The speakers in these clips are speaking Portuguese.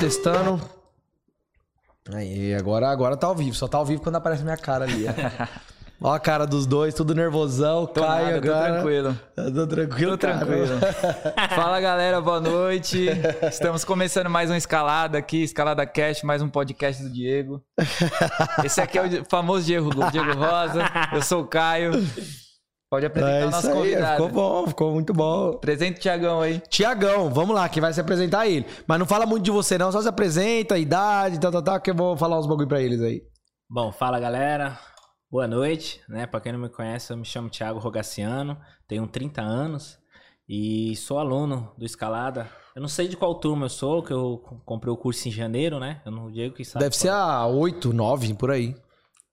testando. Aí, agora, agora tá ao vivo. Só tá ao vivo quando aparece minha cara ali. Ó a cara dos dois, tudo nervosão. Tô Caio nada, tô agora. tranquilo. Eu tô tranquilo, Tô tranquilo. Fala galera, boa noite. Estamos começando mais uma escalada aqui, Escalada Cast, mais um podcast do Diego. Esse aqui é o famoso Diego, Diego Rosa. Eu sou o Caio. Pode apresentar É o nosso aí, convidado. ficou bom, ficou muito bom. Apresenta o Tiagão aí. Tiagão, vamos lá, que vai se apresentar ele. Mas não fala muito de você, não, só se apresenta, idade, tal, tal, tal, que eu vou falar uns bagulho pra eles aí. Bom, fala galera, boa noite, né? Pra quem não me conhece, eu me chamo Thiago Rogaciano, tenho 30 anos e sou aluno do Escalada. Eu não sei de qual turma eu sou, que eu comprei o curso em janeiro, né? Eu não digo que sabe. Deve ser a 8, 9, por aí.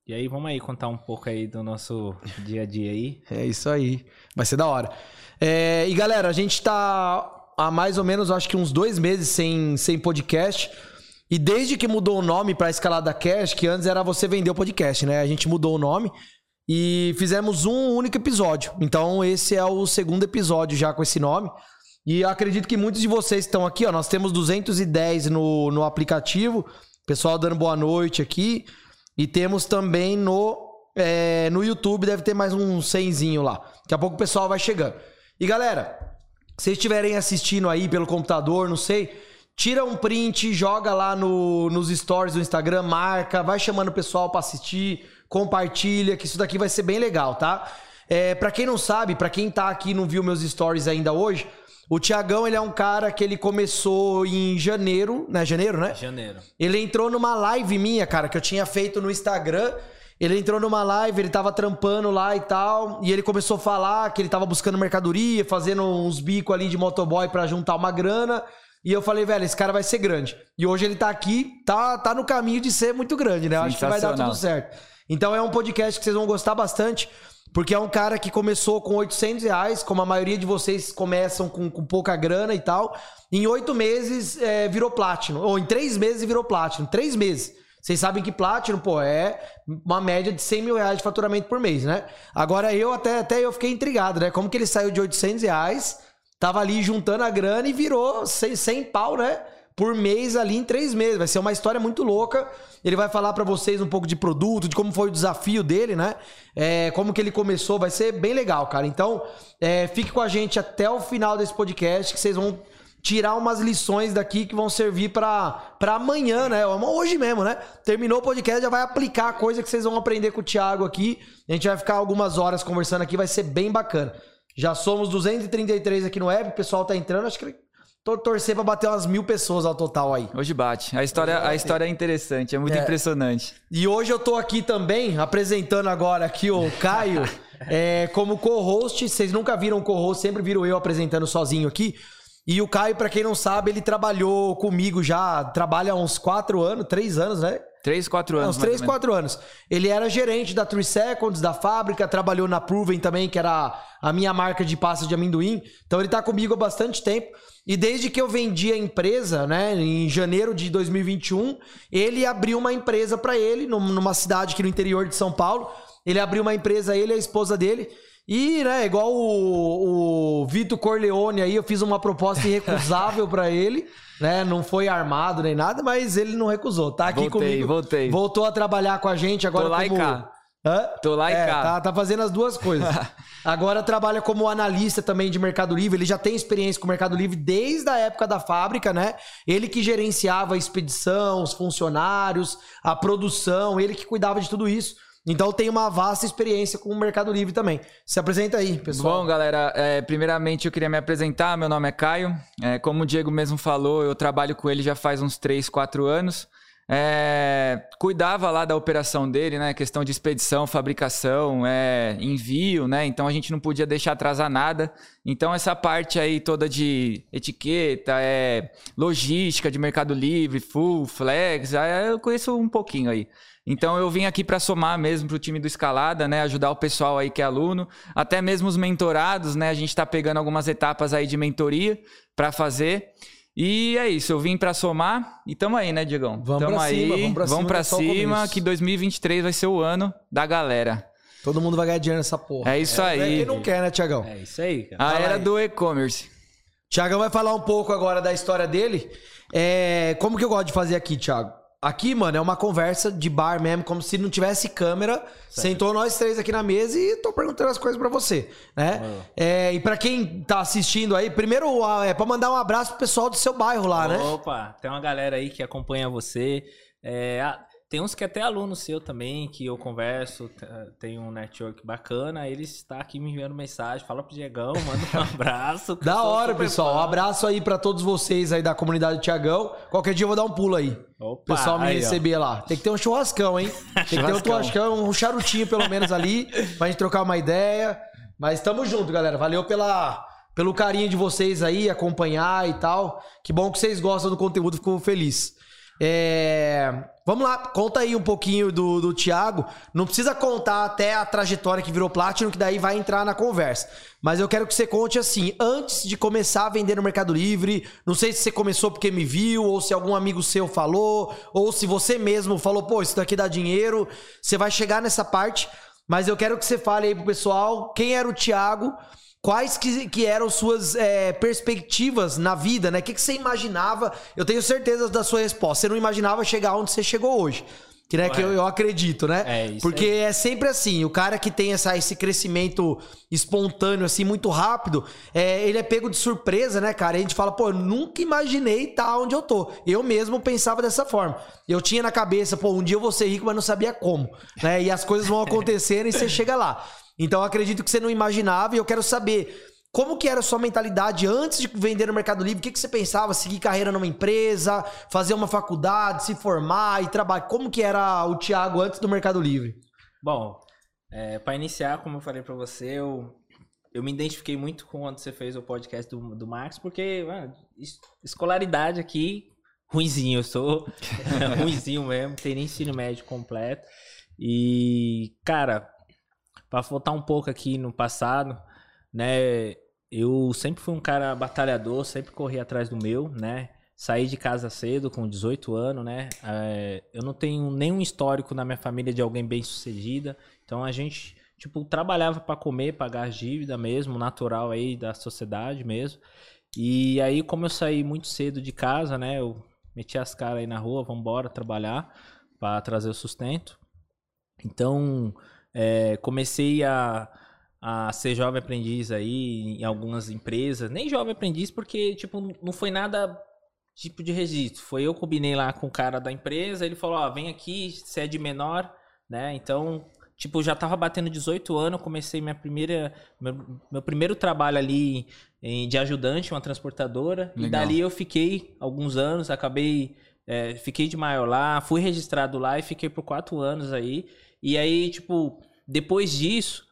E aí, vamos aí contar um pouco aí do nosso dia a dia aí. É isso aí. Vai ser da hora. É, e galera, a gente tá há mais ou menos, acho que uns dois meses sem, sem podcast. E desde que mudou o nome pra Escalada Cash, que antes era você vender o podcast, né? A gente mudou o nome e fizemos um único episódio. Então esse é o segundo episódio já com esse nome. E acredito que muitos de vocês estão aqui, ó. Nós temos 210 no, no aplicativo. Pessoal dando boa noite aqui. E temos também no, é, no YouTube, deve ter mais um 100zinho lá. Daqui a pouco o pessoal vai chegando. E galera, se vocês estiverem assistindo aí pelo computador, não sei, tira um print, joga lá no, nos stories do Instagram, marca, vai chamando o pessoal pra assistir, compartilha, que isso daqui vai ser bem legal, tá? É, para quem não sabe, pra quem tá aqui e não viu meus stories ainda hoje, o Tiagão, ele é um cara que ele começou em janeiro, né? Janeiro, né? Janeiro. Ele entrou numa live minha, cara, que eu tinha feito no Instagram. Ele entrou numa live, ele tava trampando lá e tal. E ele começou a falar que ele tava buscando mercadoria, fazendo uns bicos ali de motoboy pra juntar uma grana. E eu falei, velho, esse cara vai ser grande. E hoje ele tá aqui, tá, tá no caminho de ser muito grande, né? Eu acho que vai dar tudo certo. Então é um podcast que vocês vão gostar bastante. Porque é um cara que começou com 800 reais, como a maioria de vocês começam com, com pouca grana e tal. Em oito meses é, virou Platinum. Ou em três meses virou Platinum. Três meses. Vocês sabem que Platinum, pô, é uma média de 100 mil reais de faturamento por mês, né? Agora eu até, até eu fiquei intrigado, né? Como que ele saiu de 800 reais, tava ali juntando a grana e virou 100, 100 pau, né? Por mês ali em três meses. Vai ser uma história muito louca. Ele vai falar pra vocês um pouco de produto, de como foi o desafio dele, né? É, como que ele começou. Vai ser bem legal, cara. Então, é, fique com a gente até o final desse podcast, que vocês vão tirar umas lições daqui que vão servir pra amanhã, né? Hoje mesmo, né? Terminou o podcast, já vai aplicar a coisa que vocês vão aprender com o Thiago aqui. A gente vai ficar algumas horas conversando aqui, vai ser bem bacana. Já somos 233 aqui no web, o pessoal tá entrando, acho que torcer pra bater umas mil pessoas ao total aí. Hoje bate. A história, a história é interessante, é muito É. impressionante. E hoje eu tô aqui também, apresentando agora aqui o Caio é, como co-host. Vocês nunca viram o co-host, sempre viram eu apresentando sozinho aqui. E o Caio, pra quem não sabe, ele trabalhou comigo já, trabalha há uns quatro anos, três anos, né? Três, quatro anos. uns mais 3, ou menos. 4 anos. Ele era gerente da 3 Seconds, da fábrica, trabalhou na Proven também, que era a minha marca de pasta de amendoim. Então ele tá comigo há bastante tempo. E desde que eu vendi a empresa, né, em janeiro de 2021, ele abriu uma empresa pra ele, num- numa cidade aqui no interior de São Paulo. Ele abriu uma empresa, ele e a esposa dele. E, né, igual o, o Vitor Corleone aí, eu fiz uma proposta irrecusável pra ele, né? Não foi armado nem nada, mas ele não recusou. Tá aqui Voltei, comigo. voltei. Voltou a trabalhar com a gente agora Tô lá e como... cá. Hã? Tô lá e é, cá. Tá, tá fazendo as duas coisas. agora trabalha como analista também de Mercado Livre. Ele já tem experiência com o Mercado Livre desde a época da fábrica, né? Ele que gerenciava a expedição, os funcionários, a produção, ele que cuidava de tudo isso. Então tem uma vasta experiência com o Mercado Livre também. Se apresenta aí, pessoal. Bom, galera, é, primeiramente eu queria me apresentar. Meu nome é Caio. É, como o Diego mesmo falou, eu trabalho com ele já faz uns 3, 4 anos. É, cuidava lá da operação dele, né? Questão de expedição, fabricação, é, envio, né? Então a gente não podia deixar atrasar nada. Então essa parte aí toda de etiqueta, é, logística de Mercado Livre, full, flex, eu conheço um pouquinho aí. Então eu vim aqui para somar mesmo pro time do Escalada, né? Ajudar o pessoal aí que é aluno, até mesmo os mentorados, né? A gente tá pegando algumas etapas aí de mentoria para fazer. E é isso, eu vim para somar e tamo aí, né, Diegão? Vamos tamo pra aí, cima, vamos pra cima, pra que é o cima, que 2023 vai ser o ano da galera. Todo mundo vai ganhar dinheiro nessa porra. É isso É aí. quem não quer, né, Tiagão? É isso aí, cara. A Fala era aí. do e-commerce. Tiagão vai falar um pouco agora da história dele. É, como que eu gosto de fazer aqui, Thiago? Aqui, mano, é uma conversa de bar mesmo, como se não tivesse câmera. Sentou nós três aqui na mesa e tô perguntando as coisas pra você, né? É, e pra quem tá assistindo aí, primeiro é pra mandar um abraço pro pessoal do seu bairro lá, né? Opa, tem uma galera aí que acompanha você. É, tem uns que até aluno seu também, que eu converso, t- tem um network bacana, ele está aqui me enviando mensagem, fala pro Diegão, manda um abraço. Da hora, pessoal. Um abraço aí pra todos vocês aí da comunidade Tiagão. Qualquer dia eu vou dar um pulo aí. O Opa, pessoal me aí, ó. receber lá. Tem que ter um churrascão, hein? Tem que ter um churrascão, um charutinho pelo menos ali, pra gente trocar uma ideia. Mas tamo junto, galera. Valeu pela, pelo carinho de vocês aí, acompanhar e tal. Que bom que vocês gostam do conteúdo, fico feliz. É, Vamos lá, conta aí um pouquinho do, do Thiago. Não precisa contar até a trajetória que virou Platinum, que daí vai entrar na conversa. Mas eu quero que você conte assim, antes de começar a vender no Mercado Livre. Não sei se você começou porque me viu, ou se algum amigo seu falou, ou se você mesmo falou, pô, isso daqui dá dinheiro. Você vai chegar nessa parte, mas eu quero que você fale aí pro pessoal quem era o Thiago. Quais que, que eram suas é, perspectivas na vida, né? O que, que você imaginava? Eu tenho certeza da sua resposta. Você não imaginava chegar onde você chegou hoje. Que, né, que eu, eu acredito, né? É, isso Porque é sempre assim, o cara que tem essa, esse crescimento espontâneo, assim, muito rápido, é, ele é pego de surpresa, né, cara? E a gente fala, pô, eu nunca imaginei estar onde eu tô. Eu mesmo pensava dessa forma. Eu tinha na cabeça, pô, um dia eu vou ser rico, mas não sabia como, né? E as coisas vão acontecendo e você chega lá. Então eu acredito que você não imaginava e eu quero saber como que era a sua mentalidade antes de vender no Mercado Livre? O que, que você pensava? Seguir carreira numa empresa, fazer uma faculdade, se formar e trabalhar? Como que era o Thiago antes do Mercado Livre? Bom, é, para iniciar, como eu falei pra você, eu, eu me identifiquei muito com quando você fez o podcast do, do Max, porque mano, es- escolaridade aqui, ruinzinho, eu sou ruinzinho mesmo, tem nem ensino médio completo. E, cara, para voltar um pouco aqui no passado, né, eu sempre fui um cara batalhador, sempre corri atrás do meu, né? Saí de casa cedo, com 18 anos, né? É, eu não tenho nenhum histórico na minha família de alguém bem sucedida. Então a gente, tipo, trabalhava para comer, pagar as dívidas mesmo, natural aí da sociedade mesmo. E aí, como eu saí muito cedo de casa, né? Eu meti as caras aí na rua, vambora trabalhar para trazer o sustento. Então, é, comecei a, a ser jovem aprendiz aí em algumas empresas. Nem jovem aprendiz, porque, tipo, não foi nada tipo de registro. Foi eu combinei lá com o cara da empresa, ele falou, ó, vem aqui, você é de menor, né? Então, tipo, já tava batendo 18 anos, comecei minha primeira meu, meu primeiro trabalho ali em- de ajudante, uma transportadora, e Legal. dali eu fiquei alguns anos, acabei é, fiquei de maior lá, fui registrado lá e fiquei por quatro anos aí. E aí, tipo, depois disso,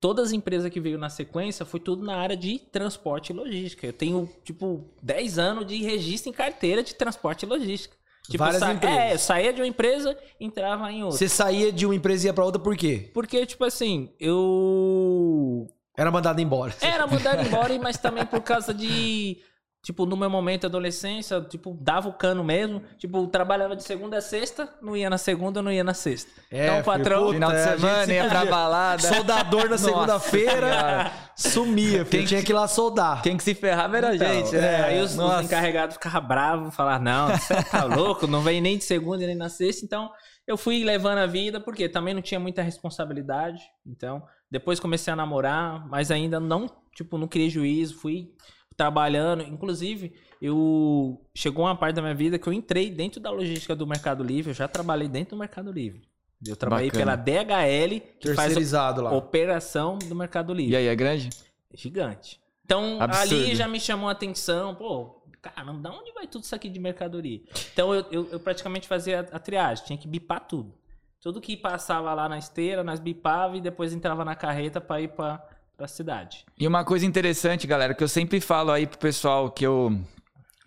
todas as empresas que veio na sequência foi tudo na área de transporte e logística. Eu tenho, tipo, 10 anos de registro em carteira de transporte e logística. Tipo, Várias sa- empresas. É, eu saía de uma empresa entrava em outra. Você saía de uma empresa e ia pra outra por quê? Porque, tipo assim, eu Era mandado embora. era mandado embora, mas também por causa de. Tipo, no meu momento de adolescência, tipo, dava o cano mesmo. Tipo, trabalhava de segunda a sexta, não ia na segunda, não ia na sexta. É, então o patrão. puta, Final de gente semana, se ia pra balada. Soldador na segunda-feira, sumia, filho. Quem tinha que ir lá soldar. Quem que se ferrava era a Então, gente, é, né? aí os, os encarregados ficavam bravos, falavam, não, você tá louco, não vem nem de segunda nem na sexta. Então, eu fui levando a vida, porque também não tinha muita responsabilidade. Então, depois comecei a namorar, mas ainda não, tipo, não criei juízo, fui trabalhando. Inclusive, eu chegou uma parte da minha vida que eu entrei dentro da logística do Mercado Livre, eu já trabalhei dentro do Mercado Livre. Eu trabalhei Bacana. pela DHL, que faz a lá. operação do Mercado Livre. E aí, é grande? Gigante. Então, Absurdo. ali já me chamou a atenção, pô, caramba, da onde vai tudo isso aqui de mercadoria? Então, eu, eu, eu praticamente fazia a, a triagem, tinha que bipar tudo. Tudo que passava lá na esteira, nós bipava e depois entrava na carreta para ir para a cidade. E uma coisa interessante, galera, que eu sempre falo aí pro pessoal que eu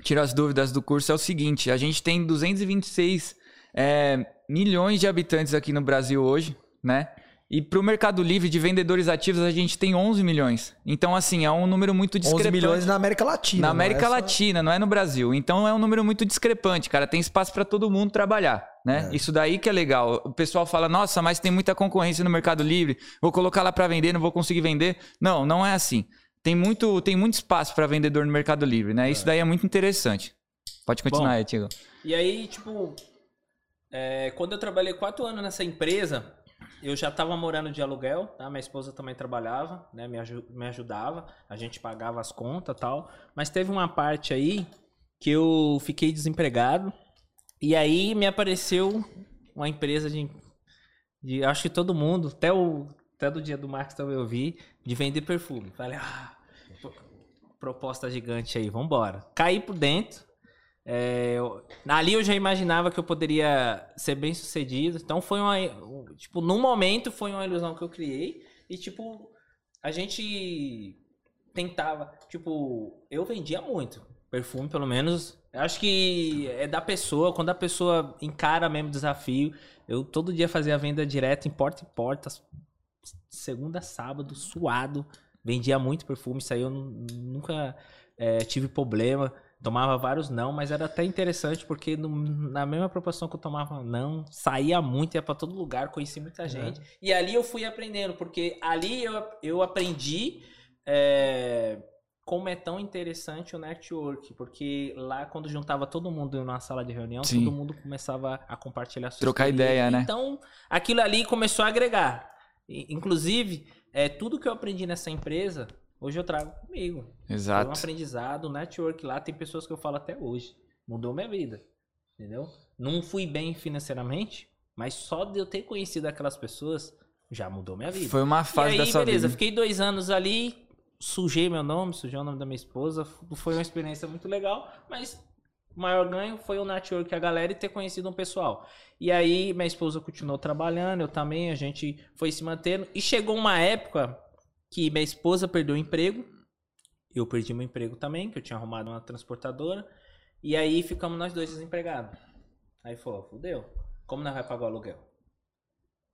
tiro as dúvidas do curso é o seguinte: a gente tem 226 é, milhões de habitantes aqui no Brasil hoje, né? E pro Mercado Livre de vendedores ativos a gente tem 11 milhões. Então, assim, é um número muito 11 discrepante. milhões na América Latina. Na não América é só- Latina, não é no Brasil. Então é um número muito discrepante, cara. Tem espaço para todo mundo trabalhar, né? Isso daí que é legal. O pessoal fala: "Nossa, mas tem muita concorrência no Mercado Livre. Vou colocar lá para vender, não vou conseguir vender". Não, não é assim. tem muito, tem muito espaço para vendedor no Mercado Livre, né? Isso daí é muito interessante. Pode continuar Bom, aí, Tiago. E aí, tipo, é, quando eu trabalhei quatro anos nessa empresa, eu já estava morando de aluguel, tá? Minha esposa também trabalhava, né? Me, aju me ajudava, a gente pagava as contas e tal. Mas teve uma parte aí que eu fiquei desempregado. E aí me apareceu uma empresa de. de acho que todo mundo, até, o, até do dia do Marcos também eu vi, de vender perfume. Falei, ah, proposta gigante aí, vambora. Caí por dentro. É, eu, ali eu já imaginava que eu poderia ser bem sucedido. Então foi uma. Tipo, num momento foi uma ilusão que eu criei. E, tipo, a gente tentava. Tipo, eu vendia muito. Perfume, pelo menos. Acho que é da pessoa. Quando a pessoa encara mesmo o desafio. Eu todo dia fazia venda direta em porta em porta. Segunda, sábado, suado. Vendia muito perfume. Isso aí eu nunca é, tive problema. Tomava vários não, mas era até interessante porque no, na mesma proporção que eu tomava não, saía muito, ia para todo lugar, conheci muita gente. E ali eu fui aprendendo, porque ali eu, eu aprendi é, como é tão interessante o network, porque lá quando juntava todo mundo numa sala de reunião, Sim. todo mundo começava a compartilhar suas Trocar ideia, né? Então, aquilo ali começou a agregar. Inclusive, é, tudo que eu aprendi nessa empresa, hoje eu trago comigo. Foi um Exato. aprendizado, o network lá tem pessoas que eu falo até hoje. Mudou minha vida. Entendeu? Não fui bem financeiramente, mas só de eu ter conhecido aquelas pessoas já mudou minha vida. Foi uma fase e aí, da sua beleza, vida. fiquei dois anos ali, sujei meu nome, sujei o nome da minha esposa. Foi uma experiência muito legal, mas o maior ganho foi o network, a galera e ter conhecido um pessoal. E aí, minha esposa continuou trabalhando, eu também, a gente foi se mantendo. E chegou uma época que minha esposa perdeu o emprego, eu perdi meu emprego também, que eu tinha arrumado uma transportadora. E aí ficamos nós dois desempregados. Aí falou, fudeu, como nós vai pagar o aluguel?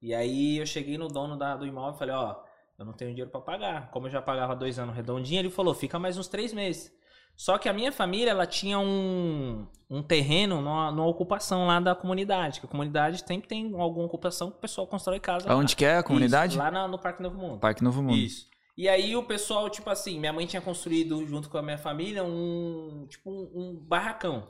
E aí eu cheguei no dono da- do imóvel e falei, ó, eu não tenho dinheiro pra pagar. Como eu já pagava dois anos redondinho, ele falou, fica mais uns três meses. Só que a minha família, ela tinha um, um terreno numa, numa ocupação lá da comunidade. Que a comunidade sempre tem alguma ocupação que o pessoal constrói casa. lá. Aonde que é a comunidade? Isso, lá na- no Parque Novo Mundo. Parque Novo Mundo. Isso. E aí o pessoal, tipo assim, minha mãe tinha construído junto com a minha família um, tipo um, um barracão.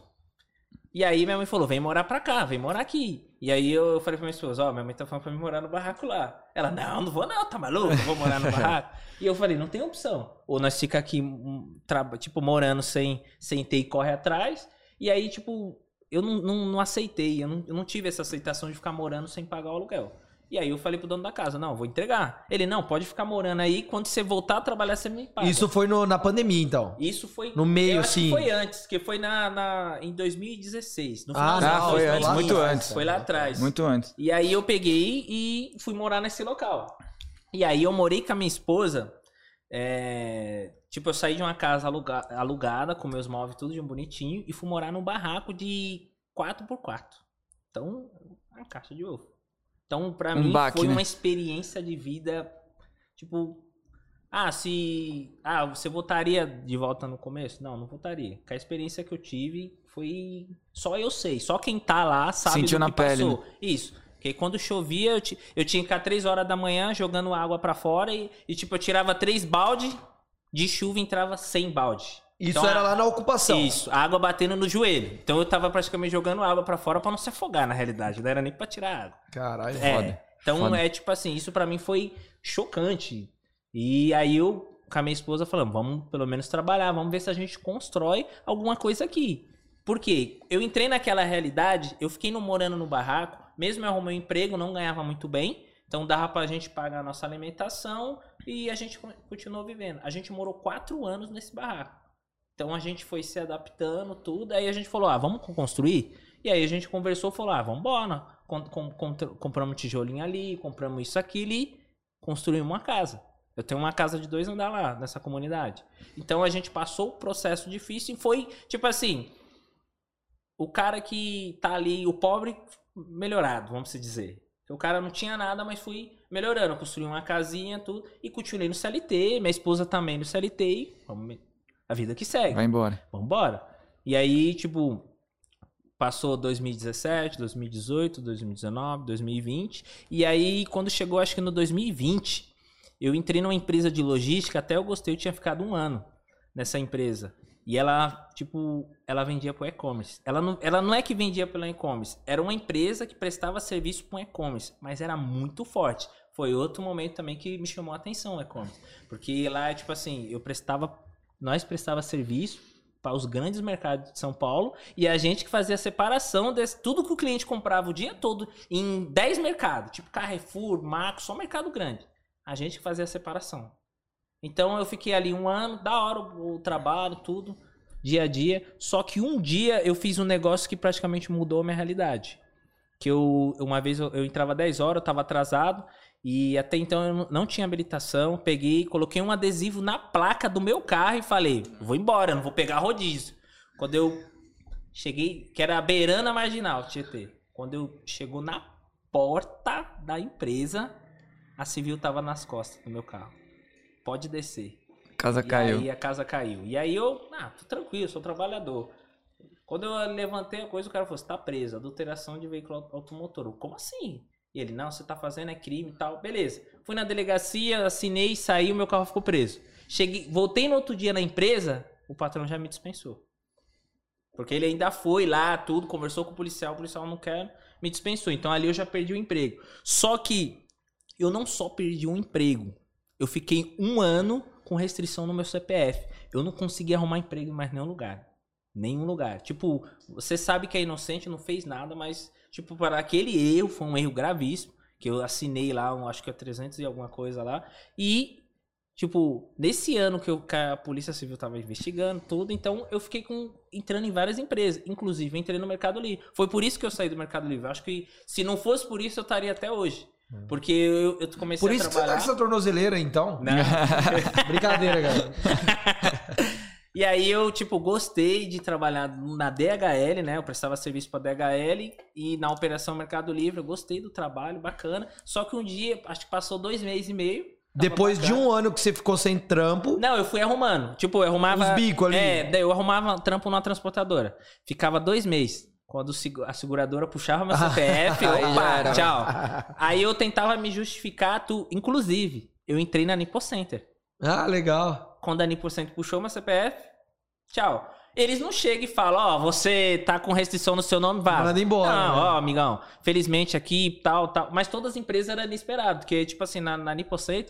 E aí minha mãe falou, vem morar pra cá, vem morar aqui. E aí eu falei pra minha esposa, ó, minha mãe tá falando pra mim morar no barraco lá. Ela, não, não vou não, tá maluco? Vou morar no barraco. e eu falei, não tem opção. Ou nós fica aqui, hum, tipo, morando sem, sem ter e corre atrás. E aí, tipo, eu não, não, não aceitei, eu não, eu não tive essa aceitação de ficar morando sem pagar o aluguel. E aí eu falei pro dono da casa, não, vou entregar. Ele, não, pode ficar morando aí, quando você voltar a trabalhar, você me paga. Isso foi no- na pandemia, então. Isso foi. No meio, que foi antes, que foi na, na, em 2016. No Ah, Ah, de foi 2015. antes, muito antes. Foi lá atrás. Muito antes. E aí eu peguei e fui morar nesse local. E aí eu morei com a minha esposa. é, Tipo, eu saí de uma casa aluga- alugada, com meus móveis tudo de um bonitinho, e fui morar num barraco de 4x4. Então, uma caixa de ovo. Então, pra Um mim, baque, foi né? uma experiência de vida, tipo... Ah, se... Ah, você votaria de volta no começo? Não, não votaria. Com a experiência que eu tive, foi... Só eu sei. Só quem tá lá sabe Sentiu do na que pele, passou. Isso. Porque quando chovia, eu, ti- eu tinha que ficar 3 horas da manhã jogando água pra fora e, e, tipo, eu tirava três balde de chuva entrava 100 balde. Isso Então, era a- lá na ocupação. Isso, a água batendo no joelho. Então eu tava praticamente jogando água pra fora pra não se afogar, na realidade. Não era nem pra tirar água. Caralho. É, Foda, Então foda. é tipo assim, isso pra mim foi chocante. E aí eu, com a minha esposa, falamos, vamos pelo menos trabalhar, vamos ver se a gente constrói alguma coisa aqui. Por quê? Eu entrei naquela realidade, eu fiquei no, morando no barraco, mesmo eu arrumei um emprego, não ganhava muito bem, então dava pra gente pagar a nossa alimentação e a gente con- continuou vivendo. A gente morou quatro anos nesse barraco. Então a gente foi se adaptando, tudo, aí a gente falou, ah, vamos construir? E aí a gente conversou, falou, ah, vamos embora. Com, com, com- compramos tijolinho ali, compramos isso aqui e construímos uma casa. Eu tenho uma casa de dois andar lá, nessa comunidade. Então a gente passou o processo difícil e foi, tipo assim, o cara que tá ali, o pobre melhorado, vamos dizer. O cara não tinha nada, mas fui melhorando. Construí uma casinha, tudo, e continuei no CLT, minha esposa também no CLT, e a vida que segue. Vai embora. Vambora. E aí, tipo, passou 2017, 2018, 2019, 2020. E aí, quando chegou, acho que no 2020, Eu entrei numa empresa de logística, até eu gostei, eu tinha ficado um ano nessa empresa. E ela, tipo, ela vendia pro e-commerce. Ela não, ela não é que vendia pelo e-commerce, era uma empresa que prestava serviço pro e-commerce, mas era muito forte. Foi outro momento também que me chamou a atenção o e-commerce. Porque lá, tipo assim, eu prestava, nós prestava serviço para os grandes mercados de São Paulo e a gente que fazia a separação desse tudo que o cliente comprava o dia todo em 10 mercados, tipo Carrefour, Macro, só mercado grande. A gente que fazia a separação. Então eu fiquei ali um ano, da hora o, o trabalho, tudo, dia a dia. Só que um dia eu fiz um negócio que praticamente mudou a minha realidade. Que eu, uma vez eu, eu entrava 10 horas, eu tava atrasado, e até então eu não tinha habilitação. Peguei, coloquei um adesivo na placa do meu carro e falei: vou embora, não vou pegar rodízio. Quando eu cheguei, que era a beirana marginal, Tietê. Quando eu chegou na porta da empresa, a civil tava nas costas do meu carro pode descer. Casa e caiu. aí a casa caiu. E aí eu, ah, tô tranquilo, sou trabalhador. Quando eu levantei a coisa, o cara falou, você tá preso, adulteração de veículo automotor. Eu, Como assim? E ele, não, você tá fazendo é crime e tal. Beleza. Fui na delegacia, assinei, saí, o meu carro ficou preso. Cheguei, voltei no outro dia na empresa, o patrão já me dispensou. Porque ele ainda foi lá, tudo, conversou com o policial, o policial não quer, me dispensou. Então ali eu já perdi o emprego. Só que eu não só perdi um emprego, eu fiquei um ano com restrição no meu CPF. Eu não consegui arrumar emprego em mais nenhum lugar. Nenhum lugar. Tipo, você sabe que é inocente, não fez nada, mas, tipo, para aquele erro, foi um erro gravíssimo. Que eu assinei lá, um, acho que é 300 e alguma coisa lá. E, tipo, nesse ano que, eu, que a Polícia Civil tava investigando tudo, então eu fiquei com, entrando em várias empresas. Inclusive, entrei no Mercado Livre. Foi por isso que eu saí do Mercado Livre. Acho que se não fosse por isso, eu estaria até hoje. Porque eu, eu comecei Por isso a que você tá trabalhar... com essa tornozeleira, então? Não. Brincadeira, galera. E aí eu, tipo, gostei de trabalhar na DHL, né? Eu prestava serviço pra DHL e na Operação Mercado Livre. Eu gostei do trabalho, bacana. Só que um dia, acho que passou dois meses e meio. Depois de bacana. um ano que você ficou sem trampo, Não, eu fui arrumando. Tipo, eu arrumava. Os bicos ali. É, daí eu arrumava trampo numa transportadora. Ficava dois meses. Quando a seguradora puxava meu CPF, opa, tchau. Aí eu tentava me justificar, tu, inclusive, eu entrei na Nipo Center. Ah, legal. Quando a Nipo Center puxou meu CPF, tchau. Eles não chegam e falam, ó, você tá com restrição no seu nome, vaza. Manda embora, Não, né? ó, amigão, felizmente aqui, tal, tal. Mas todas as empresas eram inesperadas, porque, tipo assim, na, na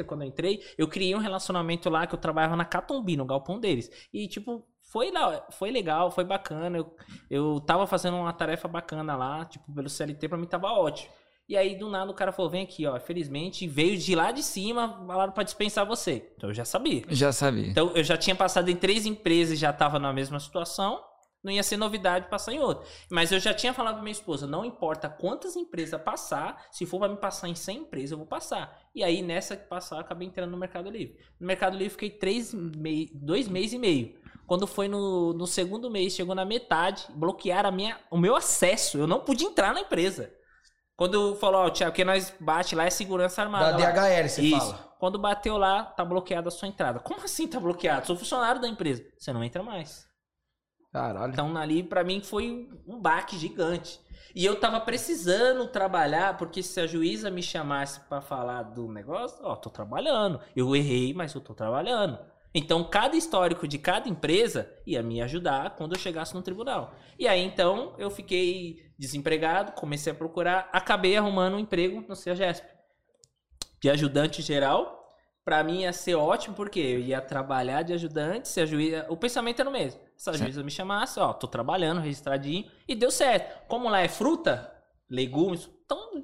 quando eu entrei, eu criei um relacionamento lá que eu trabalhava na Catumbi, no galpão deles. E, tipo, foi, foi legal, foi bacana. Eu, eu tava fazendo uma tarefa bacana lá, tipo, pelo CLT, pra mim tava ótimo. E aí, do nada, o cara falou, vem aqui, ó, felizmente, veio de lá de cima, falaram pra dispensar você. Então eu já sabia. Já sabia. Então eu já tinha passado em três empresas e já estava na mesma situação. Não ia ser novidade passar em outra. Mas eu já tinha falado pra minha esposa: não importa quantas empresas passar, se for pra me passar em 100 empresas, eu vou passar. E aí, nessa que passar, eu acabei entrando no Mercado Livre. No Mercado Livre, fiquei três mei... dois meses e meio. Quando foi no, no segundo mês, chegou na metade, bloquearam a minha, o meu acesso. Eu não pude entrar na empresa. Quando falou, ó, Tiago, que nós bate lá é segurança armada. Da lá. DHL, você Isso. fala. Quando bateu lá, tá bloqueada a sua entrada. Como assim tá bloqueado? Sou funcionário da empresa. Você não entra mais. Caralho. Então ali pra mim foi um baque gigante. E eu tava precisando trabalhar, porque se a juíza me chamasse pra falar do negócio, ó, tô trabalhando. Eu errei, mas eu tô trabalhando. Então cada histórico de cada empresa ia me ajudar quando eu chegasse no tribunal. E aí então eu fiquei desempregado, comecei a procurar, acabei arrumando um emprego no CEAGESP. De ajudante geral. Pra mim ia ser ótimo, porque eu ia trabalhar de ajudante, se a juíza. O pensamento era o mesmo. Se a juíza me chamasse, ó, tô trabalhando, registradinho, e deu certo. Como lá é fruta, legumes, então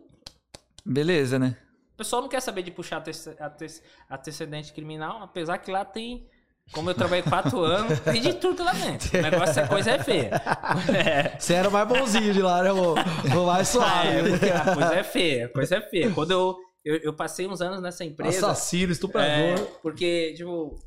Beleza, né? Pessoal não quer saber de puxar antece- antece- antecedente criminal, apesar que lá tem. Como eu trabalhei quatro anos, tem de tudo lá dentro. O negócio é coisa é feia. É. Você era o mais bonzinho de lá, né? O, o mais suave. É, né? porque a coisa é feia, a coisa é feia. Quando eu, eu, eu passei uns anos nessa empresa. Assassino, É, estuprador. porque, tipo,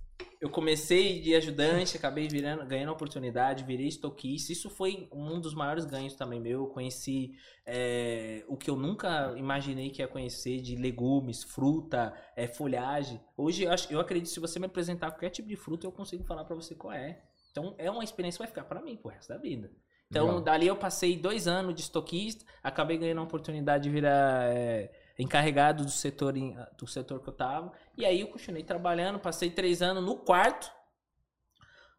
eu comecei de ajudante, acabei virando, ganhando oportunidade, virei estoquista. Isso foi um dos maiores ganhos também meu. Eu conheci é, o que eu nunca imaginei que ia conhecer de legumes, fruta, é, folhagem. Hoje, eu, acho, eu acredito que se você me apresentar qualquer tipo de fruta, eu consigo falar pra você qual é. Então, é uma experiência que vai ficar pra mim pro resto da vida. Então, Legal. dali eu passei dois anos de estoquista, acabei ganhando a oportunidade de virar é, encarregado do setor, em- do setor que eu tava. E aí eu continuei trabalhando, passei três anos no quarto.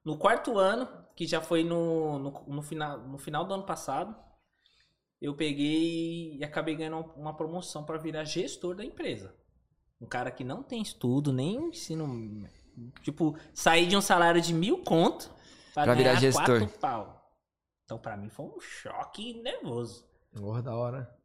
No quarto ano, que já foi no, no, no final, no final do ano passado, eu peguei e acabei ganhando uma- promoção para virar gestor da empresa. Um cara que não tem estudo, nem ensino. Tipo, sair de um salário de mil conto pra, Pra virar gestor. quatro pau. Então, pra mim, foi um choque nervoso. Porra, da hora.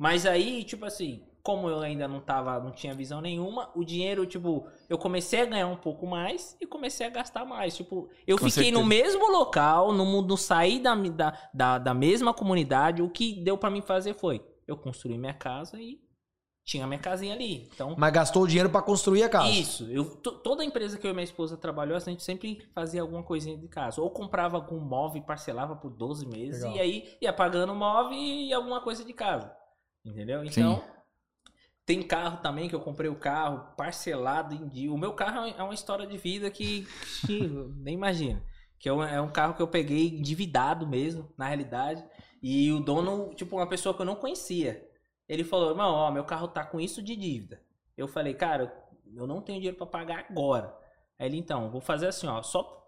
Mas aí, tipo assim, como eu ainda não tava, não tinha visão nenhuma, o dinheiro, tipo, eu comecei a ganhar um pouco mais e comecei a gastar mais. Tipo, eu Com fiquei no certeza. mesmo local, no mundo, saí da, da, da, da mesma comunidade. O que deu pra mim fazer foi, eu construí minha casa e tinha minha casinha ali. Então, Mas gastou o dinheiro pra construir a casa. isso. Eu, to- toda empresa que eu e minha esposa trabalhou, a gente sempre fazia alguma coisinha de casa. Ou comprava algum móvel e parcelava por 12 meses. Legal. E aí ia pagando o móvel e alguma coisa de casa. Entendeu? Então, tem carro também, que eu comprei o carro parcelado em dia. O meu carro é uma história de vida que, que nem imagina. Que é um, é um carro que eu peguei endividado mesmo, na realidade. E o dono, tipo, uma pessoa que eu não conhecia. Ele falou, irmão, ó, meu carro tá com isso de dívida. Eu falei, cara, eu não tenho dinheiro pra pagar agora. Aí ele, então, vou fazer assim, ó, só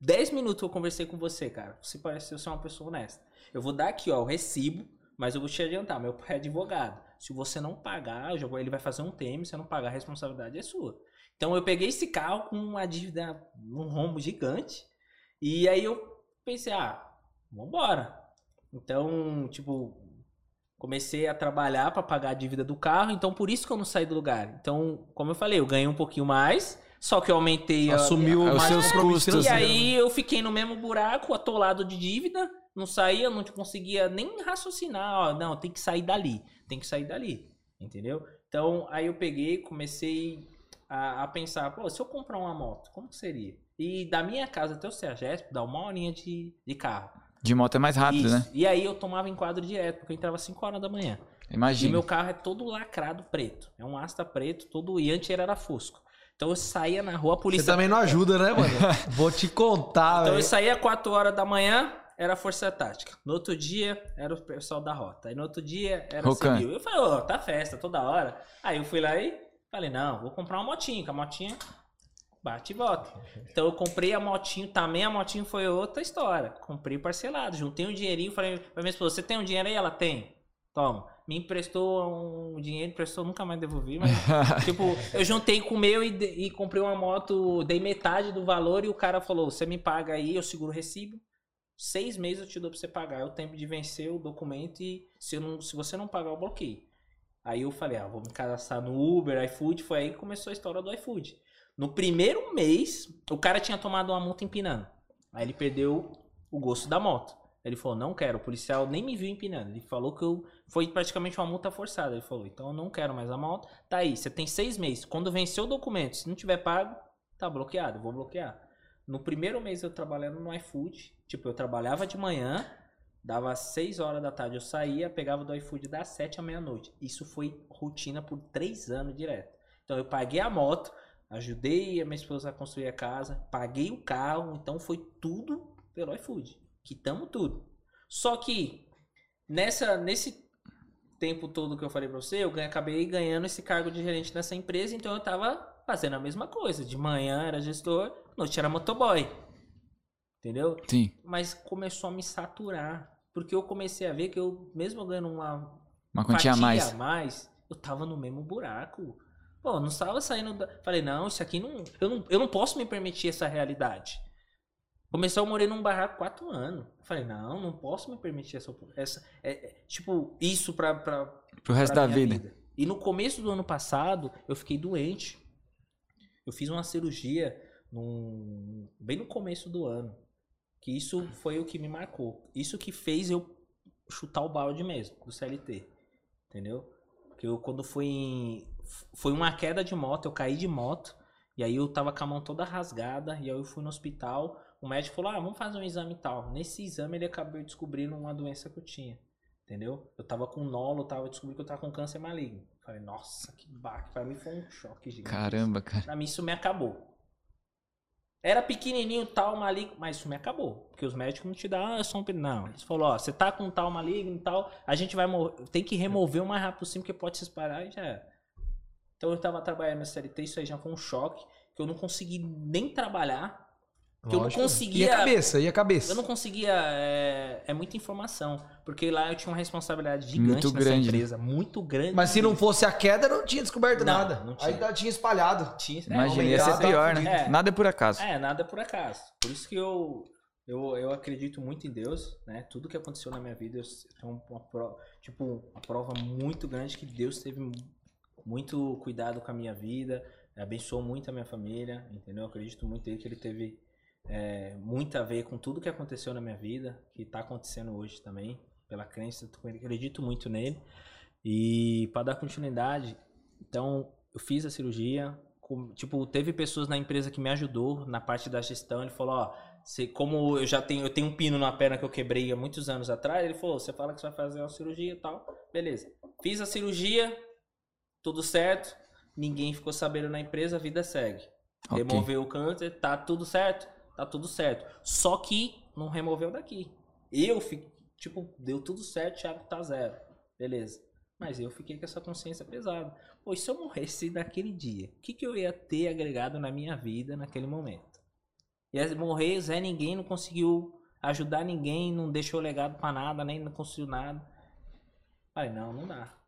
10 minutos eu conversei com você, cara. Você parece ser uma pessoa honesta. Eu vou dar aqui, ó, o recibo, mas eu vou te adiantar. Meu pai é advogado. Se você não pagar, ele vai fazer um tema, se você não pagar, a responsabilidade é sua. Então eu peguei esse carro com uma dívida, um rombo gigante. E aí eu pensei, ah, vambora. Então, tipo, comecei a trabalhar para pagar a dívida do carro, então por isso que eu não saí do lugar. Então, como eu falei, eu ganhei um pouquinho mais, só que eu aumentei a- Assumiu Os mais seus custos, e financeiro. aí eu fiquei no mesmo buraco, atolado de dívida, não saía, não conseguia nem raciocinar, ó, não, tem que sair dali, tem que sair dali, entendeu? Então, aí eu peguei, comecei a, a pensar, pô, se eu comprar uma moto, como que seria? E da minha casa até o Sergesp, dá uma horinha de, de carro. De moto é mais rápido, Isso. né? E aí eu tomava enquadro direto, porque eu entrava às 5 horas da manhã. E Imagina. meu carro é todo lacrado preto. É um Asta preto, todo. E antes ele era Fusco. Então eu saía na rua, a Você polícia. também não ajuda, né, mano? Vou te contar, Então eu velho. saía 4 horas da manhã, era Força Tática. No outro dia, era o pessoal da rota. Aí no outro dia, era Rocan. civil. Eu falei, ô, tá festa toda hora. Aí eu fui lá e falei, não, vou comprar uma motinha, que a motinha bate e volta. Então eu comprei a motinho, também a motinho foi outra história. Comprei parcelado, juntei um dinheirinho, falei pra minha esposa, você tem um dinheiro aí? Ela tem. Toma. Me emprestou um dinheiro, emprestou, nunca mais devolvi, mas tipo, eu juntei com o meu e, e comprei uma moto, dei metade do valor e o cara falou: você me paga aí, eu seguro o recibo. Seis meses eu te dou pra você pagar. É o tempo de vencer o documento e se, não, se você não pagar, eu bloqueio. Aí eu falei, ah, vou me cadastrar no Uber, iFood. Foi aí que começou a história do iFood. No primeiro mês, o cara tinha tomado uma multa empinando. Aí ele perdeu o gosto da moto. Ele falou, não quero. O policial nem me viu empinando. Ele falou que eu foi praticamente uma multa forçada. Ele falou, então eu não quero mais a moto. Tá aí, você tem seis meses. Quando vencer o documento, se não tiver pago, tá bloqueado. Vou bloquear. No primeiro mês eu trabalhando no iFood, tipo, eu trabalhava de manhã, dava 6 horas da tarde, eu saía, pegava do iFood das 7 à meia-noite. Isso foi rotina por 3 anos direto. Então eu paguei a moto, ajudei a minha esposa a construir a casa, paguei o carro, então foi tudo pelo iFood. Quitamos tudo. Só que nessa, nesse tempo todo que eu falei pra você, eu acabei ganhando esse cargo de gerente nessa empresa, então eu tava fazendo a mesma coisa. De manhã era gestor, noite era motoboy. Entendeu? Sim. Mas começou a me saturar. Porque eu comecei a ver que eu, mesmo ganhando uma Uma quantia a mais. mais, eu tava no mesmo buraco. Pô, não estava saindo da... Falei, não, isso aqui não eu, não. eu não posso me permitir essa realidade. Começou a morar num barraco quatro anos. Falei, não, não posso me permitir essa. essa é, é, tipo, isso pra, pra, Pro resto pra da minha vida. E no começo do ano passado, eu fiquei doente. Eu fiz uma cirurgia num- bem no começo do ano. Que isso foi o que me marcou. Isso que fez eu chutar o balde mesmo, do CLT. Entendeu? Porque eu, quando fui em... Foi uma queda de moto, eu caí de moto. E aí eu tava com a mão toda rasgada. E aí eu fui no hospital. O médico falou: Ah, vamos fazer um exame e tal. Nesse exame ele acabou descobrindo uma doença que eu tinha. Entendeu? Eu tava com nolo, tava descobrindo que eu tava com câncer maligno. Falei, nossa, que baque. Pra mim foi um choque gigante. Caramba, cara. Pra mim isso me acabou. Era pequenininho, tal, maligno, mas isso me acabou. Porque os médicos não te dão, é só um Não, eles falaram, ó, você tá com tal maligno e tal, a gente vai tem que remover o mais rápido possível, porque pode se espalhar e já era. Então eu tava trabalhando na CLT, isso aí já foi um choque, que eu não consegui nem trabalhar que eu não conseguia. E a cabeça, e a cabeça? Eu não conseguia. É, é, muita informação. Porque lá eu tinha uma responsabilidade gigante muito nessa grande. empresa. Muito grande. Mas se não fosse a queda, não tinha descoberto não, nada. Não tinha. Aí tinha espalhado. Tinha, Imagina, ia ser pior, né? É. Nada é por acaso. É, nada é por acaso. Por isso que eu. Eu, eu acredito muito em Deus, né? Tudo que aconteceu na minha vida, eu tenho uma prova, tipo, uma prova muito grande que Deus teve muito cuidado com a minha vida, abençoou muito a minha família, entendeu? Eu acredito muito nele que ele teve é, muito a ver com tudo que aconteceu na minha vida, que está acontecendo hoje também, pela crença, acredito muito nele. E para dar continuidade, então eu fiz a cirurgia, tipo, teve pessoas na empresa que me ajudou na parte da gestão, ele falou, ó, você, como eu já tenho, eu tenho um pino na perna que eu quebrei há muitos anos atrás, ele falou, você fala que você vai fazer uma cirurgia e tal, beleza. Fiz a cirurgia, tudo certo, ninguém ficou sabendo na empresa, a vida segue. Okay. Removeu o câncer, tá tudo certo? Tá tudo certo. Só que não removeu daqui. Eu fiquei, tipo, deu tudo certo, Thiago tá zero. Beleza. Mas eu fiquei com essa consciência pesada. Pois se eu morresse naquele dia, o que, que eu ia ter agregado na minha vida naquele momento? Ia morrer, Zé ninguém não conseguiu ajudar ninguém, não deixou legado para nada, nem não conseguiu nada. Falei, não, não dá.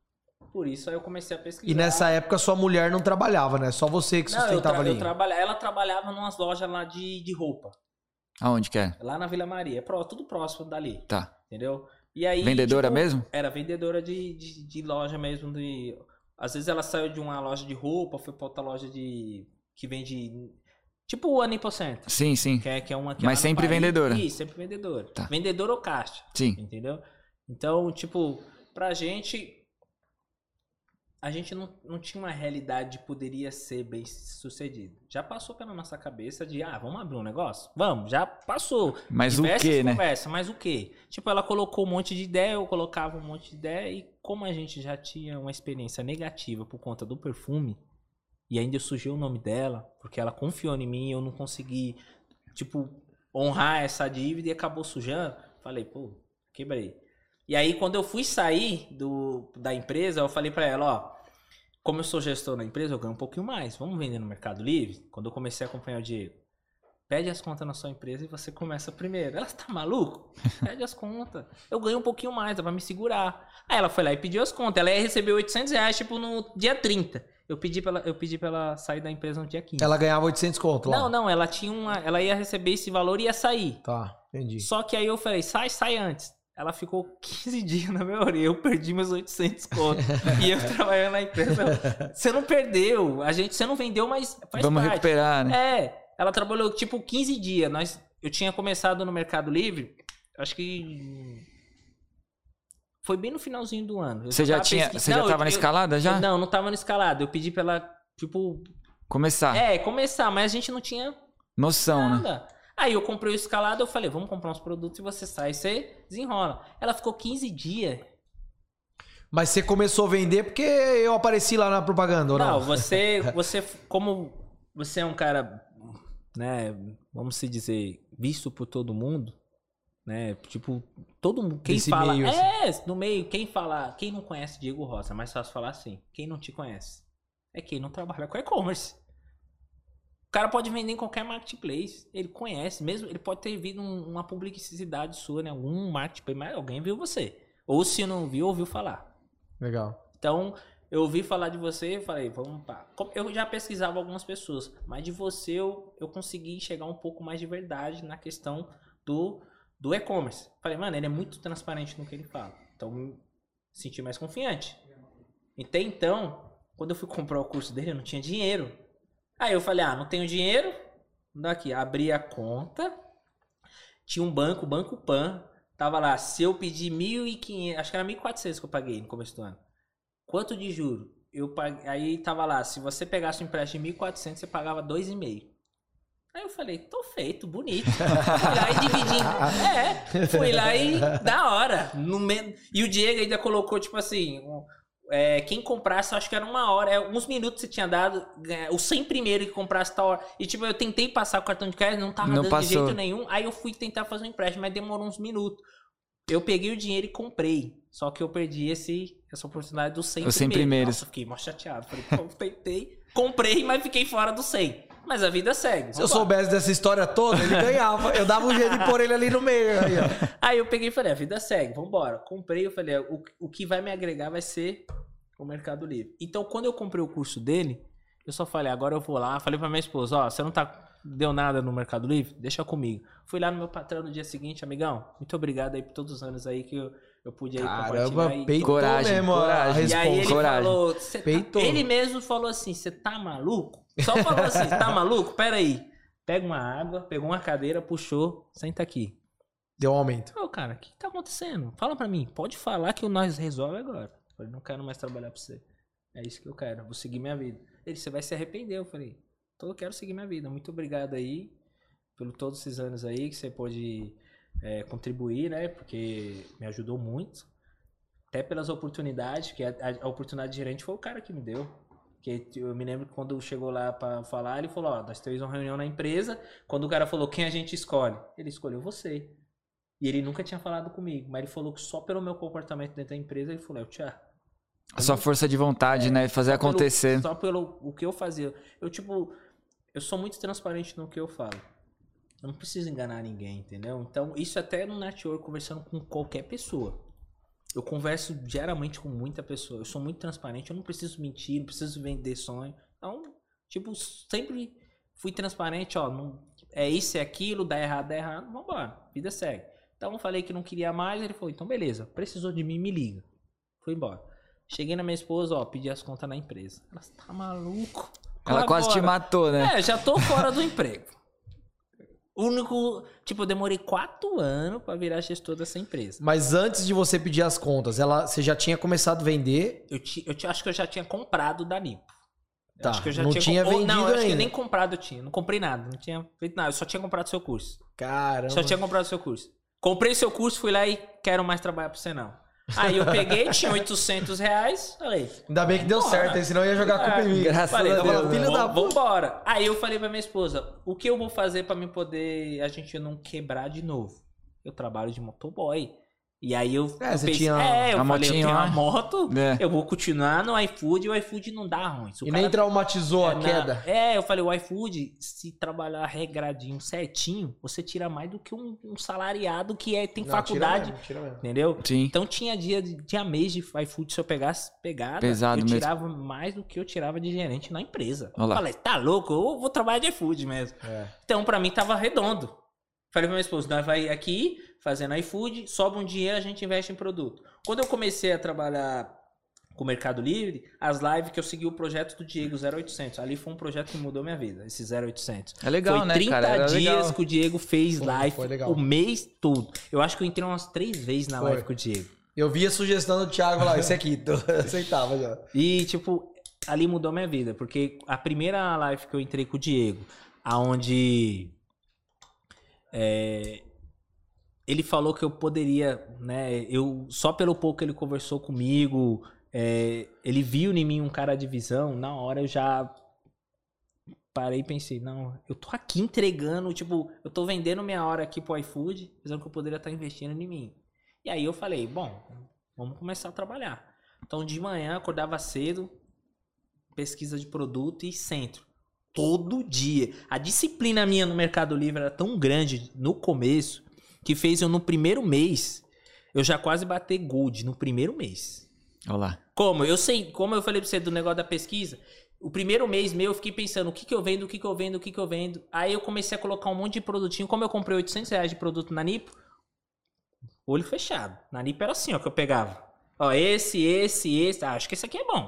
Por isso aí eu comecei a pesquisar. E nessa época sua mulher não trabalhava, né? Só você que sustentava não, eu tra ali. Eu trabalha... Ela trabalhava em umas lojas lá de, de roupa. Aonde que é? Lá na Vila Maria. É tudo próximo dali. Tá. Entendeu? E aí, vendedora tipo, mesmo? Era vendedora de, de, de, loja mesmo. De... Às vezes ela saiu de uma loja de roupa, foi pra outra loja de. que vende. Tipo o Anipocentro. Sim, sim. Que é, que é uma que Mas é sempre vendedora. Isso, sempre vendedora. Tá. Vendedora ou caixa. Sim. Entendeu? Então, tipo, pra gente, a gente não, não tinha uma realidade de poderia ser bem sucedido. Já passou pela nossa cabeça de, ah, vamos abrir um negócio? Vamos, já passou. Mas o quê, né? Conversa, mas o quê? Tipo, ela colocou um monte de ideia, eu colocava um monte de ideia, e como a gente já tinha uma experiência negativa por conta do perfume, e ainda surgiu o nome dela, porque ela confiou em mim, eu não consegui, tipo, honrar essa dívida e acabou sujando, falei, pô, quebrei. E aí, quando eu fui sair do, da empresa, eu falei para ela, ó, como eu sou gestor na empresa, eu ganho um pouquinho mais. Vamos vender no Mercado Livre? Quando eu comecei a acompanhar o Diego, pede as contas na sua empresa e você começa primeiro. Ela tá maluco? Pede as contas. Eu ganho um pouquinho mais, ela vai me segurar. Aí ela foi lá e pediu as contas. Ela ia receber 800 reais, tipo, no dia 30. Eu pedi pra ela, eu pedi pra ela sair da empresa no dia 15. Ela ganhava 800 conto lá? Não, não, ela tinha uma... Ela ia receber esse valor e ia sair. Tá, entendi. Só que aí eu falei, sai, sai antes. Ela ficou 15 dias na minha orelha. Eu perdi meus 800 contos. e eu trabalhando na empresa. Você não perdeu. A gente, você não vendeu, mas faz Vamos parte. recuperar, né? É. Ela trabalhou tipo 15 dias. Nós, eu tinha começado no Mercado Livre. Acho que. Foi bem no finalzinho do ano. Eu você já tinha. Você não, já tava eu, na escalada já? Eu, não, não tava na escalada. Eu pedi pra ela, tipo. Começar. É, começar, mas a gente não tinha. Noção, né? nada. né? Aí eu comprei o escalado, eu falei, vamos comprar uns produtos e você sai, você desenrola. Ela ficou 15 dias. Mas você começou a vender porque eu apareci lá na propaganda, ou não? Não, você, você como você é um cara, né, vamos se dizer, visto por todo mundo, né? Tipo, todo mundo, quem fala, meio, é, assim. no meio, quem fala, quem não conhece Diego Rosa, é mais fácil falar assim. Quem não te conhece é quem não trabalha com e-commerce. O cara pode vender em qualquer marketplace. Ele conhece, mesmo ele pode ter visto uma publicidade sua, né? Algum marketplace, mas alguém viu você. Ou se não viu, ouviu falar. Legal. Então, eu ouvi falar de você e falei, vamos pá. Eu já pesquisava algumas pessoas, mas de você eu, eu consegui chegar um pouco mais de verdade na questão do, do e-commerce. Falei, mano, ele é muito transparente no que ele fala. Então, me senti mais confiante. Até então, quando eu fui comprar o curso dele, eu não tinha dinheiro. Aí eu falei, ah, não tenho dinheiro. Daqui, abri a conta. Tinha um banco, Banco Pan. Tava lá, se eu pedir 1.500, acho que era 1.400 que eu paguei no começo do ano. Quanto de juro? Eu paguei, aí tava lá, se você pegasse um empréstimo de 1.400, você pagava 2,5. Aí eu falei, tô feito, bonito. fui lá e dividi. É, fui lá e da hora. No me... E o Diego ainda colocou, tipo assim, é, quem comprasse, acho que era uma hora, é, uns minutos você tinha dado, é, o 100 primeiro que comprasse tal hora. E tipo, eu tentei passar o cartão de crédito, não tava Não dando de passou. jeito nenhum. Aí eu fui tentar fazer um empréstimo, mas demorou uns minutos. Eu peguei o dinheiro e comprei. Só que eu perdi esse, essa oportunidade dos 100 Os 100 primeiros. primeiros. Nossa, fiquei mó chateado. Falei, pô, tentei, comprei, mas fiquei fora do 100. Mas a vida segue. Se eu soubesse dessa história toda, ele ganhava. Eu dava um jeito de pôr ele ali no meio. Aí. Aí eu peguei e falei, a vida segue, vambora. Comprei, eu falei, o, o que vai me agregar vai ser o Mercado Livre. Então, quando eu comprei o curso dele, eu só falei, agora eu vou lá. Falei pra minha esposa, ó, você não tá deu nada no Mercado Livre? Deixa comigo. Fui lá no meu patrão no dia seguinte, amigão, muito obrigado aí por todos os anos aí que eu, eu pude aí Caramba, compartilhar. e- peitou Coragem, mesmo a coragem. E aí ele Coragem. falou, "Cê tá-" ele mesmo falou assim, você tá maluco? Só falou assim, tá maluco? Pera aí. Pega uma água, pegou uma cadeira, puxou, senta aqui. Deu um aumento. Ô, cara, o que, que tá acontecendo? Fala pra mim. Pode falar que o nós resolve agora. Eu falei, não quero mais trabalhar pra você. É isso que eu quero. Vou seguir minha vida. Ele, você vai se arrepender. Eu falei, então eu quero seguir minha vida. Muito obrigado aí pelo todos esses anos aí que você pôde é, contribuir, né? Porque me ajudou muito. Até pelas oportunidades, que a, a- oportunidade de gerente foi o cara que me deu. Que eu me lembro que quando chegou lá pra falar, ele falou, ó, nós temos uma reunião na empresa. Quando o cara falou quem a gente escolhe, ele escolheu você. E ele nunca tinha falado comigo, mas ele falou que só pelo meu comportamento dentro da empresa, ele falou, Tia, A sua força de vontade, né? Fazer só pelo- acontecer. só pelo o que eu fazia. Eu, tipo, eu sou muito transparente no que eu falo. Eu não preciso enganar ninguém, entendeu? Então, isso até no network, conversando com qualquer pessoa. Eu converso diariamente com muita pessoa. Eu sou muito transparente, eu não preciso mentir, não preciso vender sonho. Então, tipo, sempre fui transparente, ó, não, é isso, é aquilo, dá errado, dá errado, vambora, vida segue. Então eu falei que não queria mais, ele falou, então beleza, precisou de mim, me liga. Fui embora. Cheguei na minha esposa, ó, pedi as contas na empresa. Ela, tá maluco? Ela quase te Agora?" matou, né? É, já tô fora do emprego. O único, tipo, eu demorei quatro anos pra virar gestor dessa empresa. Mas antes de você pedir as contas, ela, você já tinha começado a vender. Eu, ti, eu acho que eu já tinha comprado da Nipo. Tá, acho que eu já não tinha ou vendido Não, eu acho que nem comprado eu tinha. Não comprei nada, não tinha feito nada. Eu só tinha comprado seu curso. Caramba. Só tinha comprado seu curso. Comprei seu curso, fui lá e quero mais trabalhar pra você não. Aí eu peguei, tinha 800 reais, falei, Ainda bem que deu certo, hein? senão ia jogar a culpa em mim. Graças Falei, a vamos, Deus, filho vamos, da puta. vambora. Aí eu falei pra minha esposa, o que eu vou fazer pra me poder, a gente não quebrar de novo? Eu trabalho de motoboy. E aí eu, É, eu você pensei, tinha é, eu a falei, eu tenho uma moto, É. eu vou continuar no iFood e o iFood não dá ruim. E nem traumatizou a é, na- queda. É, eu falei, o iFood, se trabalhar regradinho, certinho, você tira mais do que um, um salariado que é, tem Não, faculdade, tira mesmo, tira mesmo. entendeu? Sim. Então tinha dia, de- tinha mês de iFood, se eu pegasse pegada, Pesado eu mesmo. tirava mais do que eu tirava de gerente na empresa. Olha lá. Falei, tá louco, eu vou trabalhar de iFood mesmo. É. Então, pra mim, tava redondo. Falei pra minha esposa, nós vai aqui, fazendo iFood, sobra um dinheiro, a gente investe em produto. Quando eu comecei a trabalhar com o Mercado Livre, as lives que eu segui o projeto do Diego 0800. Ali foi um projeto que mudou minha vida, esse 0800. É legal, foi né, 30 cara? Era dias legal. que o Diego fez Foi, live foi legal. o mês todo. Eu acho que eu entrei umas três vezes na Foi. live com o Diego. Eu vi a sugestão do Thiago lá, esse aqui, tô, aceitava já. E, tipo, ali mudou minha vida, porque a primeira live que eu entrei com o Diego, aonde é, ele falou que eu poderia, né? Eu só pelo pouco que ele conversou comigo, é, ele viu em mim um cara de visão. Na hora eu já parei e pensei, não, eu tô aqui entregando, tipo, eu tô vendendo minha hora aqui pro iFood, dizendo que eu poderia estar investindo em mim. E aí eu falei, bom, vamos começar a trabalhar. Então de manhã acordava cedo, pesquisa de produto e centro. Todo dia. A disciplina minha no Mercado Livre era tão grande no começo que fez eu no primeiro mês eu já quase bater gold no primeiro mês. Olha lá. Como? Eu sei, como eu falei pra você do negócio da pesquisa, o primeiro mês meu eu fiquei pensando o que, que eu vendo, o que, que eu vendo, o que, que eu vendo. Aí eu comecei a colocar um monte de produtinho. Como eu comprei 800 reais de produto na Nipo, olho fechado. Na Nipo era assim, ó, que eu pegava. Ó, esse, esse, esse. Ah, acho que esse aqui é bom.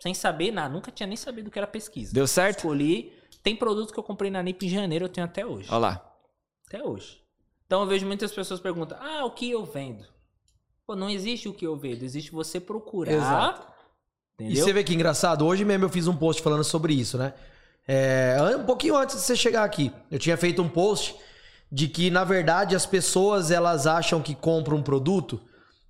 Sem saber nada, nunca tinha nem sabido o que era pesquisa. Deu certo? Escolhi. Tem produto que eu comprei na Nipo em janeiro, eu tenho até hoje. Olha lá. Até hoje. Então eu vejo muitas pessoas perguntam: ah, o que eu vendo? Pô, não existe o que eu vendo, existe você procurar. Exato. E Entendeu? você vê que engraçado, hoje mesmo eu fiz um post falando sobre isso, né? É, um pouquinho antes de você chegar aqui, eu tinha feito um post de que, na verdade, as pessoas elas acham que compram um produto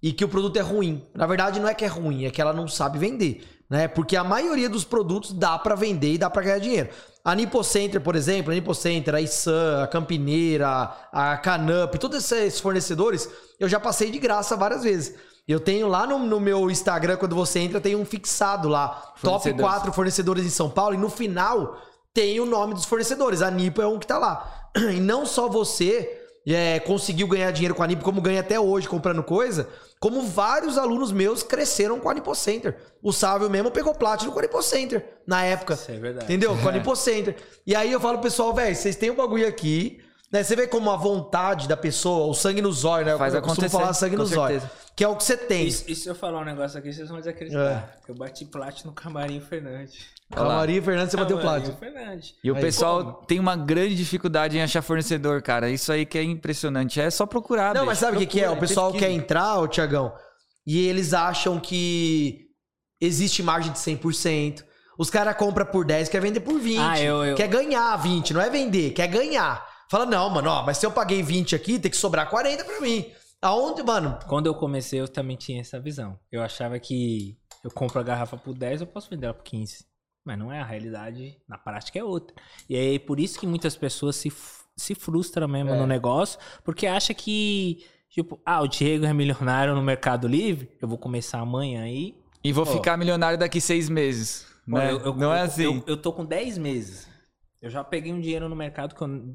e que o produto é ruim. Na verdade, não é que é ruim, é que ela não sabe vender, né? Porque a maioria dos produtos dá para vender e dá para ganhar dinheiro. A Nipo Center, por exemplo, a Nipo Center, a Issan, a Campineira, a Canup, todos esses fornecedores, eu já passei de graça várias vezes. Eu tenho lá no, no meu Instagram, quando você entra, tem um fixado lá. Top 4 fornecedores em São Paulo. E no final tem o nome dos fornecedores. A Nipo é um que tá lá. E não só você é, conseguiu ganhar dinheiro com a Nipo, como ganha até hoje comprando coisa, como vários alunos meus cresceram com a Nipo Center. O Sávio mesmo pegou Platinum com a Nipo Center na época. Isso é verdade. Entendeu? Com a Nipo Center. E aí eu falo pessoal, velho, vocês têm um bagulho aqui. Né? Você vê como a vontade da pessoa, o sangue no zóio, né? Faz eu costumo acontecer, falar sangue com no zóio. certeza. Que é o que você tem. E, e se eu falar um negócio aqui, vocês vão desacreditar. Eu bati plat no Camarim Fernandes. Camarim Fernandes, você bateu Platinum. Fernandes. E o Aí, pessoal tem uma grande dificuldade em achar fornecedor, cara. Isso aí que é impressionante. É só procurar. Não, bicho. mas sabe o que, que é? O pessoal quer entrar, ô Tiagão, e eles acham que existe margem de 100%. Os caras compram por 10, quer vender por 20. Ah, eu- eu- Quer ganhar 20, não é vender, quer ganhar. Fala, não, mano, ó, mas se eu paguei 20 aqui, tem que sobrar 40 pra mim. Aonde, mano? Quando eu comecei, eu também tinha essa visão. Eu achava que eu compro a garrafa por 10, eu posso vender ela por 15. Mas não é a realidade, na prática é outra. E aí, por isso que muitas pessoas se, se frustram mesmo É. no negócio, porque acha que, tipo, ah, o Diego é milionário no Mercado Livre, eu vou começar amanhã aí. E vou Ó. ficar milionário daqui seis meses. Pô, né? eu- eu- não é eu- assim. Eu, eu tô com 10 meses. Eu já peguei um dinheiro no mercado que eu,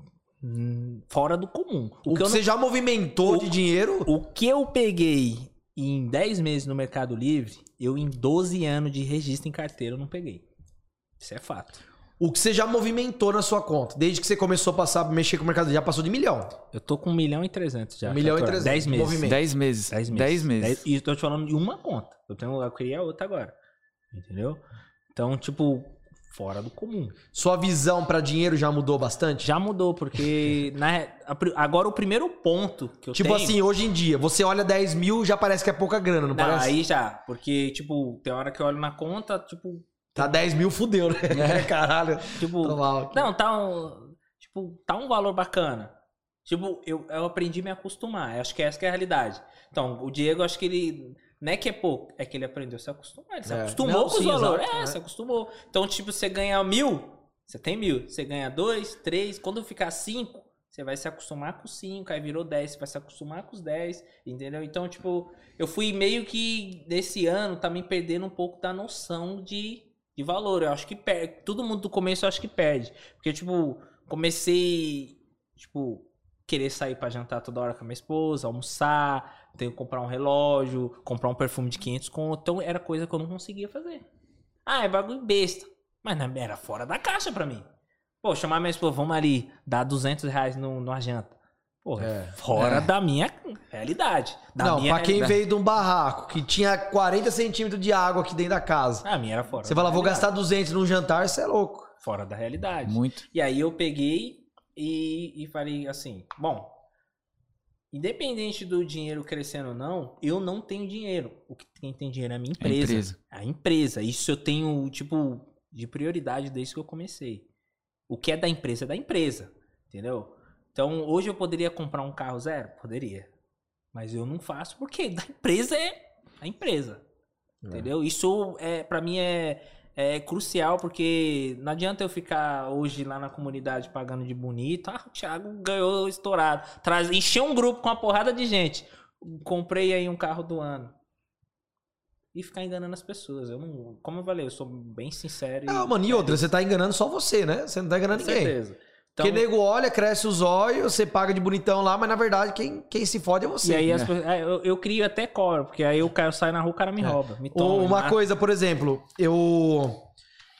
fora do comum. O que, eu não- você já movimentou o- de dinheiro. O que eu peguei em 10 meses no Mercado Livre, eu em 12 anos de registro em carteira eu não peguei. Isso é fato. O que você já movimentou na sua conta. Desde que você começou a passar, mexer com o mercado, já passou de milhão. Eu tô com 1 milhão e 300 já. Um milhão e faturado. 300 10 meses. movimento. Dez meses. 10 meses. Dez meses. Dez- E eu tô te falando de uma conta. Eu, tenho, eu criei a outra agora. Entendeu? Então, tipo, fora do comum. Sua visão pra dinheiro já mudou bastante? Já mudou, porque na, pri- agora o primeiro ponto que eu Tipo tenho... assim, hoje em dia, você olha 10 mil, já parece que é pouca grana, não, Não, parece? aí já, porque, tipo, tem hora que eu olho na conta, tipo, Tá 10 mil, fudeu, né? Caralho. tipo. Não, tá um. Tipo, tá um valor bacana. Tipo, eu, eu aprendi a me acostumar. Acho que essa que é a realidade. Então, o Diego, acho que ele. Não é que é pouco, é que ele aprendeu a se acostumar. Ele se É. acostumou Não, com sim, os valores. exato, é, né? se acostumou. Então, tipo, você ganha mil, você tem mil. Você ganha dois, três. Quando ficar cinco, você vai se acostumar com cinco. Aí virou dez, você vai se acostumar com os dez. Entendeu? Então, tipo, eu fui meio que, nesse ano, também perdendo um pouco da noção de, de valor. Eu acho que perde. Todo mundo do começo eu acho que perde. Porque, tipo, comecei, tipo, querer sair pra jantar toda hora com a minha esposa, almoçar, tenho que comprar um relógio, comprar um perfume de 500 conto. Então era coisa que eu não conseguia fazer. Ah, é bagulho besta. Mas não, era fora da caixa pra mim. Pô, chamar minha esposa, vamos ali, dar 200 reais no, numa janta. Pô, É. fora É. da minha realidade. Da não, minha pra quem realidade. veio de um barraco que tinha 40 centímetros de água aqui dentro da casa. A minha era fora. Você fala, vou realidade. gastar 200 num jantar, você é louco. Fora da realidade. Muito. E aí eu peguei e, e falei assim, bom, independente do dinheiro crescendo ou não, eu não tenho dinheiro. O que quem tem dinheiro é a minha É a empresa. empresa. A empresa. Isso eu tenho, tipo, de prioridade desde que eu comecei. O que é da empresa é da empresa. Entendeu? Então, hoje eu poderia comprar um carro zero? Poderia. Mas eu não faço porque da empresa é a empresa. Entendeu? Isso é para mim é, é crucial porque não adianta eu ficar hoje lá na comunidade pagando de bonito. Ah, o Thiago ganhou estourado. Traz, encheu um grupo com uma porrada de gente. Comprei aí um carro do ano. E ficar enganando as pessoas. Eu não, como eu falei, eu sou bem sincero. Não, mano, e outra, você tá enganando só você, né? Você não tá enganando Com ninguém. certeza. Então, Porque nego olha, cresce os olhos, você paga de bonitão lá, mas na verdade quem, quem se fode é você. e aí né? pessoas- é, eu, eu crio até cobra, porque aí o cara sai na rua, o cara me rouba. Me toma, Ou me uma mata. coisa, por exemplo, eu.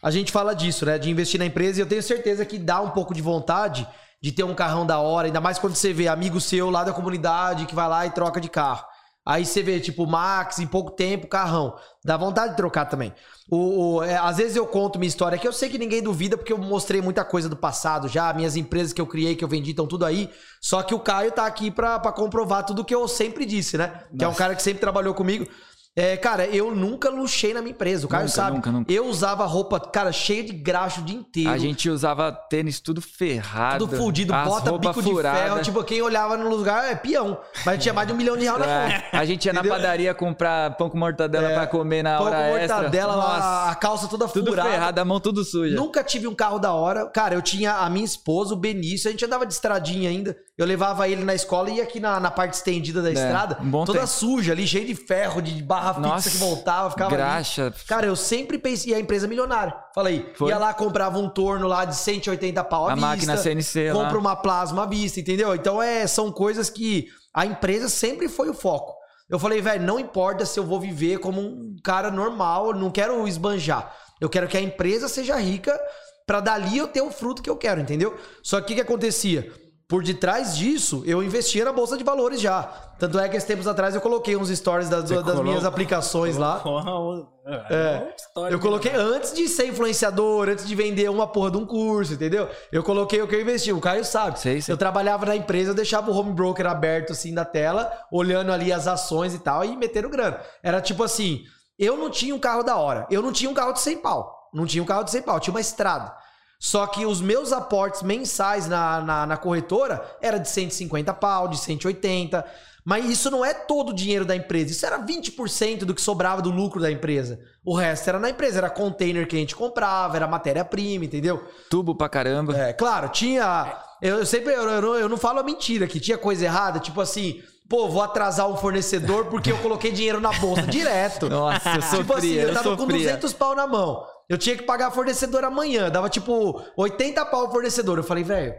A gente fala disso, né? De investir na empresa e eu tenho certeza que dá um pouco de vontade de ter um carrão da hora, ainda mais quando você vê amigo seu lá da comunidade que vai lá e troca de carro. Aí você vê, tipo, Max, em pouco tempo, carrão. Dá vontade de trocar também. O, o- é, às vezes eu conto minha história que eu sei que ninguém duvida, porque eu mostrei muita coisa do passado já. Minhas empresas que eu criei, que eu vendi, estão tudo aí. Só que o Caio tá aqui pra, pra comprovar tudo que eu sempre disse, né? Que é um Nossa. cara que sempre trabalhou comigo. É, cara, eu nunca luxei na minha empresa. O Caio Nunca, sabe. nunca, nunca. Eu usava roupa, cara, cheia de graxa o dia inteiro. A gente usava tênis tudo ferrado. Tudo fudido, bota, bico de furada. ferro. Tipo, quem olhava no lugar é peão. Mas tinha mais de um milhão de reais na conta. É, a gente ia na padaria comprar pão com mortadela É, pra comer na Pão hora com extra. mortadela lá, Nossa, a calça toda tudo furada. ferrado, a mão tudo suja. Nunca tive um carro da hora. Cara, eu tinha a minha esposa, o Benício, a gente andava de estradinha ainda. Eu levava ele na escola e ia aqui na, na parte estendida da estrada, um bom toda tempo. suja ali, cheia de ferro, de barra Nossa, que voltava, ficava ali. graxa. Cara, eu sempre pensei, e a empresa milionária. Falei, Foi. ia lá, comprava um torno lá de 180 pau à A vista. máquina CNC lá. Compra uma plasma à vista, entendeu? Então é, são coisas que a empresa sempre foi o foco. Eu falei, velho, não importa se eu vou viver como um cara normal, eu não quero esbanjar. Eu quero que a empresa seja rica pra dali eu ter o fruto que eu quero, entendeu? Só que o que, que acontecia? Por detrás disso, eu investia na bolsa de valores já. Tanto é que esses tempos atrás eu coloquei uns stories das, das colocou- minhas aplicações lá. É. Eu coloquei antes de ser influenciador, antes de vender uma porra de um curso, entendeu? Eu coloquei o que eu investi. O Caio sabe. Sei, sei. Eu trabalhava na empresa, eu deixava o home broker aberto assim da tela, olhando ali as ações e tal, e metendo grana. Era tipo assim: eu não tinha um carro da hora, eu não tinha um carro de 100 pau. Não tinha um carro de 100 pau, tinha uma estrada. Só que os meus aportes mensais na, na, na corretora era de 150 pau, de 180. Mas isso não é todo o dinheiro da empresa. Isso era 20% do que sobrava do lucro da empresa. O resto era na empresa. Era container que a gente comprava, era matéria-prima, entendeu? Tubo pra caramba. É, claro, tinha. Eu, eu sempre. Eu, eu não, eu não falo a mentira, que tinha coisa errada, tipo assim. Pô, vou atrasar um fornecedor porque eu coloquei dinheiro na bolsa direto. Nossa, eu sofria, tipo assim, eu eu tava com sofria. 200 pau na mão. Eu tinha que pagar fornecedor amanhã. Dava tipo 80 pau o fornecedor. Eu falei, velho,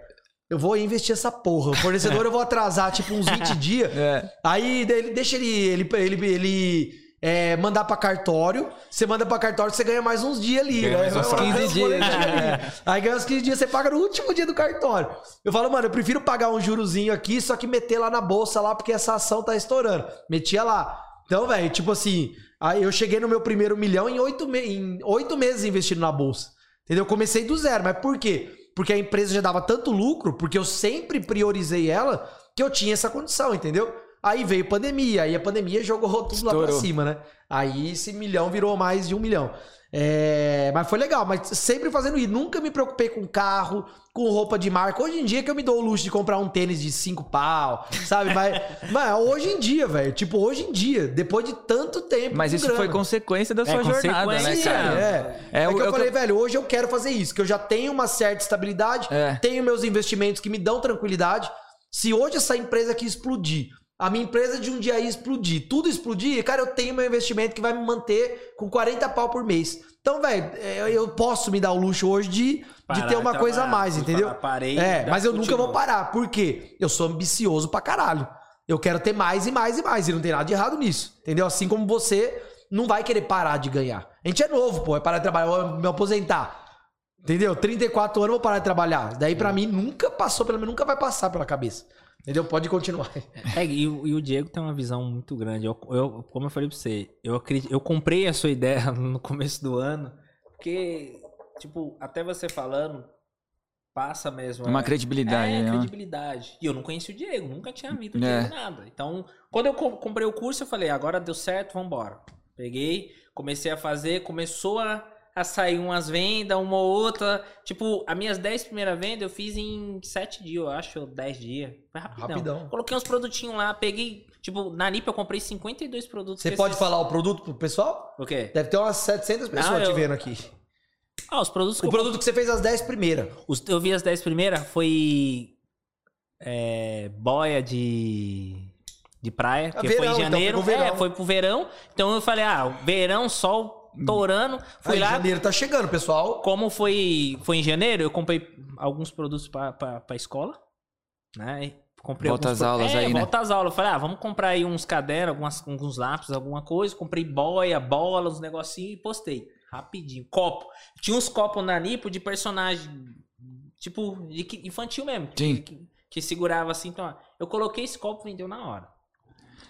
eu vou investir essa porra. O fornecedor eu vou atrasar tipo uns 20 dias. É. Aí ele, deixa ele, ele, ele, ele é, mandar pra cartório. Você manda pra cartório, você ganha mais uns dias ali. Ganha né? mais uns Vai lá, 15 ganha uns dias, né? Aí ganha uns 15 dias, você paga no último dia do cartório. Eu falo, mano, eu prefiro pagar um jurozinho aqui, só que meter lá na bolsa lá, porque essa ação tá estourando. Metia lá. Então, velho, tipo assim, aí eu cheguei no meu primeiro milhão em oito, me em oito meses investindo na bolsa. Entendeu? Eu comecei do zero, mas por quê? Porque a empresa já dava tanto lucro, porque eu sempre priorizei ela, que eu tinha essa condição, entendeu? Aí veio pandemia, aí a pandemia jogou tudo lá pra Estourou. cima, né? Aí esse milhão virou mais de um milhão. É, mas foi legal, mas sempre fazendo isso. Nunca me preocupei com carro, com roupa de marca. Hoje em dia que eu me dou o luxo de comprar um tênis de cinco pau, sabe? Mas, mas hoje em dia, velho. Tipo, hoje em dia, depois de tanto tempo. Mas isso grana. foi consequência da sua jornada, né, cara? É, é, É, que o- eu é falei, que eu- velho, hoje eu quero fazer isso, que eu já tenho uma certa estabilidade, É. tenho meus investimentos que me dão tranquilidade. Se hoje essa empresa aqui explodir, a minha empresa de um dia ia explodir, tudo explodir, cara, eu tenho meu investimento que vai me manter com 40 pau por mês. Então, velho, é, eu posso me dar o luxo hoje de, de Parar ter uma de coisa a mais, entendeu? parei, é, mas eu nunca vou parar. Por quê? Eu sou ambicioso pra caralho. Eu quero ter mais e mais e mais. E não tem nada de errado nisso. Entendeu? Assim como você não vai querer parar de ganhar. A gente é novo, pô. É parar de trabalhar, eu me aposentar. Entendeu? 34 anos eu vou parar de trabalhar. Daí pra mim nunca passou, pelo menos nunca vai passar pela cabeça. Entendeu? Pode continuar. É, e, o- e o Diego tem uma visão muito grande. Eu, eu- como eu falei pra você, eu, acredito, eu comprei a sua ideia no começo do ano, porque, tipo, até você falando, passa mesmo. Uma é- credibilidade, É, né? credibilidade. E eu não conhecia o Diego, nunca tinha visto o É. Diego nada. Então, quando eu co- comprei o curso, eu falei, agora deu certo, vambora. Peguei, comecei a fazer, começou a, a sair umas vendas, uma ou outra. Tipo, as minhas 10 primeiras vendas eu fiz em 7 dias, eu acho, ou 10 dias. Foi rapidão. Rapidão. Coloquei uns produtinhos lá, peguei. Tipo, na NIP eu comprei 52 produtos. Você pode esses- falar o produto pro pessoal? O quê? Deve ter umas 700 pessoas Não, te eu- vendo aqui. Ah, os produtos que O eu produto que você fez as 10 primeiras. Os- eu vi as 10 primeiras, foi. é, boia de. De praia, Ah, que verão, foi em então, janeiro. pegou verão. É, foi pro verão. Então eu falei, ah, verão, sol torando. Fui Aí, lá. janeiro tá chegando, pessoal. Como foi, foi em janeiro, eu comprei alguns produtos pra, pra, pra escola. Né? E Comprei Volta pro- aulas é, aí, né? volta às aulas. Eu Falei, ah, vamos comprar aí uns cadernos, algumas, alguns lápis, alguma coisa. Comprei boia, bola, uns negocinhos e postei. Rapidinho. Copo. Tinha uns copos na Nipo de personagem, tipo, de que- infantil mesmo. Sim. Que, que segurava assim. Então, ó, eu coloquei esse copo e vendeu na hora.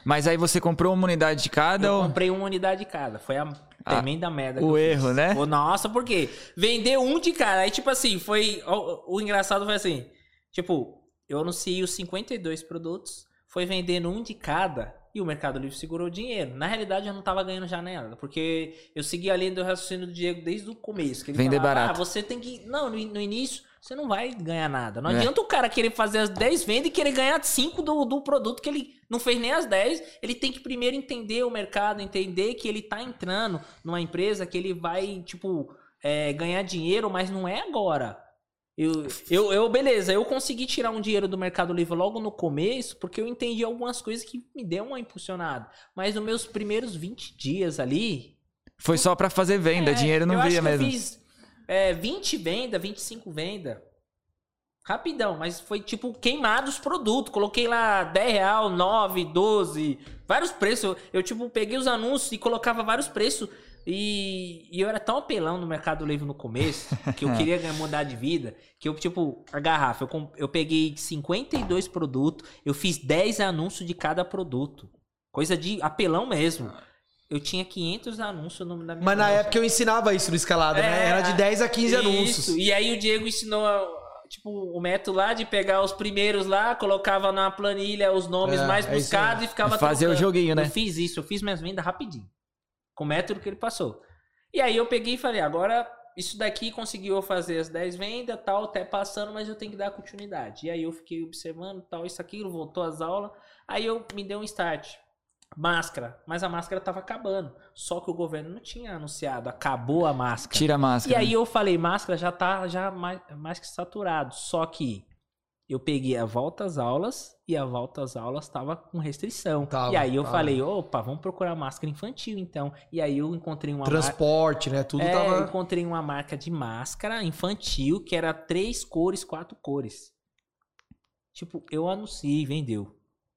Mas aí você comprou uma unidade de cada Eu ou... comprei uma unidade de cada. Foi a Ah, tremenda merda. o eu fiz. erro, né? Nossa, por quê? Vendeu um de cada. Aí, tipo assim, foi. O, o engraçado foi assim: tipo, eu anunciei os 52 produtos, foi vendendo um de cada. E o Mercado Livre segurou o dinheiro. Na realidade, eu não tava ganhando já nada, porque eu segui a linha do raciocínio do Diego desde o começo. Vender falava, barato. Ah, você tem que. Não, no, no início, você não vai ganhar nada. Não É. adianta o cara querer fazer as 10 vendas e querer ganhar 5 do, do produto que ele não fez nem as 10. Ele tem que primeiro entender o mercado, entender que ele tá entrando numa empresa que ele vai, tipo, é, ganhar dinheiro, mas não é agora. Eu, eu, eu, beleza, eu consegui tirar um dinheiro do Mercado Livre logo no começo, porque eu entendi algumas coisas que me deu uma impulsionada. Mas nos meus primeiros 20 dias ali. Foi só pra fazer venda, é, dinheiro não via mesmo. Eu fiz é, 20 venda, 25 venda. Rapidão, mas foi tipo queimado os produtos. Coloquei lá 10 real, 9, 12, vários preços. Eu, tipo peguei os anúncios e colocava vários preços. E, e eu era tão apelão no Mercado Livre no começo, que eu queria ganhar- mudar de vida, que eu, tipo, a garrafa, eu, eu peguei 52 produtos, eu fiz 10 anúncios de cada produto. Coisa de apelão mesmo. Eu tinha 500 anúncios no, na minha Mas na época eu ensinava isso no escalada, né? É, Era de 10 a 15 Isso, anúncios. E aí o Diego ensinou, tipo, o método lá de pegar os primeiros lá, colocava na planilha os nomes É, mais é buscados aí. e ficava Fazer o trocando. joguinho, né? Eu fiz isso, eu fiz minhas vendas rapidinho. Com o método que ele passou. E aí eu peguei e falei, agora isso daqui conseguiu fazer as 10 vendas, tal, até passando, mas eu tenho que dar continuidade. E aí eu fiquei observando, tal, isso, aquilo, voltou às aulas. Aí eu me deu um start. Máscara. Mas a máscara tava acabando. Só que o governo não tinha anunciado. Acabou a máscara. Tira a máscara. E aí né? eu falei, máscara já tá já mais, mais que saturado. Só que eu peguei a volta às aulas e a volta às aulas tava com restrição. Tava, e aí eu tava. falei, opa, vamos procurar máscara infantil então. E aí eu encontrei uma. Transporte, né? Tudo É, eu tava. encontrei uma marca de máscara infantil que era três cores, quatro cores. Tipo, eu anunciei vendeu.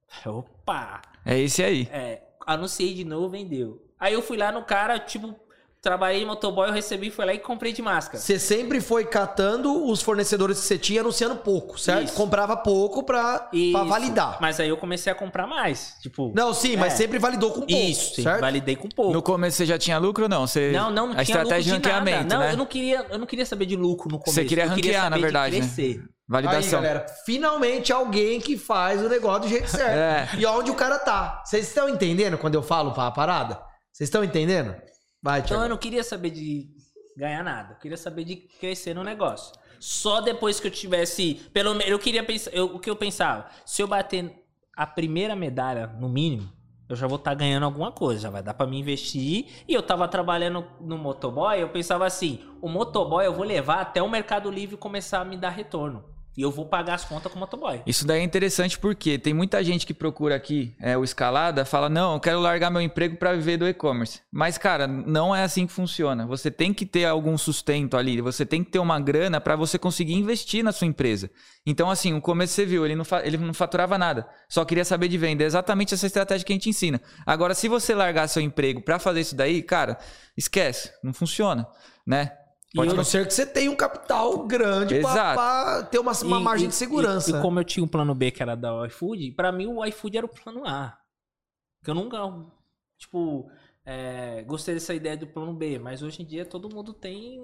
Opa! É esse aí. É, anunciei de novo, vendeu. Aí eu fui lá no cara, tipo, trabalhei em motoboy, eu recebi, fui lá e comprei de máscara. Você sempre foi catando os fornecedores que você tinha, anunciando pouco, certo? Isso. Comprava pouco pra, pra validar. Mas aí eu comecei a comprar mais. Tipo, Não, sim, mas É. sempre validou com pouco, isso, sim, certo? validei com pouco. No começo você já tinha lucro ou não? Você... Não, não, não A tinha estratégia de lucro de nada. ranqueamento, Não, né? eu não queria, eu não queria saber de lucro no começo. Você queria eu queria ranquear, na verdade, né? Validação. Aí, galera, finalmente alguém que faz o negócio do jeito certo. É. E onde o cara tá. Vocês estão entendendo quando eu falo pra parada? Vocês estão entendendo? Vai, Então eu não queria saber de ganhar nada. Eu queria saber de crescer no negócio. Só depois que eu tivesse, pelo menos, eu queria pensar, eu- o que eu pensava, se eu bater a primeira medalha no mínimo, eu já vou estar ganhando alguma coisa, já vai dar pra me investir. E eu tava trabalhando no motoboy, eu pensava assim, o motoboy eu vou levar até o Mercado Livre começar a me dar retorno. E eu vou pagar as contas com o motoboy. Isso daí é interessante porque tem muita gente que procura aqui é, o escalada, fala: não, eu quero largar meu emprego para viver do e-commerce. Mas, cara, não é assim que funciona. Você tem que ter algum sustento ali, você tem que ter uma grana para você conseguir investir na sua empresa. Então, assim, o começo você viu, ele não, ele não faturava nada, só queria saber de venda. É exatamente essa estratégia que a gente ensina. Agora, se você largar seu emprego para fazer isso daí, cara, esquece, não funciona, né? A não ser que você tenha um capital grande pra ter uma, uma E- margem e- de segurança. E, e como eu tinha um plano B que era da iFood, pra mim o iFood era o plano A. Porque eu nunca, tipo, é, gostei dessa ideia do plano B, mas hoje em dia todo mundo tem,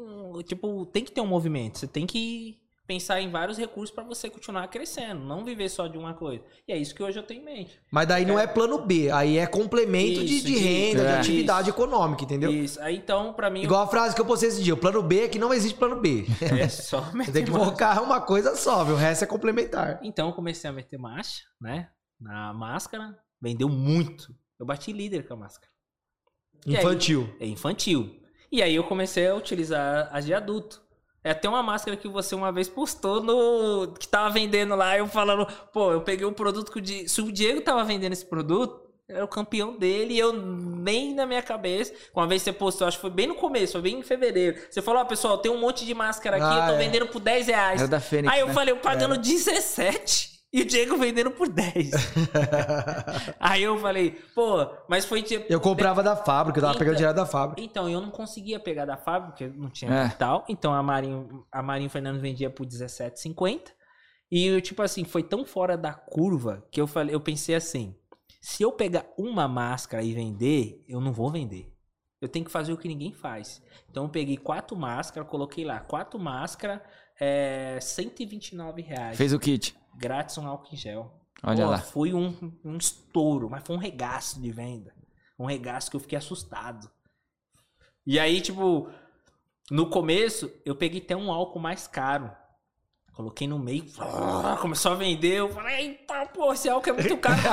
tipo, tem que ter um movimento. Você tem que pensar em vários recursos pra você continuar crescendo, não viver só de uma coisa. E é isso que hoje eu tenho em mente. Mas daí não é plano B, aí é complemento de, Isso, de de- renda, de é. atividade econômica, entendeu? Isso. Aí então, pra mim, Igual a frase que eu postei esse dia, o plano B é que não existe plano B. é só Você meter tem que focar uma coisa só, viu? o resto é complementar. Então eu comecei a meter marcha, né? Na máscara, vendeu muito. Eu bati líder com a máscara. E aí? Infantil. É infantil. E aí eu comecei a utilizar as de adulto. É até uma máscara que você uma vez postou no. que tava vendendo lá, eu falando, pô, eu peguei um produto que o Diego. Se o Diego tava vendendo esse produto, era o campeão dele, e eu nem na minha cabeça. Uma vez você postou, acho que foi bem no começo, foi bem em fevereiro. Você falou, ó, pessoal, tem um monte de máscara aqui, Ah, eu tô é. vendendo por 10 reais. Era da Fênix. Aí eu né? falei, eu pagando 17 e o Diego vendendo por 10. Aí eu falei, pô, mas foi tipo. Eu comprava da fábrica, eu tava pegando Então- direto da fábrica. Então, eu não conseguia pegar da fábrica, porque não tinha É. capital. Então, a Marinho, a Marinho Fernandes vendia por R$17,50. E eu, tipo assim, foi tão fora da curva que eu falei, eu pensei assim: se eu pegar uma máscara e vender, eu não vou vender. Eu tenho que fazer o que ninguém faz. Então eu peguei quatro máscaras, coloquei lá, quatro máscaras, é, 129 reais. Fez o kit. Grátis um álcool em gel. Olha Pô, lá. Foi um, um estouro, mas foi um regaço de venda. Um regaço que eu fiquei assustado. E aí, tipo, no começo, eu peguei até um álcool mais caro. Coloquei no meio, ah, começou a vender. Eu falei, eita, pô, esse álcool é muito caro.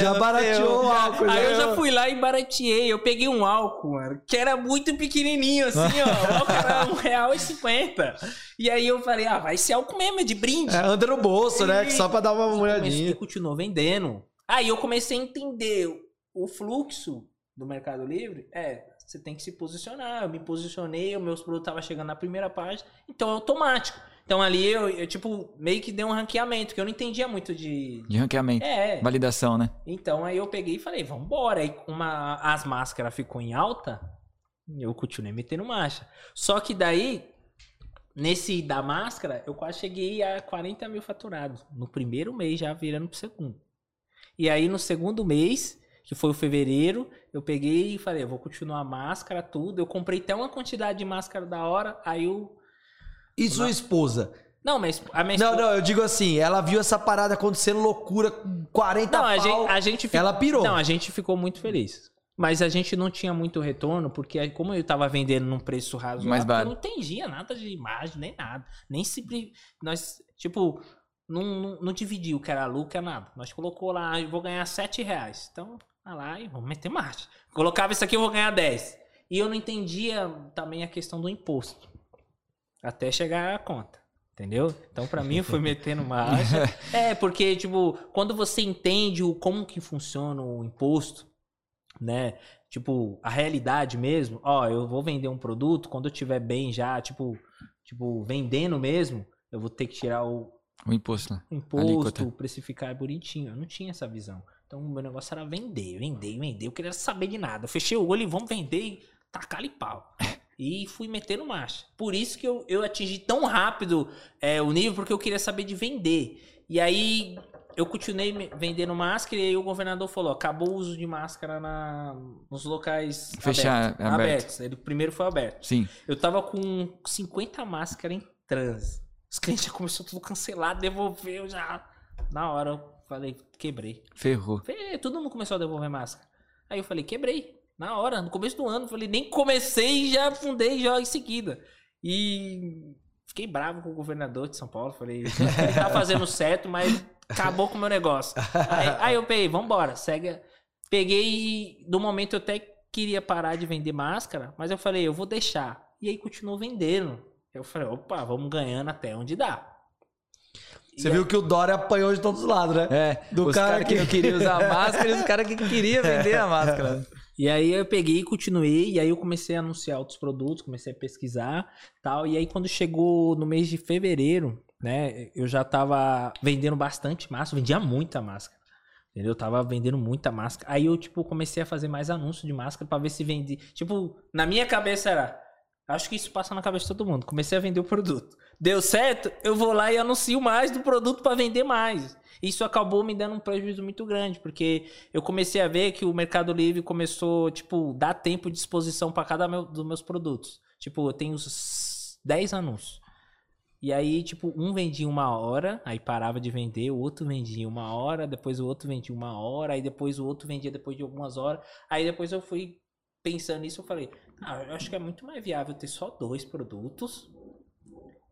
já barateou o álcool. Aí já. eu já fui lá e barateei. Eu peguei um álcool, mano, que era muito pequenininho, assim, ó. O álcool era um real e cinquenta. E aí eu falei, ah, vai ser álcool mesmo, é de brinde. É, anda no bolso, né? que Só pra dar uma olhadinha. continuou vendendo. Aí eu comecei a entender o fluxo do Mercado Livre. É, você tem que se posicionar. Eu me posicionei, os meus produtos estavam chegando na primeira página, então é automático. Então ali eu, eu, tipo, meio que dei um ranqueamento, que eu não entendia muito de. De ranqueamento. É. Validação, né? Então aí eu peguei e falei, vambora. Aí uma, as máscaras ficou em alta, eu continuei metendo marcha. Só que daí, nesse da máscara, eu quase cheguei a 40 mil faturados. No primeiro mês, já virando pro segundo. E aí no segundo mês, que foi o fevereiro, eu peguei e falei, vou continuar a máscara, tudo. Eu comprei até uma quantidade de máscara da hora, aí eu... E sua esposa? Não, mas a minha Não, esposa- não, eu digo assim, ela viu essa parada acontecendo loucura, com 40 Não, a pau, gente, a gente ficou, ela pirou. Não, a gente ficou muito feliz. Mas a gente não tinha muito retorno, porque aí, como eu tava vendendo num preço razoável, Mais eu não entendia nada de imagem, nem nada. Nem sempre. Nós, tipo, não, não, não dividia o que era lucro, é nada. Nós colocou lá, eu vou ganhar 7 reais. Então, vai lá e vamos meter marcha. Colocava isso aqui, eu vou ganhar 10. E eu não entendia também a questão do imposto. Até chegar a conta. Entendeu? Então, pra mim, fui metendo marcha. É, porque, tipo, quando você entende o como que funciona o imposto, né? Tipo, a realidade mesmo, ó, eu vou vender um produto, quando eu tiver bem já, tipo, tipo, vendendo mesmo, eu vou ter que tirar o O imposto lá. imposto, Alíquota. precificar bonitinho. Eu não tinha essa visão. Então, o meu negócio era vender, vender, vender. Eu queria saber de nada. Eu fechei o olho e vamos vender e tacar-lhe pau. E fui metendo marcha. Por isso que eu, eu atingi tão rápido é, o nível, porque eu queria saber de vender. E aí eu continuei vendendo máscara e aí o governador falou: acabou o uso de máscara na, nos locais Fechar, abertos. aberto. abertos. O primeiro foi aberto. Sim. Eu tava com 50 máscaras em transe. Os clientes já começaram tudo cancelar, devolver, eu já. Na hora falei, quebrei. Ferrou. Falei, todo mundo começou a devolver máscara. Aí eu falei, quebrei. Na hora, no começo do ano. Falei, nem comecei e já fundei já em seguida. E fiquei bravo com o governador de São Paulo. Falei, ele tá fazendo certo, mas acabou com o meu negócio. Aí, aí eu peguei, vambora, segue. Peguei do momento eu até queria parar de vender máscara, mas eu falei, eu vou deixar. E aí continuou vendendo. Eu falei, opa, vamos ganhando até onde dá. Você E viu que o Dória apanhou de todos os lados, né? É, Do os cara caras que... que- não queriam usar máscara e os caras que queriam vender a máscara. E aí eu peguei e continuei, e aí eu comecei a anunciar outros produtos, comecei a pesquisar tal. E aí quando chegou no mês de fevereiro, né, eu já tava vendendo bastante máscara, vendia muita máscara. Entendeu? Eu tava vendendo muita máscara. Aí eu, tipo, comecei a fazer mais anúncios de máscara pra ver se vendi. Tipo, na minha cabeça era. Acho que isso passa na cabeça de todo mundo. Comecei a vender o produto. Deu certo, eu vou lá e anuncio mais do produto pra vender mais. Isso acabou me dando um prejuízo muito grande, porque eu comecei a ver que o Mercado Livre começou, tipo, dar tempo de exposição para cada meu, dos meus produtos. Tipo, eu tenho uns 10 anúncios. E aí, tipo, um vendia uma hora, aí parava de vender, o outro vendia uma hora, depois o outro vendia uma hora, aí depois o outro vendia depois de algumas horas. Aí depois eu fui pensando nisso, eu falei, ah, eu acho que é muito mais viável ter só dois produtos.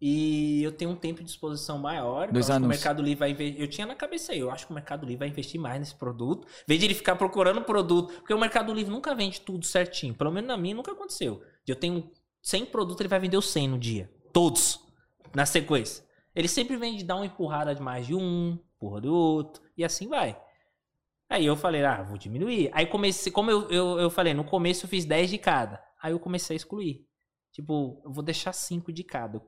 E eu tenho um tempo de exposição maior. Dois que o. Mercado Livre vai investir. Eu tinha na cabeça aí, eu acho que o Mercado Livre vai investir mais nesse produto. Em vez de ele ficar procurando produto. Porque o Mercado Livre nunca vende tudo certinho. Pelo menos na minha nunca aconteceu. Eu tenho 100 produtos, ele vai vender os 100 no dia. Todos. Na sequência. Ele sempre vende dar uma empurrada de mais de um, empurra do outro. E assim vai. Aí eu falei, ah, vou diminuir. Aí comecei, como eu, eu, eu falei, no começo eu fiz 10 de cada. Aí eu comecei a excluir. Tipo, eu vou deixar 5 de cada.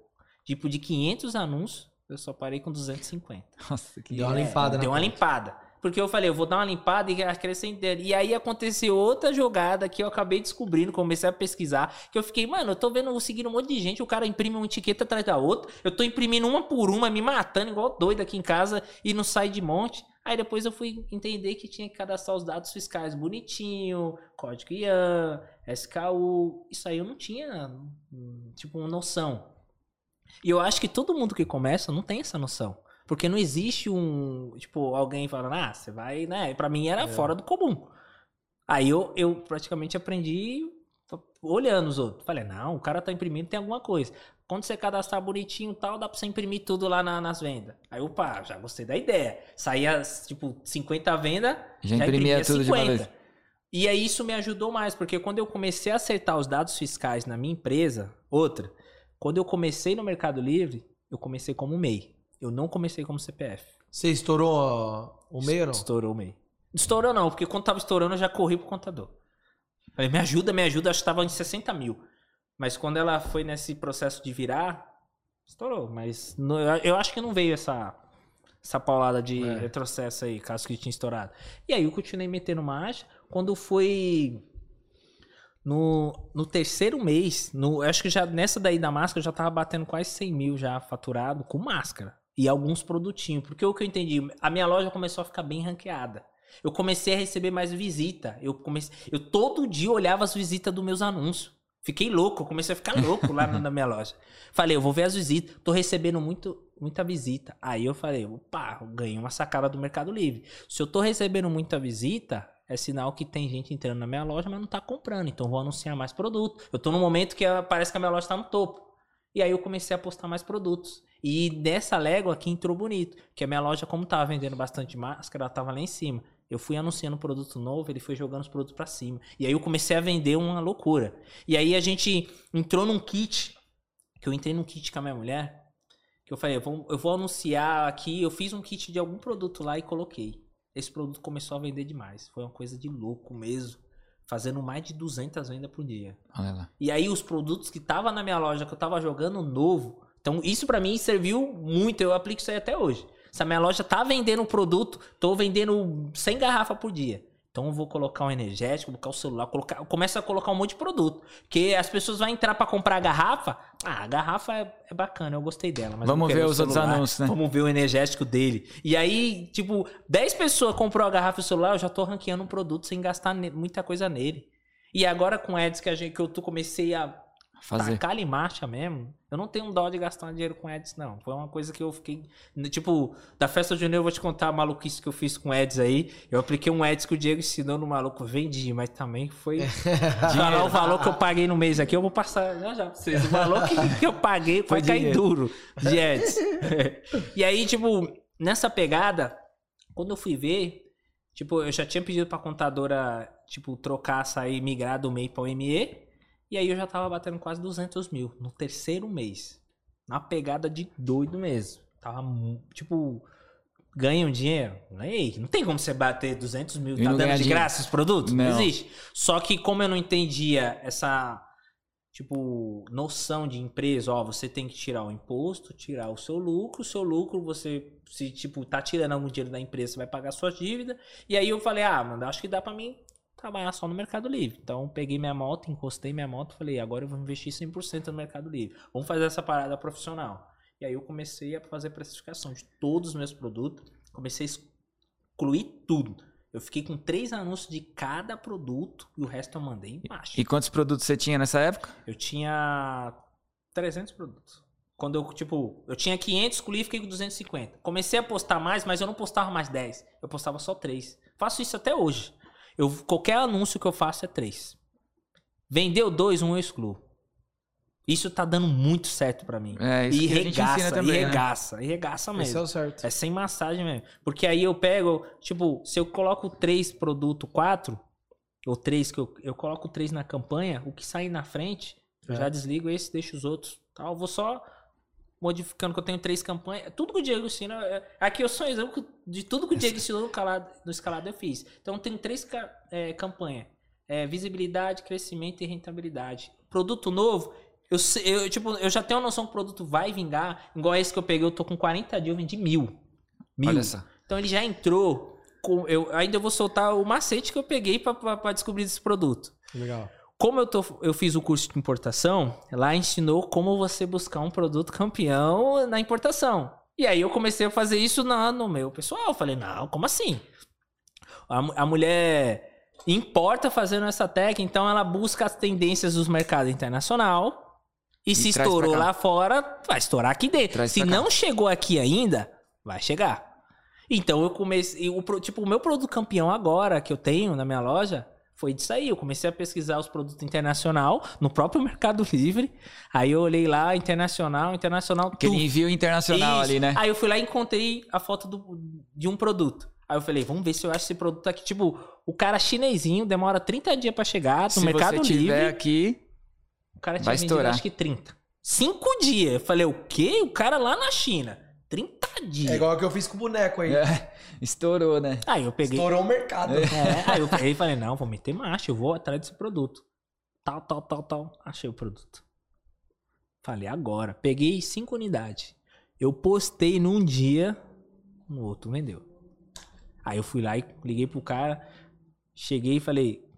Tipo, de 500 anúncios, eu só parei com 250. Nossa, que Deu uma limpada, né? Deu uma limpada. Porque eu falei, eu vou dar uma limpada e acrescentar. E aí aconteceu outra jogada que eu acabei descobrindo, comecei a pesquisar, que eu fiquei, mano, eu tô vendo, seguindo um monte de gente, o cara imprime uma etiqueta atrás da outra, eu tô imprimindo uma por uma, me matando igual doido aqui em casa e não sai de monte. Aí depois eu fui entender que tinha que cadastrar os dados fiscais bonitinho, código IAN, SKU. Isso aí eu não tinha, tipo, noção. E eu acho que todo mundo que começa não tem essa noção. Porque não existe um, tipo, alguém falando, ah, você vai, né? Pra mim era fora do comum. Aí eu, eu praticamente aprendi olhando os outros. Falei, não, o cara tá imprimindo, tem alguma coisa. Quando você cadastrar bonitinho e tal, dá pra você imprimir tudo lá na- nas vendas. Aí, opa, já gostei da ideia. Saía, tipo, 50 vendas, Já imprimia tudo de uma vez. E aí isso me ajudou mais, porque quando eu comecei a acertar os dados fiscais na minha empresa, outra, quando eu comecei no Mercado Livre, eu comecei como MEI. Eu não comecei como CPF. Você estourou o meio ou não? Estourou o MEI. Estourou não, porque quando tava estourando eu já corri pro contador. Falei, me ajuda, me ajuda, acho que tava em 60 mil. Mas quando ela foi nesse processo de virar, estourou. Mas não- eu acho que não veio essa, essa paulada de É. retrocesso aí, caso que tinha estourado. E aí eu continuei metendo marcha. Quando foi no, no terceiro mês, no, eu acho que já nessa daí da máscara eu já tava batendo quase 100 mil já faturado com máscara. E alguns produtinhos. Porque o que eu entendi, a minha loja começou a ficar bem ranqueada. Eu comecei a receber mais visita. Eu comecei, eu todo dia olhava as visitas dos meus anúncios. Fiquei louco, comecei a ficar louco lá na, na minha loja. Falei, eu vou ver as visitas. Tô recebendo muito, muita visita. Aí eu falei, opa, eu ganhei uma sacada do Mercado Livre. Se eu tô recebendo muita visita, é sinal que tem gente entrando na minha loja, mas não tá comprando. Então eu vou anunciar mais produto. Eu tô num momento que ah, parece que a minha loja tá no topo. E aí eu comecei a postar mais produtos. E nessa légua aqui entrou bonito. Que a minha loja, como tava vendendo bastante máscara, ela tava lá em cima. Eu fui anunciando produto novo, ele foi jogando os produtos pra cima. E aí eu comecei a vender uma loucura. E aí a gente entrou num kit, que eu entrei num kit com a minha mulher, que eu falei, eu vou, eu vou anunciar aqui, eu fiz um kit de algum produto lá e coloquei. Esse produto começou a vender demais. Foi uma coisa de louco mesmo. Fazendo mais de 200 vendas por dia. Olha lá. E aí os produtos que tava na minha loja, que eu tava jogando novo. Então isso pra mim serviu muito, eu aplico isso aí até hoje. Se a minha loja tá vendendo um produto, tô vendendo 100 garrafas por dia. Então eu vou colocar um energético, colocar o celular, colocar, eu começo a colocar um monte de produto. Porque as pessoas vão entrar pra comprar a garrafa. Ah, a garrafa é, é bacana, eu gostei dela. Vamos ver os outros celular, anúncios, né? Vamos ver o energético dele. E aí, tipo, 10 pessoas comprou a garrafa e o celular, eu já tô ranqueando um produto sem gastar muita coisa nele. E agora com ads que, a gente, que eu tô, comecei a Fazer. tacar em marcha mesmo, eu não tenho dó de gastar dinheiro com ads, não. Foi uma coisa que eu fiquei. Tipo, da festa junina eu vou te contar a maluquice que eu fiz com ads aí. Eu apliquei um ads que o Diego ensinou no maluco, vendi, mas também foi. Falar o valor que eu paguei no mês aqui, eu vou passar já já pra vocês. O valor que, que eu paguei Foi vai cair duro de ads. e aí, tipo, nessa pegada, quando eu fui ver, tipo, eu já tinha pedido pra contadora, tipo, trocar, sair, migrar do MEI para o ME. E aí eu já tava batendo quase 200 mil no terceiro mês. Na pegada de doido mesmo. Tava, tipo, ganha um dinheiro? Ei, não tem como você bater 200 mil, E tá dando de dinheiro. graça os produtos? Não. Não. existe. Só que como eu não entendia essa, tipo, noção de empresa, ó, você tem que tirar o imposto, tirar o seu lucro, o seu lucro você, se, tipo, tá tirando algum dinheiro da empresa, você vai pagar suas dívidas. E aí eu falei, ah, mano, acho que dá pra mim trabalhar só no Mercado Livre. Então peguei minha moto, encostei minha moto, falei, agora eu vou investir 100% no Mercado Livre. Vamos fazer essa parada profissional. E aí eu comecei a fazer precificação de todos os meus produtos, comecei a excluir tudo. Eu fiquei com três anúncios de cada produto e o resto eu mandei embaixo. E quantos produtos você tinha nessa época? Eu tinha 300 produtos. Quando eu, tipo, eu tinha 500, excluí e fiquei com 250. Comecei a postar mais, mas eu não postava mais 10. Eu postava só 3. Faço isso até hoje. Eu, qualquer anúncio que eu faço é 3. Vendeu dois, um eu excluo. Isso tá dando muito certo pra mim. É, isso e regaça, também, e né? regaça, e regaça mesmo. Esse é o certo. É sem massagem mesmo. Porque aí eu pego, tipo, se eu coloco três produtos, quatro, ou três, que eu, eu coloco três na campanha, o que sair na frente, eu É. já desligo esse, deixo os outros. Tá? Eu vou só modificando, que eu tenho três campanhas. Tudo que o Diego ensina. é- Aqui eu sou um exemplo de tudo que o Diego ensinou no, calado, no escalado eu fiz. Então eu tenho três é, campanhas. É, visibilidade, crescimento e rentabilidade. Produto novo, eu, eu, tipo, eu já tenho a noção que o produto vai vingar. Igual esse que eu peguei, eu tô com 40 dias, eu vendi mil. Mil. Olha só. Então ele já entrou. Com, eu ainda vou soltar o macete que eu peguei pra descobrir esse produto. Legal. Como eu, tô, eu fiz o curso de importação, lá ensinou como você buscar um produto campeão na importação. E aí eu comecei a fazer isso na, no meu pessoal. Eu falei, não, como assim? A, a mulher importa fazendo essa técnica, então ela busca as tendências dos mercados internacional E, se traz estourou lá fora, vai estourar aqui dentro. Traz se não chegou aqui ainda, vai chegar. Então eu comecei. O, tipo, o meu produto campeão agora que eu tenho na minha loja foi disso aí. Eu comecei a pesquisar os produtos internacional no próprio Mercado Livre. Aí eu olhei lá, internacional, internacional, Aquele tudo. envio internacional Isso. ali, né? Aí eu fui lá e encontrei a foto do- de um produto. Aí eu falei, vamos ver se eu acho esse produto aqui. Tipo, o cara chinesinho demora 30 dias pra chegar no Se Mercado você tiver Livre. aqui, O cara tinha Vai vendido estourar. acho que 30. Cinco dias. Eu falei, o quê? O cara lá na China. 30 dias. É igual o que eu fiz com o boneco aí. é, estourou, né? Aí eu peguei. Estourou o mercado. É, aí eu peguei e falei, não, vou meter marcha, eu vou atrás desse produto. Tal, tal, tal, tal. Achei o produto. Falei, agora. Peguei cinco unidades. Eu postei num dia, no outro vendeu. Aí eu fui lá e liguei pro cara, cheguei e falei,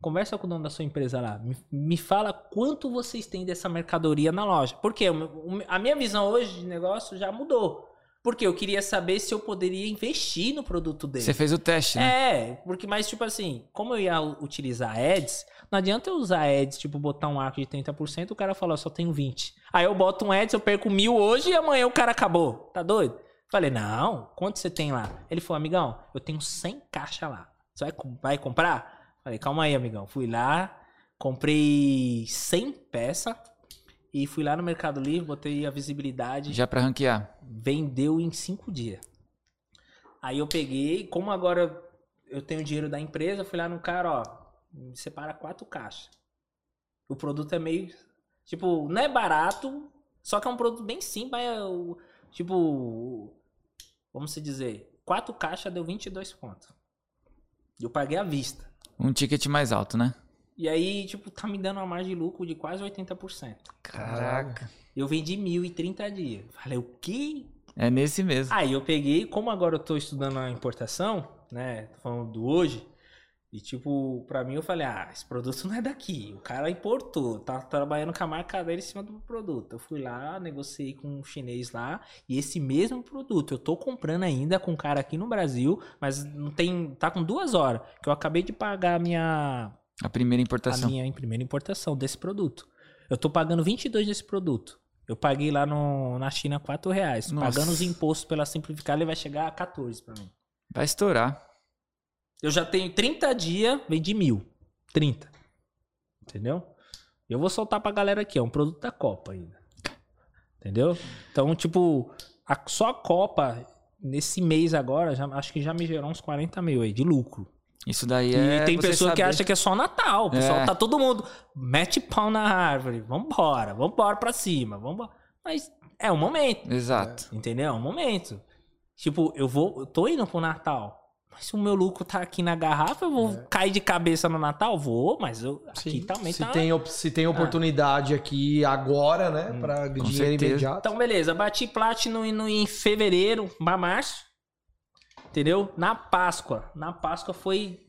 conversa com o dono da sua empresa lá, me, me fala quanto vocês têm dessa mercadoria na loja. Porque o a minha visão hoje de negócio já mudou. Porque eu queria saber se eu poderia investir no produto dele. Você fez o teste, né? É, porque, mas tipo assim, como eu ia utilizar ads, não adianta eu usar ads, tipo, botar um arco de 30%, o cara fala, eu só tenho 20. Aí eu boto um ads, eu perco mil hoje e amanhã o cara acabou. Tá doido? Falei, não, quanto você tem lá? Ele falou, amigão, eu tenho 100 caixas lá. Você vai, vai comprar? Falei, calma aí, amigão. Fui lá, comprei 100 peças e fui lá no Mercado Livre, botei a visibilidade Já pra ranquear. vendeu em cinco dias. Aí eu peguei, como agora eu tenho dinheiro da empresa, fui lá no cara, ó, me separa quatro caixas. O produto é meio, tipo, não é barato, só que é um produto bem simples, é tipo, vamos se dizer, quatro caixas deu 22 pontos. Eu paguei à vista. Um ticket mais alto, né? E aí, tipo, tá me dando uma margem de lucro de quase 80%. Caraca. Eu vendi mil em 30 dias. Falei, o quê? É nesse mesmo. Aí eu peguei, como agora eu tô estudando a importação, né? Tô falando do hoje. E tipo, pra mim eu falei, ah, esse produto não é daqui. O cara importou, tá trabalhando com a marca dele em cima do produto. Eu fui lá, negociei com um chinês lá, e esse mesmo produto eu tô comprando ainda com um cara aqui no Brasil, mas não tem. tá com duas horas. Que eu acabei de pagar a minha, A primeira a importação. minha primeira importação desse produto. Eu tô pagando 22 desse produto. Eu paguei lá no, na China 4 reais. Nossa. Pagando os impostos pela simplificada, ele vai chegar a 14 pra mim. Vai estourar. Eu já tenho 30 dias, vendi mil. 30. Entendeu? Eu vou soltar pra galera aqui, é um produto da Copa ainda. Entendeu? Então, tipo, a- só a Copa, nesse mês agora, já, acho que já me gerou uns 40 mil aí de lucro. Isso daí E é. tem você pessoa que saber. acha que é só Natal. O pessoal É. tá todo mundo. Mete pau na árvore. Vambora, vambora pra cima. Vambora. Mas é um momento. Exato. Entendeu? É um momento. Tipo, eu vou. Eu tô indo pro Natal. Mas se o meu lucro tá aqui na garrafa, eu vou cair de cabeça no Natal? Vou, mas eu, aqui Sim, também se tá. tem, op- se tem oportunidade aqui agora, né? Pra dinheiro certeza. imediato. Então, beleza. Bati Platinum no- em fevereiro, pra março. Entendeu? Na Páscoa. Na Páscoa foi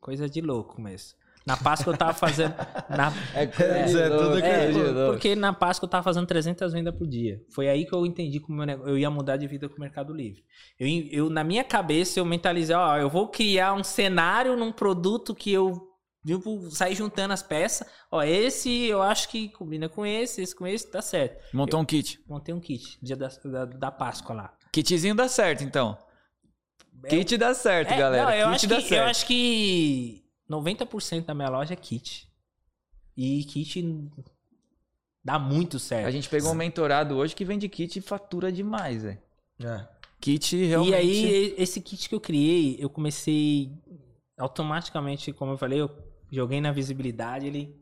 coisa de louco mesmo. Na Páscoa eu tava fazendo. Na, É, É, tudo que É, é porque na Páscoa eu tava fazendo 300 vendas por dia. Foi aí que eu entendi que o meu nego- eu ia mudar de vida com o Mercado Livre. Eu, eu, na minha cabeça, eu mentalizei, ó, eu vou criar um cenário num produto que eu tipo, sair juntando as peças. Ó, esse eu acho que combina com esse, esse com esse, tá certo. Montou um kit. Montei um kit, dia da, da, da Páscoa lá. Kitzinho dá certo, então. É, Kit dá certo, é, galera. não, eu, kit acho dá que, certo. eu acho que 90% da minha loja é kit. E kit dá muito certo. A gente pegou um mentorado hoje que vende kit e fatura demais, velho. É. Kit realmente. E aí, esse kit que eu criei, eu comecei automaticamente, como eu falei, eu joguei na visibilidade, ele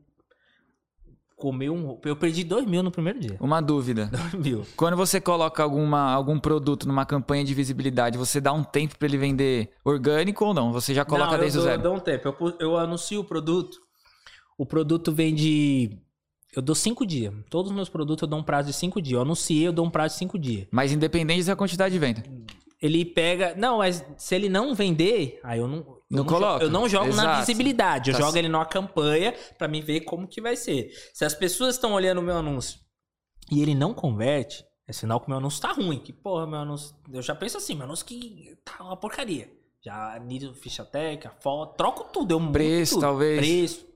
comeu um. Eu perdi dois mil no primeiro dia. Uma dúvida. Dois mil. Quando você coloca alguma, algum produto numa campanha de visibilidade, você dá um tempo pra ele vender orgânico ou não? Você já coloca Não, desde eu o dou, zero? dou um tempo. Eu, eu anuncio o produto. O produto vende. Eu dou cinco dias. Todos os meus produtos eu dou um prazo de cinco dias. Eu anunciei, eu dou um prazo de cinco dias. Mas independente da quantidade de venda. Ele pega. Não, mas se ele não vender, aí eu não. Eu Não jo- coloca. Eu não jogo na Exato. visibilidade. Eu Tá jogo ele numa campanha pra me ver como que vai ser. Se as pessoas estão olhando o meu anúncio e ele não converte, é sinal que o meu anúncio tá ruim. Que porra, meu anúncio. Eu já penso assim, meu anúncio que tá uma porcaria. Já nível ficha técnica, foto, troco tudo. Eu Preço, tudo. talvez. Preço.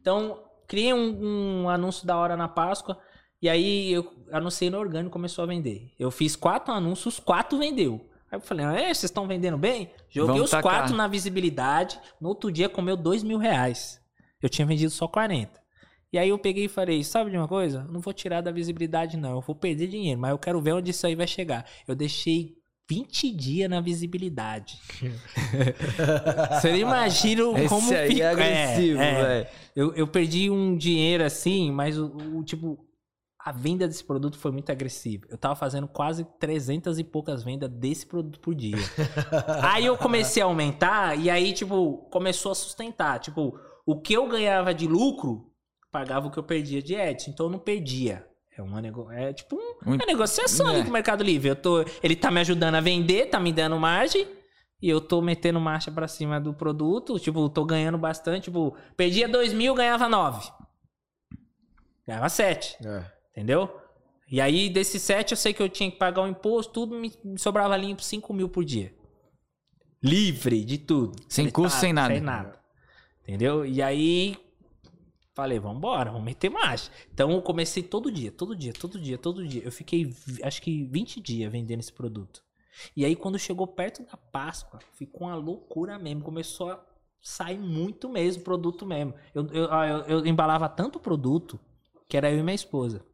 Então, criei um, um anúncio da hora na Páscoa. E aí eu anunciei no orgânico começou a vender. Eu fiz quatro anúncios, quatro vendeu. Aí eu falei, é, vocês estão vendendo bem? Joguei Vamos os tacar. quatro na visibilidade. No outro dia comeu dois mil reais. Eu tinha vendido só 40. E aí eu peguei e falei, sabe de uma coisa? Não vou tirar da visibilidade, não. Eu vou perder dinheiro, mas eu quero ver onde isso aí vai chegar. Eu deixei 20 dias na visibilidade. Você não imagina como Esse aí fica- é agressivo, é, é. velho. Eu, eu perdi um dinheiro assim, mas o, o, tipo, a venda desse produto foi muito agressiva. Eu tava fazendo quase 300 e poucas vendas desse produto por dia. aí eu comecei a aumentar e aí, tipo, começou a sustentar. Tipo, o que eu ganhava de lucro pagava o que eu perdia de ads. Então eu não perdia. É uma nego... é tipo um, Um- uma negociação ali É. com o Mercado Livre. Eu tô, ele tá me ajudando a vender, tá me dando margem. E eu tô metendo marcha pra cima do produto. Tipo, tô ganhando bastante. Tipo, perdia 2 mil, ganhava 9. Ganhava 7. É. Entendeu? E aí, desses 7, eu sei que eu tinha que pagar o imposto, tudo me, sobrava limpo 5 mil por dia. Livre de tudo. Sem custo, sem nada. Sem nada. Entendeu? E aí, falei, vambora, vamos meter marcha. Então, eu comecei todo dia, todo dia, todo dia, todo dia. Eu fiquei, acho que 20 dias vendendo esse produto. E aí, quando chegou perto da Páscoa, ficou uma loucura mesmo. Começou a sair muito mesmo, produto mesmo. Eu, eu, ah, eu, eu embalava tanto produto, que era eu e minha esposa,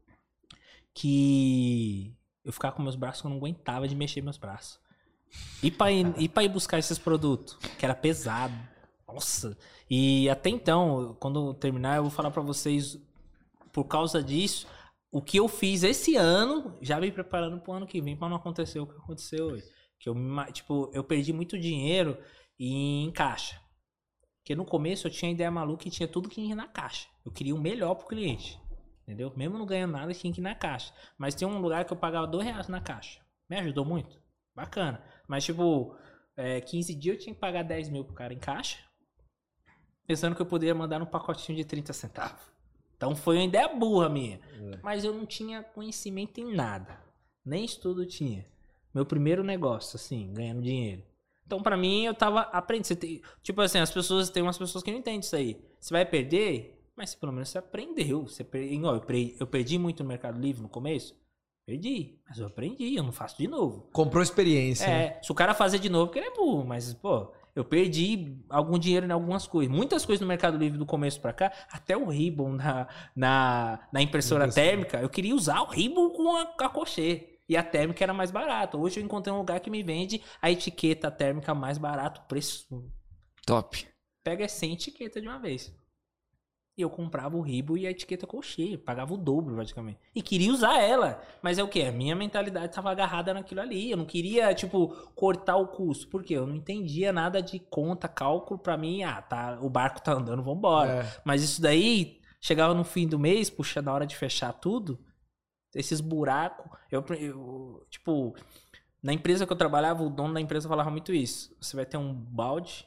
que eu ficava com meus braços que eu não aguentava de mexer meus braços. E pra ir, e pra ir buscar esses produtos, que era pesado. Nossa. E até então, quando eu terminar, eu vou falar pra vocês, por causa disso, o que eu fiz esse ano, já me preparando pro ano que vem pra não acontecer o que aconteceu hoje. Que eu, tipo, eu perdi muito dinheiro em caixa. Porque no começo eu tinha ideia maluca e tinha tudo que ia na caixa. Eu queria o melhor pro cliente. Entendeu? Mesmo não ganhando nada, tinha que ir na caixa. Mas tem um lugar que eu pagava dois reais na caixa. Me ajudou muito. Bacana. Mas, tipo, é, 15 dias eu tinha que pagar 10 mil pro cara em caixa. Pensando que eu poderia mandar um pacotinho de 30 centavos. Então foi uma ideia burra minha. Mas eu não tinha conhecimento em nada. Nem estudo tinha. Meu primeiro negócio, assim, ganhando dinheiro. Então, pra mim, eu tava aprendendo. Tem- tipo assim, as pessoas, tem umas pessoas que não entendem isso aí. Você vai perder, mas pelo menos você aprendeu. Você per... eu, perdi muito no Mercado Livre no começo. Perdi, mas eu aprendi, eu não faço de novo. Comprou experiência. É, se o cara fazer de novo, porque ele é burro, mas, pô, eu perdi algum dinheiro em algumas coisas. Muitas coisas no Mercado Livre do começo pra cá, até o ribbon na, na, na impressora térmica, eu queria usar o ribbon com a, a crochê. E a térmica era mais barata. Hoje eu encontrei um lugar que me vende a etiqueta térmica mais barato, preço. Top. Pega sem etiqueta de uma vez. E eu comprava o ribo e a etiqueta crochê, pagava o dobro praticamente. E queria usar ela. Mas é o que? A minha mentalidade tava agarrada naquilo ali. Eu não queria, tipo, cortar o custo. Por quê? Eu não entendia nada de conta, cálculo. Pra mim, ah, tá, o barco tá andando, vambora. É. Mas isso daí, chegava no fim do mês, puxa, na hora de fechar tudo, esses buracos. Eu, eu, tipo, na empresa que eu trabalhava, o dono da empresa falava muito isso. Você vai ter um balde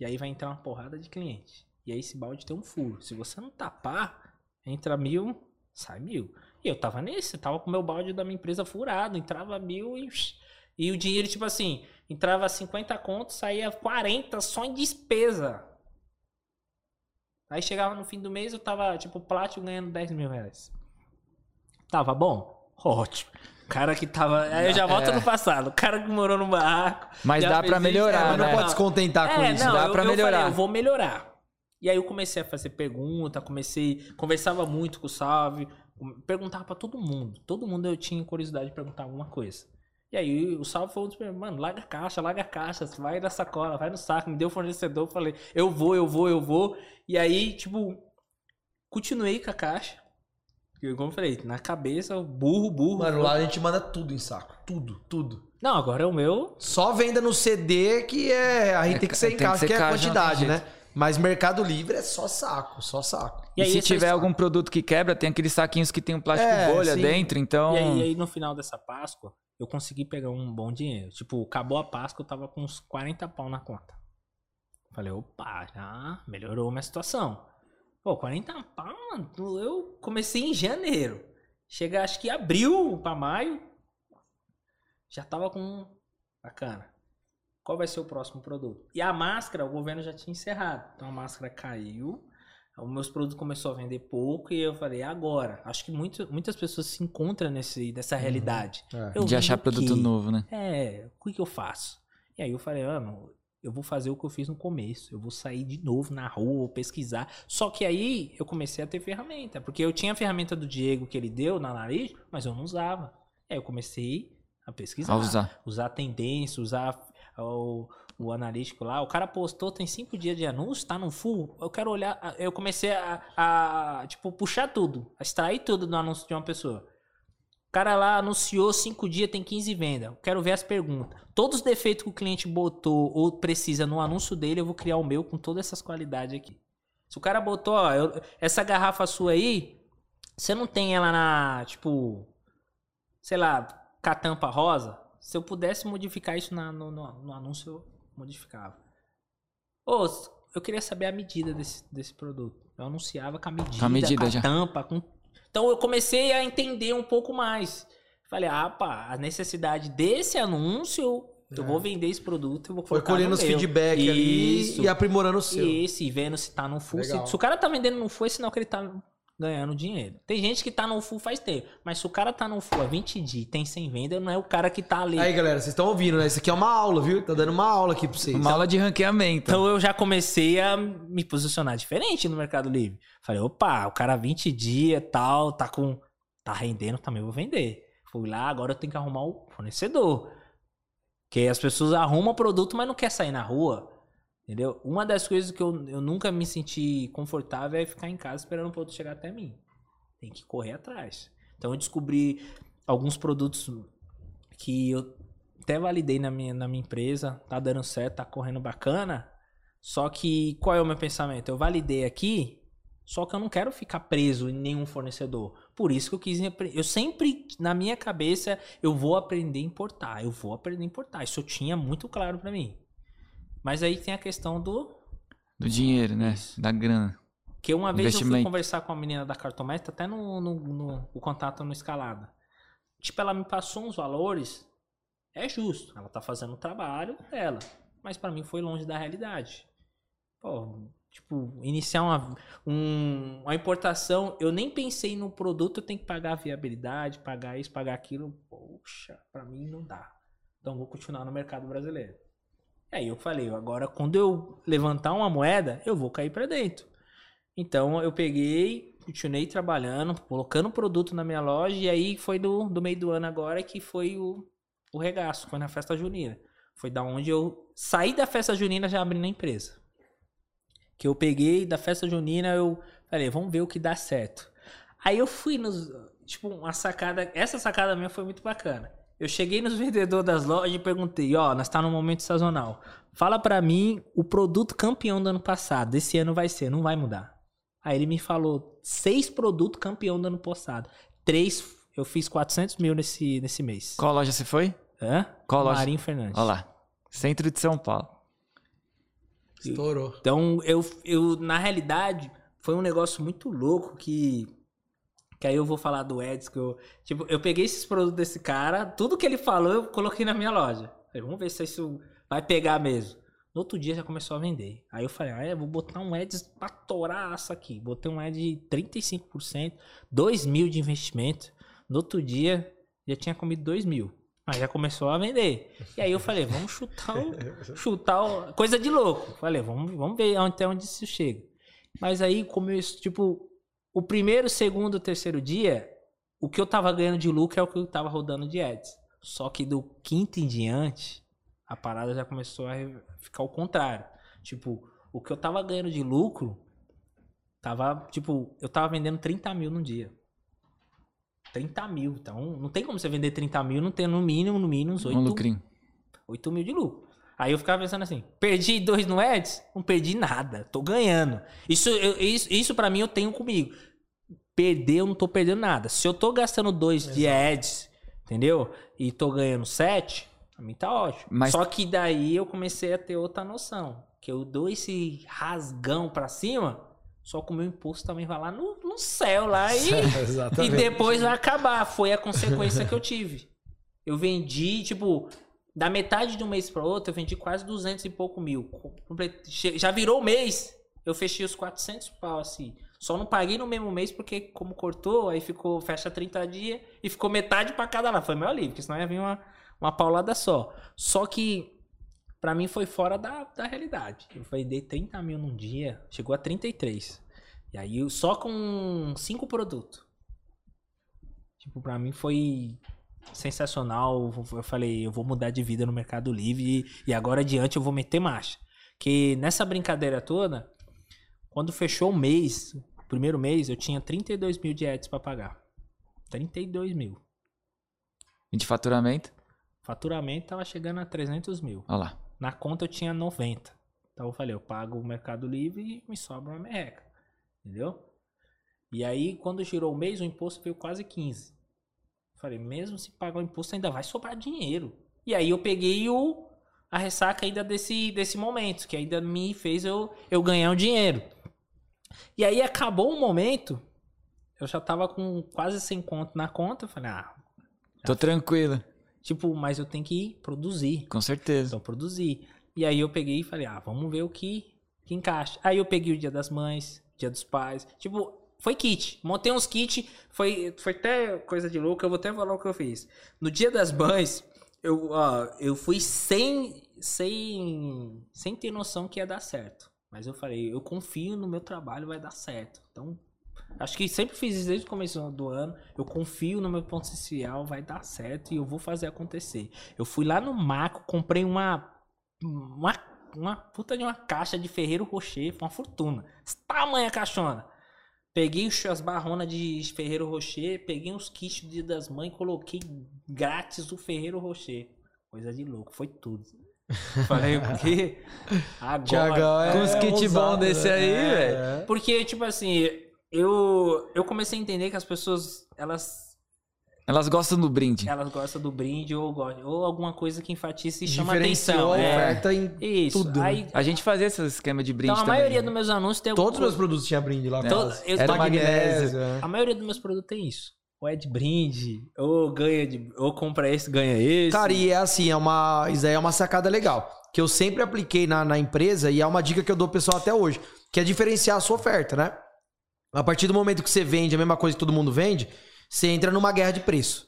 e aí vai entrar uma porrada de cliente. E aí esse balde tem um furo. Se você não tapar, entra mil, sai mil. E eu tava nesse, tava com o meu balde da minha empresa furado, entrava mil e. E o dinheiro, tipo assim, entrava 50 contos, saía 40 só em despesa. Aí chegava no fim do mês, eu tava, tipo, plástico ganhando 10 mil reais. Tava bom? Ótimo. O cara que tava. Aí eu já volto É. no passado. O cara que morou no barraco. Mas dá pra isso, melhorar, é, Mas não né? pode se contentar com é, isso. não, dá eu, pra eu melhorar. falei, eu vou melhorar. E aí eu comecei a fazer pergunta, comecei, conversava muito com o Salve, perguntava pra todo mundo. Todo mundo eu tinha curiosidade de perguntar alguma coisa. E aí o Salve foi um dos primeiros, mano, larga a caixa, larga a caixa, vai na sacola, vai no saco, me deu o fornecedor, falei, eu vou, eu vou, eu vou. E aí, tipo, continuei com a caixa. E como eu falei, na cabeça, burro, burro. Mano, lá a gente manda tudo em saco. Tudo, tudo. Não, agora é o meu. Só venda no CD que é. A gente É, tem que ser em tem que casa, ser que é a quantidade, jeito. Mas Mercado Livre é só saco, só saco. E E, aí, se tiver algum produto que quebra, tem aqueles saquinhos que tem um plástico É, bolha sim. dentro, então. E aí, e aí, no final dessa Páscoa, eu consegui pegar um bom dinheiro. Tipo, acabou a Páscoa, eu tava com uns 40 pau na conta. Falei, opa, já melhorou minha situação. Pô, 40 pau, mano, eu comecei em janeiro. Chega, acho que abril pra maio, já tava com. Bacana. Qual vai ser o próximo produto? E a máscara, o governo já tinha encerrado. Então a máscara caiu. Os meus produtos começou a vender pouco e eu falei, agora. Acho que muito, muitas pessoas se encontram nesse, nessa realidade. É. Eu de achar produto quê? novo, né? É, o que, que eu faço? E aí eu falei, mano, eu vou fazer o que eu fiz no começo. Eu vou sair de novo na rua, vou pesquisar. Só que aí eu comecei a ter ferramenta. Porque eu tinha a ferramenta do Diego que ele deu na nariz, mas eu não usava. Aí eu comecei a pesquisar. A usar. Usar tendência, usar o, o analítico lá. O cara postou, tem cinco dias de anúncio, tá no full. Eu quero olhar. Eu comecei a, a, tipo, puxar tudo. A extrair tudo do anúncio de uma pessoa. O cara lá anunciou cinco dias, tem 15 vendas. Eu quero ver as perguntas. Todos os defeitos que o cliente botou ou precisa no anúncio dele, eu vou criar o meu com todas essas qualidades aqui. Se o cara botou, ó, eu- essa garrafa sua aí, você não tem ela na, tipo, sei lá, com a tampa rosa? Se eu pudesse modificar isso na- no, no- no anúncio, eu modificava. Ô, eu queria saber a medida desse, desse produto. Eu anunciava com a medida, Com a medida a já. tampa, com... Então eu comecei a entender um pouco mais. Falei, ah, pá, a necessidade desse anúncio, eu vou vender esse produto, eu vou É. Foi colocar colhendo no os meu. feedback Isso. ali e aprimorando o seu. Isso, e vendo se tá no full. Se, se o cara tá vendendo no full, é sinal que ele tá ganhando dinheiro. Tem gente que tá no full faz tempo, mas se o cara tá no full há 20 dias e tem 100 venda, não é o cara que tá ali. Aí, galera, vocês estão ouvindo, né? Isso aqui é uma aula, viu? Tá dando uma aula aqui pra vocês. Uma aula de ranqueamento. Então eu já comecei a me posicionar diferente no Mercado Livre. Falei, opa, o cara 20 dias tal, tá com. tá rendendo, também vou vender. Fui lá, agora eu tenho que arrumar o fornecedor. Porque as pessoas arrumam o produto, mas não quer sair na rua. Entendeu? Uma das coisas que eu, eu nunca me senti confortável é ficar em casa esperando o produto chegar até mim. Tem que correr atrás. Então eu descobri alguns produtos que eu até validei na minha, na minha empresa, tá dando certo, tá correndo bacana. Só que qual é o meu pensamento? Eu validei aqui, só que eu não quero ficar preso em nenhum fornecedor. Por isso que eu quis eu sempre na minha cabeça eu vou aprender a importar, eu vou aprender a importar. Isso eu tinha muito claro pra mim. Mas aí tem a questão do Do dinheiro, né? Da grana. que uma vez eu fui conversar com a menina da cartométrica, até no, no, no- o contato no escalada. Tipo, ela me passou uns valores. É justo. Ela tá fazendo o trabalho dela. Mas pra mim foi longe da realidade. Pô, tipo, iniciar uma, um- uma importação, eu nem pensei no produto, eu tenho que pagar a viabilidade, pagar isso, pagar aquilo. Poxa, pra mim não dá. Então vou continuar no mercado brasileiro. Aí eu falei, agora quando eu levantar uma moeda, eu vou cair pra dentro. Então eu peguei, continuei trabalhando, colocando produto na minha loja, e aí foi do, do meio do ano agora que foi o, o regaço, foi na festa junina. Foi da onde eu saí da festa junina já abri na empresa. Que eu peguei da festa junina, eu falei, vamos ver o que dá certo. Aí eu fui nos. Tipo, uma sacada. Essa sacada minha foi muito bacana. Eu cheguei nos vendedores das lojas e perguntei: ó, nós tá num momento sazonal. Fala pra mim o produto campeão do ano passado. Desse ano vai ser, não vai mudar. Aí ele me falou: seis produtos campeão do ano passado. Três, eu fiz 400 mil nesse, nesse mês. Qual loja você foi? Hã? Qual loja? Marinho Fernandes. Olha lá. Centro de São Paulo. Estourou. Então, eu, eu, na realidade, foi um negócio muito louco que. Que aí eu vou falar do Eds, que eu. Tipo, eu peguei esses produtos desse cara, tudo que ele falou, eu coloquei na minha loja. Falei, vamos ver se isso vai pegar mesmo. No outro dia já começou a vender. Aí eu falei, ah, é, vou botar um Eds pra torar essa aqui. Botei um Eds de 35%, 2 mil de investimento. No outro dia, já tinha comido 2 mil. Mas já começou a vender. E aí eu falei, vamos chutar o. chutar o. Coisa de louco. Falei, vamos, vamos ver até onde isso chega. Mas aí, como eu, tipo, o primeiro, segundo, terceiro dia, o que eu tava ganhando de lucro é o que eu tava rodando de ads. Só que do quinto em diante, a parada já começou a ficar o contrário. Tipo, o que eu tava ganhando de lucro, tava, tipo, eu tava vendendo 30 mil num dia. 30 mil. Então, não tem como você vender 30 mil não ter no mínimo, no mínimo, uns 8 Um lucrinho. 8 mil de lucro. Aí eu ficava pensando assim, perdi dois no Eds? Não perdi nada, tô ganhando. Isso, eu- isso, isso para mim eu tenho comigo. Perder, eu não tô perdendo nada. Se eu tô gastando dois de Eds, entendeu? E tô ganhando sete, pra mim tá ótimo. Mas- Só que daí eu comecei a ter outra noção. Que eu dou esse rasgão pra cima, só que o meu imposto também vai lá no, no céu lá e... E depois vai acabar. Foi a consequência que eu tive. Eu vendi, tipo, da metade de um mês para outro, eu vendi quase 200 e pouco mil. Já virou mês. eu fechei os 400 pau, assim. Só não paguei no mesmo mês porque, como cortou, aí ficou, fecha 30 dias e ficou metade pra cada lá. Foi meu alívio, porque senão ia vir uma, uma paulada só. Só que, pra mim, foi fora da, da realidade. Eu vendi 30 mil num dia, chegou a 33. E aí, só com cinco produtos. Tipo, pra mim foi sensacional. Eu falei, eu vou mudar de vida no Mercado Livre e, agora adiante eu vou meter marcha. Que nessa brincadeira toda, quando fechou o mês, o primeiro mês, eu tinha 32 mil de ads pra pagar. 32 mil. E de faturamento? Faturamento tava chegando a 300 mil. Olha lá. Na conta eu tinha 90. Então eu falei, eu pago o Mercado Livre e me sobra uma merreca. Entendeu? E aí, quando girou o mês, o imposto veio quase 15. Falei, mesmo se pagar o imposto, ainda vai sobrar dinheiro. E aí eu peguei o, a ressaca ainda desse, desse momento, que ainda me fez eu, eu ganhar um dinheiro. E aí acabou o momento, eu já tava com quase 100 conto na conta. Eu falei, ah, Tô tranquilo. tipo, mas eu tenho que produzir. Com certeza. Então, produzir. E aí eu peguei e falei, ah, vamos ver o que, que encaixa. Aí eu peguei o Dia das Mães, Dia dos Pais. Tipo, foi kit. Montei uns kits. Foi, foi até coisa de louco. Eu vou até falar o que eu fiz. No Dia das Mães, eu, ó, eu fui sem, sem, sem ter noção que ia dar certo. Mas eu falei, eu confio no meu trabalho, vai dar certo. Então, acho que sempre fiz isso desde o começo do ano. Eu confio no meu potencial, vai dar certo e eu vou fazer acontecer. Eu fui lá no Maco, comprei uma uma, uma puta de uma caixa de Ferreiro Rocher, foi uma fortuna. Tamanha caixona. Peguei as barronas de Ferreiro Rocher, peguei uns kits do Dia das Mães, coloquei grátis o Ferreiro Rocher. Coisa de louco, foi tudo. Falei o quê? Agora. Tiagão é Com os kit ousado, bom desse né? aí, É, velho. é. Porque, tipo assim, eu, eu comecei a entender que as pessoas, elas, Elas gostam do brinde. elas gostam do brinde ou, ou alguma coisa que enfatize e chama atenção. a É. oferta em Isso. tudo. né? Aí, A gente fazia esse esquema de brinde então, a também. maioria né? dos meus anúncios tem alguma Todos os meus produtos tinham brinde lá. Todo- eu- Era Magnésio. é. A maioria dos meus produtos tem isso. Ou é de brinde, ou ganha de. Ou compra esse, ganha esse. Cara, e é assim, é uma, isso aí é uma sacada legal. Que eu sempre apliquei na, na empresa e é uma dica que eu dou pro pessoal até hoje. Que é diferenciar a sua oferta, né? A partir do momento que você vende a mesma coisa que todo mundo vende, você entra numa guerra de preço.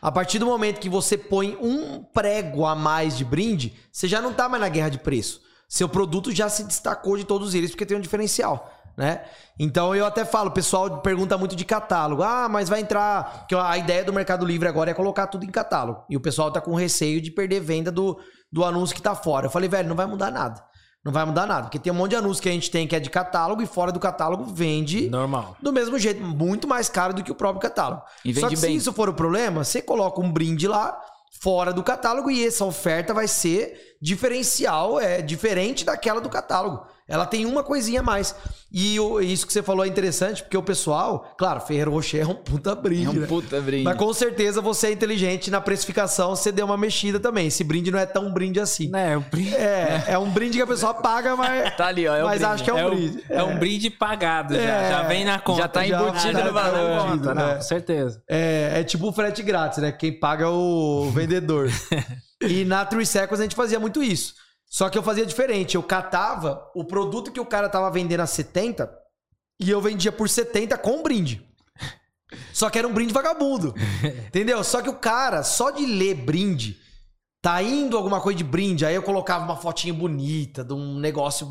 A partir do momento que você põe um prego a mais de brinde, você já não tá mais na guerra de preço. Seu produto já se destacou de todos eles porque tem um diferencial, né? Então eu até falo, o pessoal pergunta muito de catálogo. Ah, mas vai entrar. Que a ideia do Mercado Livre agora é colocar tudo em catálogo. E o pessoal tá com receio de perder venda do, do anúncio que tá fora. Eu falei, velho, não vai mudar nada. Não vai mudar nada. Porque tem um monte de anúncio que a gente tem que é de catálogo e fora do catálogo vende Normal. do mesmo jeito, muito mais caro do que o próprio catálogo. E Só vende que bem. se isso for o problema, você coloca um brinde lá fora do catálogo e essa oferta vai ser diferencial, é diferente daquela do catálogo. Ela tem uma coisinha a mais. E o- isso que você falou é interessante, porque o pessoal, claro, Ferreiro Rocher é um puta brinde, É um né? puta brinde. Mas com certeza você é inteligente na precificação, você deu uma mexida também. Esse brinde não é tão brinde assim. Né, o brinde. É, é um brinde que a pessoa paga, mas, Tá ali, ó. É o mas brinde. acho que é um É, brinde. um, é um brinde pagado já. É. Já vem na conta. Já tá Já- embutido já no tá valor. Conta, não, né? com certeza. É, é tipo o frete grátis, né? Quem paga é o vendedor. e na Three Seconds a gente fazia muito isso. Só que eu fazia diferente. Eu catava o produto que o cara tava vendendo a 70 e eu vendia por 70 com brinde. Só que era um brinde vagabundo. Entendeu? Só que o cara, só de ler brinde, tá indo alguma coisa de brinde, aí eu colocava uma fotinha bonita, de um negócio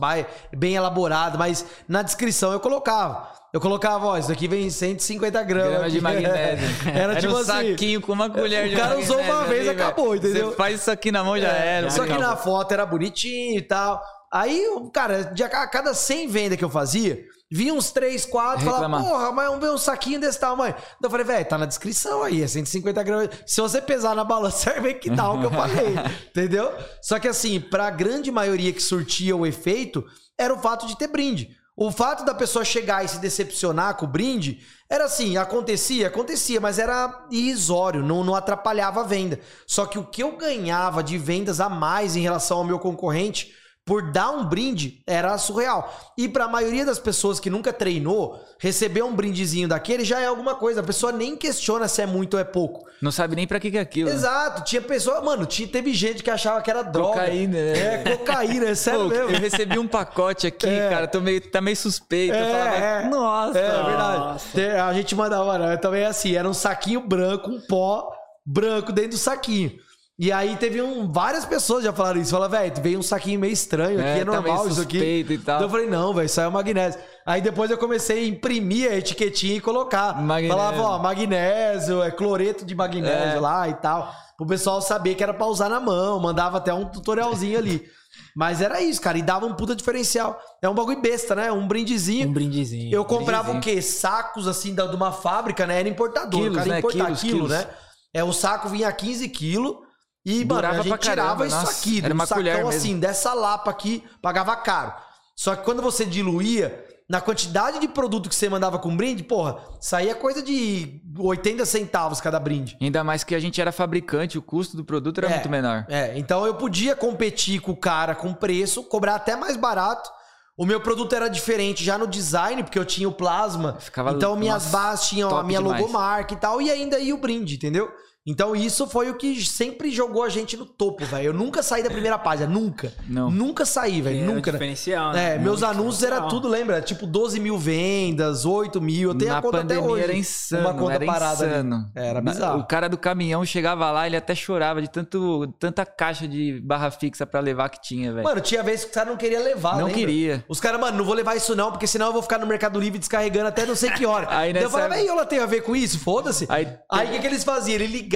bem elaborado, mas na descrição eu colocava. Eu colocava, ó, isso aqui vem 150 gramas. Grama de magnésio. Era, tipo um assim. saquinho com uma colher o de cara usou uma vez, ali, acabou, entendeu? Você faz isso aqui na mão, já era. Só que acabou. na foto era bonitinho e tal. Aí, o- cara, de a a cada 100 vendas que eu fazia, vinha uns 3, 4, falava, porra, mas vamos ver um saquinho desse tamanho. Então eu falei, velho, tá na descrição aí, é 150 gramas. Se você pesar na balança, vai ver que dá o que eu falei, entendeu? Só que assim, pra grande maioria que surtia o efeito, era o fato de ter brinde. O fato da pessoa chegar e se decepcionar com o brinde era assim, acontecia, acontecia, mas era irrisório, não, não atrapalhava a venda. Só que o que eu ganhava de vendas a mais em relação ao meu concorrente por dar um brinde era surreal. E pra maioria das pessoas que nunca treinou, receber um brindezinho daquele já é alguma coisa. A pessoa nem questiona se é muito ou é pouco. Não sabe nem pra que que é aquilo. né? Exato. Tinha pessoa, mano, tinha, teve gente que achava que era droga. Cocaína, né? É, cocaína, é sério Pô, mesmo. eu recebi um pacote aqui, É. cara, tô meio, tá meio suspeito. eu É, falava, é. nossa. É, verdade. Nossa. A gente mandava, mano, eu também assim, era um saquinho branco, um pó branco dentro do saquinho. E aí teve um, várias pessoas já falaram isso. Falaram, velho, veio um saquinho meio estranho aqui, É, é, tá normal meio isso aqui. e tal. Então eu falei, não, velho, isso aí é o magnésio. Aí depois eu comecei a imprimir a etiquetinha e colocar. Magnésio. Falava, ó, magnésio, é cloreto de magnésio É. lá e tal. Pro pessoal saber que era pra usar na mão. Mandava até um tutorialzinho ali. Mas era isso, cara. E dava um puta diferencial. É um bagulho besta, né? Um brindezinho. Um brindezinho. Eu comprava brindezinho. o quê? Sacos assim da- de uma fábrica, né? Era importador. Quilos, o cara né? importar Quilos, quilo, quilos. né? É, o saco vinha a 15 quilos. E, mano, Durava a gente caramba, tirava isso nossa. aqui. Era um uma sacão colher mesmo. assim, dessa lapa aqui, pagava caro. Só que quando você diluía, na quantidade de produto que você mandava com brinde, porra, saía coisa de 80 centavos cada brinde. Ainda mais que a gente era fabricante, o custo do produto era É. muito menor. É, então eu podia competir com o cara com preço, cobrar até mais barato. O meu produto era diferente já no design, porque eu tinha o plasma. Ficava, então minhas nossa, bases tinham a minha demais. logomarca e tal, e ainda ia o brinde, entendeu? Então isso foi o que sempre jogou a gente no topo, velho. Eu nunca saí da primeira página, nunca. Não. Nunca saí, velho, É nunca. né? diferencial, É, né? meus Muito anúncios era tudo, lembra? Tipo 12 mil vendas, 8 mil. Eu tenho Na a conta até pandemia hoje. era insano, Uma conta era parada ali. insano. Era bizarro. O cara do caminhão chegava lá, ele até chorava de tanto, tanta caixa de barra fixa pra levar que tinha, velho. Mano, tinha vezes que o cara não queria levar, Não lembra? queria. Os caras, mano, não vou levar isso não, porque senão eu vou ficar no Mercado Livre descarregando até não sei que hora. Aí Daí eu nessa falava, e ela tem a ver com isso? Foda-se. Aí- Aí o que, que eles faziam? Ele ligava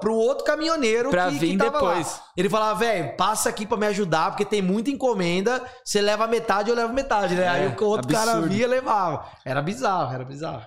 pro outro caminhoneiro Pra que, vir que depois. lá. Ele falava, velho, passa aqui pra me ajudar, porque tem muita encomenda. Você leva metade, eu levo metade, né? Aí o outro cara É, absurdo. via e levava. Era bizarro, era bizarro.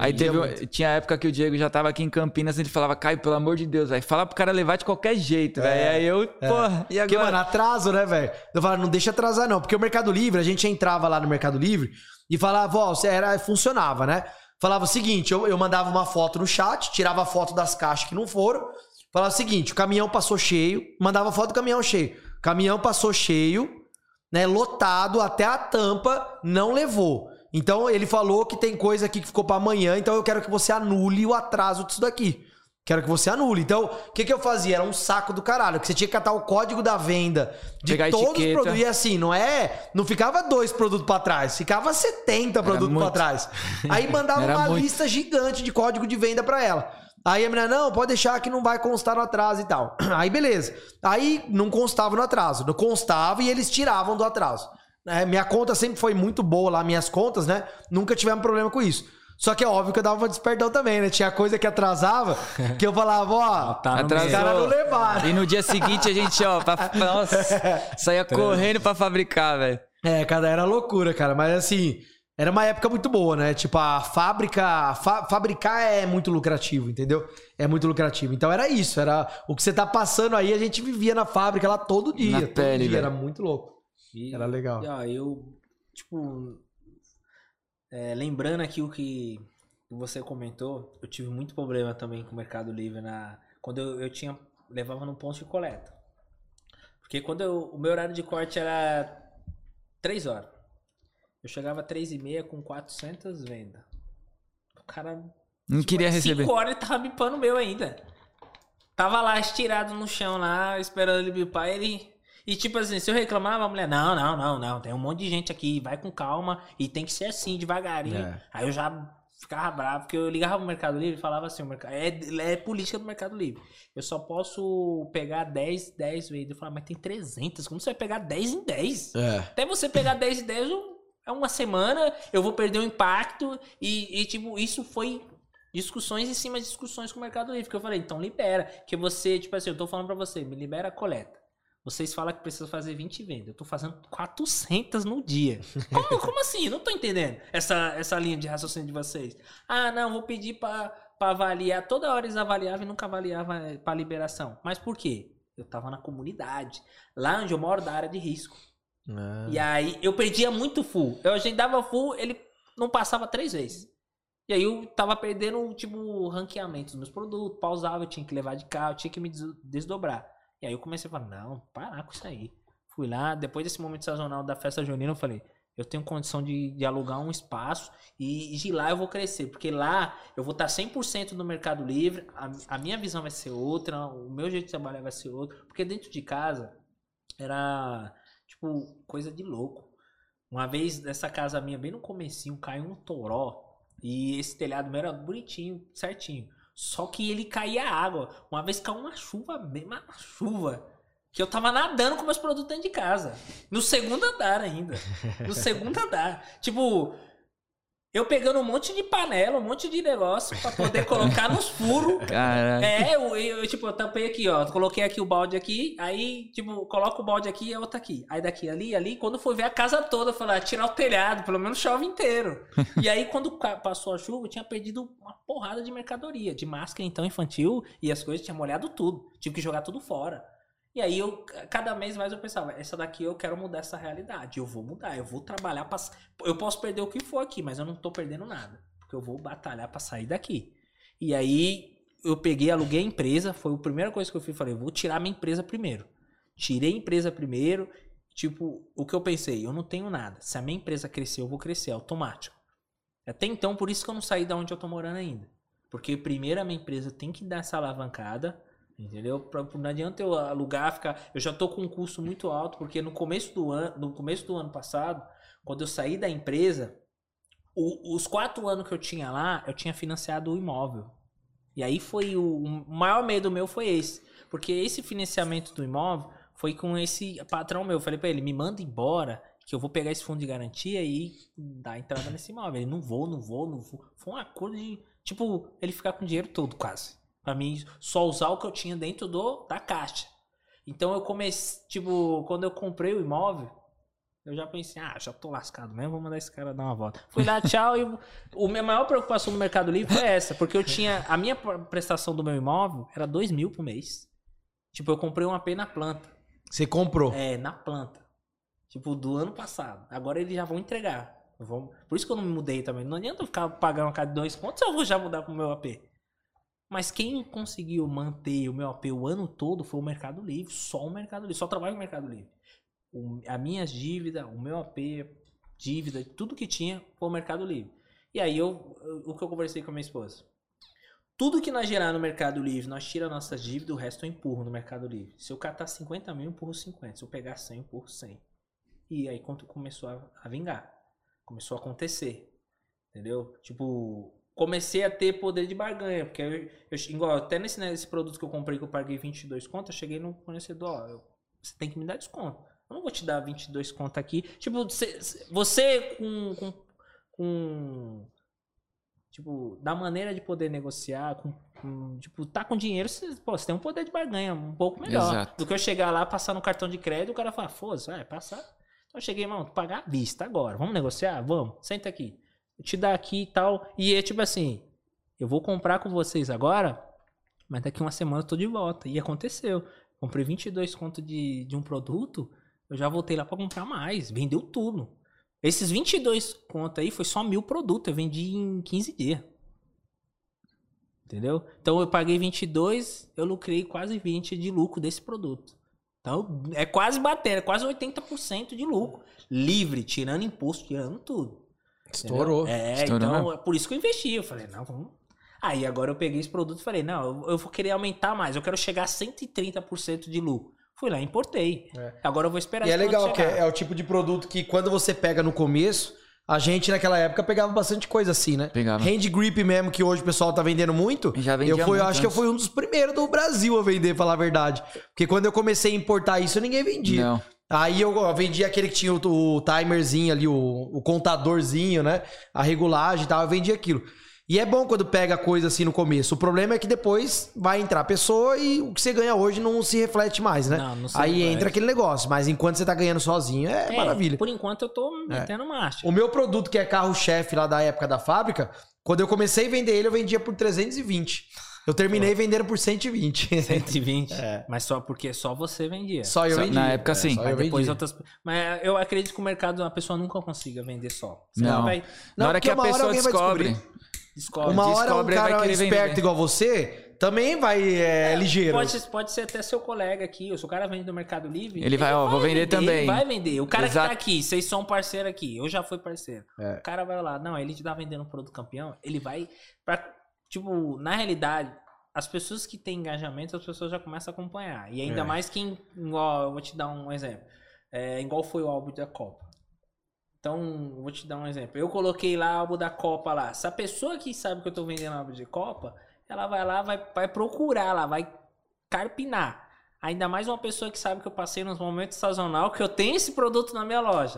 Aí teve, tinha época que o Diego já tava aqui em Campinas, ele falava, Caio, pelo amor de Deus, vai fala pro cara levar de qualquer jeito, velho. Aí eu, porra, e É. Porque, agora? mano, atraso, né, velho? Eu falava, não deixa atrasar, não. Porque o Mercado Livre, a gente entrava lá no Mercado Livre e falava, ó, você era, funcionava, né? Falava o seguinte: eu, eu mandava uma foto no chat, tirava a foto das caixas que não foram. Falava o seguinte: o caminhão passou cheio, mandava foto do caminhão cheio. Caminhão passou cheio, né? Lotado até a tampa, não levou. Então ele falou que tem coisa aqui que ficou pra amanhã, então eu quero que você anule o atraso disso daqui. Quero que você anule. Então, o que, que eu fazia? Era um saco do caralho. Que você tinha que catar o código da venda de Pegar todos os etiqueta. produtos. E assim, não é. Não ficava dois produtos pra trás, ficava 70 produtos pra muito. trás. Aí mandava uma muito. lista gigante de código de venda pra ela. Aí a menina, não, pode deixar que não vai constar no atraso e tal. Aí beleza. Aí não constava no atraso. Não constava e eles tiravam do atraso. É, minha conta sempre foi muito boa lá, minhas contas, né? Nunca tivemos problema com isso. Só que é óbvio que eu dava uma desperdão também, né? Tinha coisa que atrasava, que eu falava, ó, Tá Atrasou. os caras não levaram. E no dia seguinte a gente, ó, pra, nossa, saía correndo pra fabricar, velho. É, cara, era loucura, cara. Mas assim, era uma época muito boa, né? Tipo, a fábrica. fa- fabricar é muito lucrativo, entendeu? É muito lucrativo. Então era isso. Era o que você tá passando aí, a gente vivia na fábrica lá todo dia. Na todo pele, dia. velho. Era muito louco. E- Era legal. e, ó, eu, tipo, é, lembrando aqui o que você comentou, eu tive muito problema também com o Mercado Livre na quando eu, eu tinha levava no ponto de coleta. Porque quando eu, o meu horário de corte era 3 horas. Eu chegava às 3 e meia com 400 vendas. O cara Não queria Cinco receber. horas ele tava bipando o meu ainda. Tava lá estirado no chão lá, esperando ele bipar. Ele. E tipo assim, se eu reclamava, a mulher, não, não, não, não, tem um monte de gente aqui, vai com calma e tem que ser assim, devagarinho. É. Aí eu já ficava bravo, porque eu ligava pro Mercado Livre e falava assim, o mercado, é, é política do Mercado Livre. Eu só posso pegar 10, 10 vezes. Eu falava, mas tem 300, como você vai pegar 10 em 10? É. Até você pegar 10 em 10, eu- é uma semana, eu vou perder o impacto. E, e, tipo, isso foi discussões em cima de discussões com o Mercado Livre. Que eu falei, então libera. Que você, tipo assim, eu tô falando pra você, me libera a coleta. Vocês falam que precisa fazer 20 vendas. Eu tô fazendo 400 no dia. Como, como assim? Não tô entendendo essa, essa linha de raciocínio de vocês. Ah, não, vou pedir pra avaliar. Toda hora eles avaliavam e nunca avaliavam pra liberação. Mas por quê? Eu tava na comunidade. Lá onde eu moro, da área de risco. E aí eu perdia muito full. Eu agendava full, ele não passava três vezes. E aí eu tava perdendo, tipo, o ranqueamento dos meus produtos, pausava, eu tinha que levar de carro, eu tinha que me des- desdobrar. E aí eu comecei a falar, não, parar com isso aí. Fui lá, depois desse momento sazonal da festa junina, eu falei, eu tenho condição de, de alugar um espaço e de lá eu vou crescer, porque lá eu vou estar 100% no Mercado Livre, a, a minha visão vai ser outra, o meu jeito de trabalhar vai ser outro, porque dentro de casa era, tipo, coisa de louco. Uma vez, nessa casa minha, bem no comecinho, caiu um toró e esse telhado meu era bonitinho, certinho. Só que ele caía água. Uma vez caiu uma chuva, bem uma chuva. Que eu tava nadando com meus produtos dentro de casa. No segundo andar ainda. No segundo andar. Tipo, eu pegando um monte de panela, um monte de negócio pra poder colocar nos furos. Caraca. É, eu, eu, tipo, eu tampei aqui, ó. Coloquei aqui o balde aqui, aí, tipo, coloco o balde aqui e a outra aqui. Aí daqui, ali, ali. Quando foi ver a casa toda, eu falei, ah, tirar o telhado, pelo menos chove inteiro. e aí, quando passou a chuva, eu tinha perdido uma porrada de mercadoria, de máscara, então, infantil, e as coisas tinha molhado tudo. Tive que jogar tudo fora. E aí, eu, cada mês mais eu pensava, essa daqui eu quero mudar essa realidade. Eu vou mudar, eu vou trabalhar pra. Eu posso perder o que for aqui, mas eu não tô perdendo nada. Porque eu vou batalhar pra sair daqui. E aí, eu peguei, aluguei a empresa. Foi a primeira coisa que eu fiz. Falei, vou tirar minha empresa primeiro. Tirei a empresa primeiro. Tipo, o que eu pensei? Eu não tenho nada. Se a minha empresa crescer, eu vou crescer, é automático. Até então, por isso que eu não saí da onde eu tô morando ainda. Porque primeiro a minha empresa tem que dar essa alavancada. Entendeu? Pra- Não adianta eu alugar, ficar. Eu já tô com um custo muito alto, porque no começo do ano, no começo do ano passado, quando eu saí da empresa, o- os quatro anos que eu tinha lá, eu tinha financiado o imóvel. E aí foi o, o maior medo meu foi esse. Porque esse financiamento do imóvel foi com esse patrão meu. Eu falei pra ele, me manda embora, que eu vou pegar esse fundo de garantia e dar entrada nesse imóvel. Ele, não vou, não vou, não vou. Foi um acordo de, tipo, ele ficar com o dinheiro todo quase. Pra mim, só usar o que eu tinha dentro do, da caixa. Então eu comecei, tipo, quando eu comprei o imóvel, eu já pensei, ah, já tô lascado mesmo, vou mandar esse cara dar uma volta. Fui lá, tchau, e o minha maior preocupação no Mercado Livre foi essa, porque eu tinha, a minha prestação do meu imóvel era 2 mil por mês. Tipo, eu comprei um AP na planta. Você comprou. É, na planta. Tipo, do ano passado. Agora eles já vão entregar. Vão... Por isso que eu não me mudei também. Não adianta eu ficar pagando uma casa de dois contos, eu vou já mudar pro meu AP. Mas quem conseguiu manter o meu AP o ano todo foi o Mercado Livre. Só o Mercado Livre. Só trabalho no Mercado Livre. O, as minhas dívidas, o meu AP, dívida, tudo que tinha foi o Mercado Livre. E aí eu, o que eu conversei com a minha esposa. Tudo que nós gerar no Mercado Livre, nós tira nossas dívidas, o resto eu empurro no Mercado Livre. Se eu catar 50 mil, eu empurro 50. Se eu pegar 100, eu empurro 100. E aí quando começou a, a vingar. Começou a acontecer. Entendeu? Tipo, comecei a ter poder de barganha. Porque eu, eu- igual, até nesse, nesse produto que eu comprei que eu paguei 22 conto, eu cheguei no fornecedor, ó, eu- você tem que me dar desconto. Eu não vou te dar 22 conto aqui. Tipo, você, você com, com, com Tipo, da maneira de poder negociar, com, com- tipo, tá com dinheiro, você, pô, você tem um poder de barganha um pouco melhor. Exato. Do que eu chegar lá, passar no cartão de crédito, o cara fala, foda-se, vai, passar. Então eu cheguei, mano, pagar à vista agora, vamos negociar? Vamos, senta aqui. Te dar aqui e tal. E é tipo assim, eu vou comprar com vocês agora, mas daqui uma semana eu tô de volta. E aconteceu. Comprei 22 conto de, de um produto, eu já voltei lá pra comprar mais. Vendeu tudo. Esses 22 conto aí foi só mil produtos. Eu vendi em 15 dias. Entendeu? Então eu paguei 22, eu lucrei quase 20 de lucro desse produto. Então é quase batendo, é quase 80% de lucro. Livre, tirando imposto, tirando tudo. Estourou. É, Estourou então mesmo. é por isso que eu investi. Eu falei, não, vamos. Aí agora eu peguei esse produto e falei, não, eu, eu vou querer aumentar mais, eu quero chegar a 130% de lucro. Fui lá, importei. É. Agora eu vou esperar E é legal, que é, é o tipo de produto que quando você pega no começo, a gente naquela época pegava bastante coisa assim, né? Pegava. Hand grip mesmo, que hoje o pessoal tá vendendo muito. Já vendia eu fui, eu muito acho que eu antes. fui um dos primeiros do Brasil a vender, pra falar a verdade. Porque quando eu comecei a importar isso, ninguém vendia. Não. Aí eu ó, vendia aquele que tinha o, o timerzinho ali, o, o contadorzinho, né? A regulagem e tal, eu vendia aquilo. E é bom quando pega coisa assim no começo. O problema é que depois vai entrar a pessoa e o que você ganha hoje não se reflete mais, né? Não, não Aí reflete. entra aquele negócio. Mas enquanto você tá ganhando sozinho, é, É, maravilha. Por enquanto eu tô metendo marcha. O meu produto, que é carro-chefe lá da época da fábrica, quando eu comecei a vender ele, eu vendia por 320. Eu terminei vendendo por 120. 120. Mas só porque só você vendia. É. Só eu Só- vendia. na época, É, sim. Só Mas eu depois vendia. outras. Mas eu acredito que o mercado a pessoa nunca consiga vender só. Senão Não. vai Na hora que a uma hora pessoa alguém vai descobre. descobre. Uma hora um descobre, ele vai cara esperto vender. igual você também vai é, ligeiro. Pode, pode ser até seu colega aqui, se o cara vende no Mercado Livre. Ele vai, ó, vou vender também. Ele vai vender. O cara Exato. que tá aqui, vocês são parceiro aqui, eu já fui parceiro. É. O cara vai lá, não, ele te tá vendendo um produto campeão, ele vai pra, tipo, na realidade, as pessoas que têm engajamento, as pessoas já começam a acompanhar. E ainda É. mais quem, igual, eu vou te dar um exemplo. É, igual foi o álbum da Copa. Então, vou te dar um exemplo. Eu coloquei lá o álbum da Copa lá. Se a pessoa que sabe que eu tô vendendo álbum de Copa, ela vai lá, vai, vai procurar lá, vai carpinar. Ainda mais uma pessoa que sabe que eu passei nos momentos sazonal, que eu tenho esse produto na minha loja.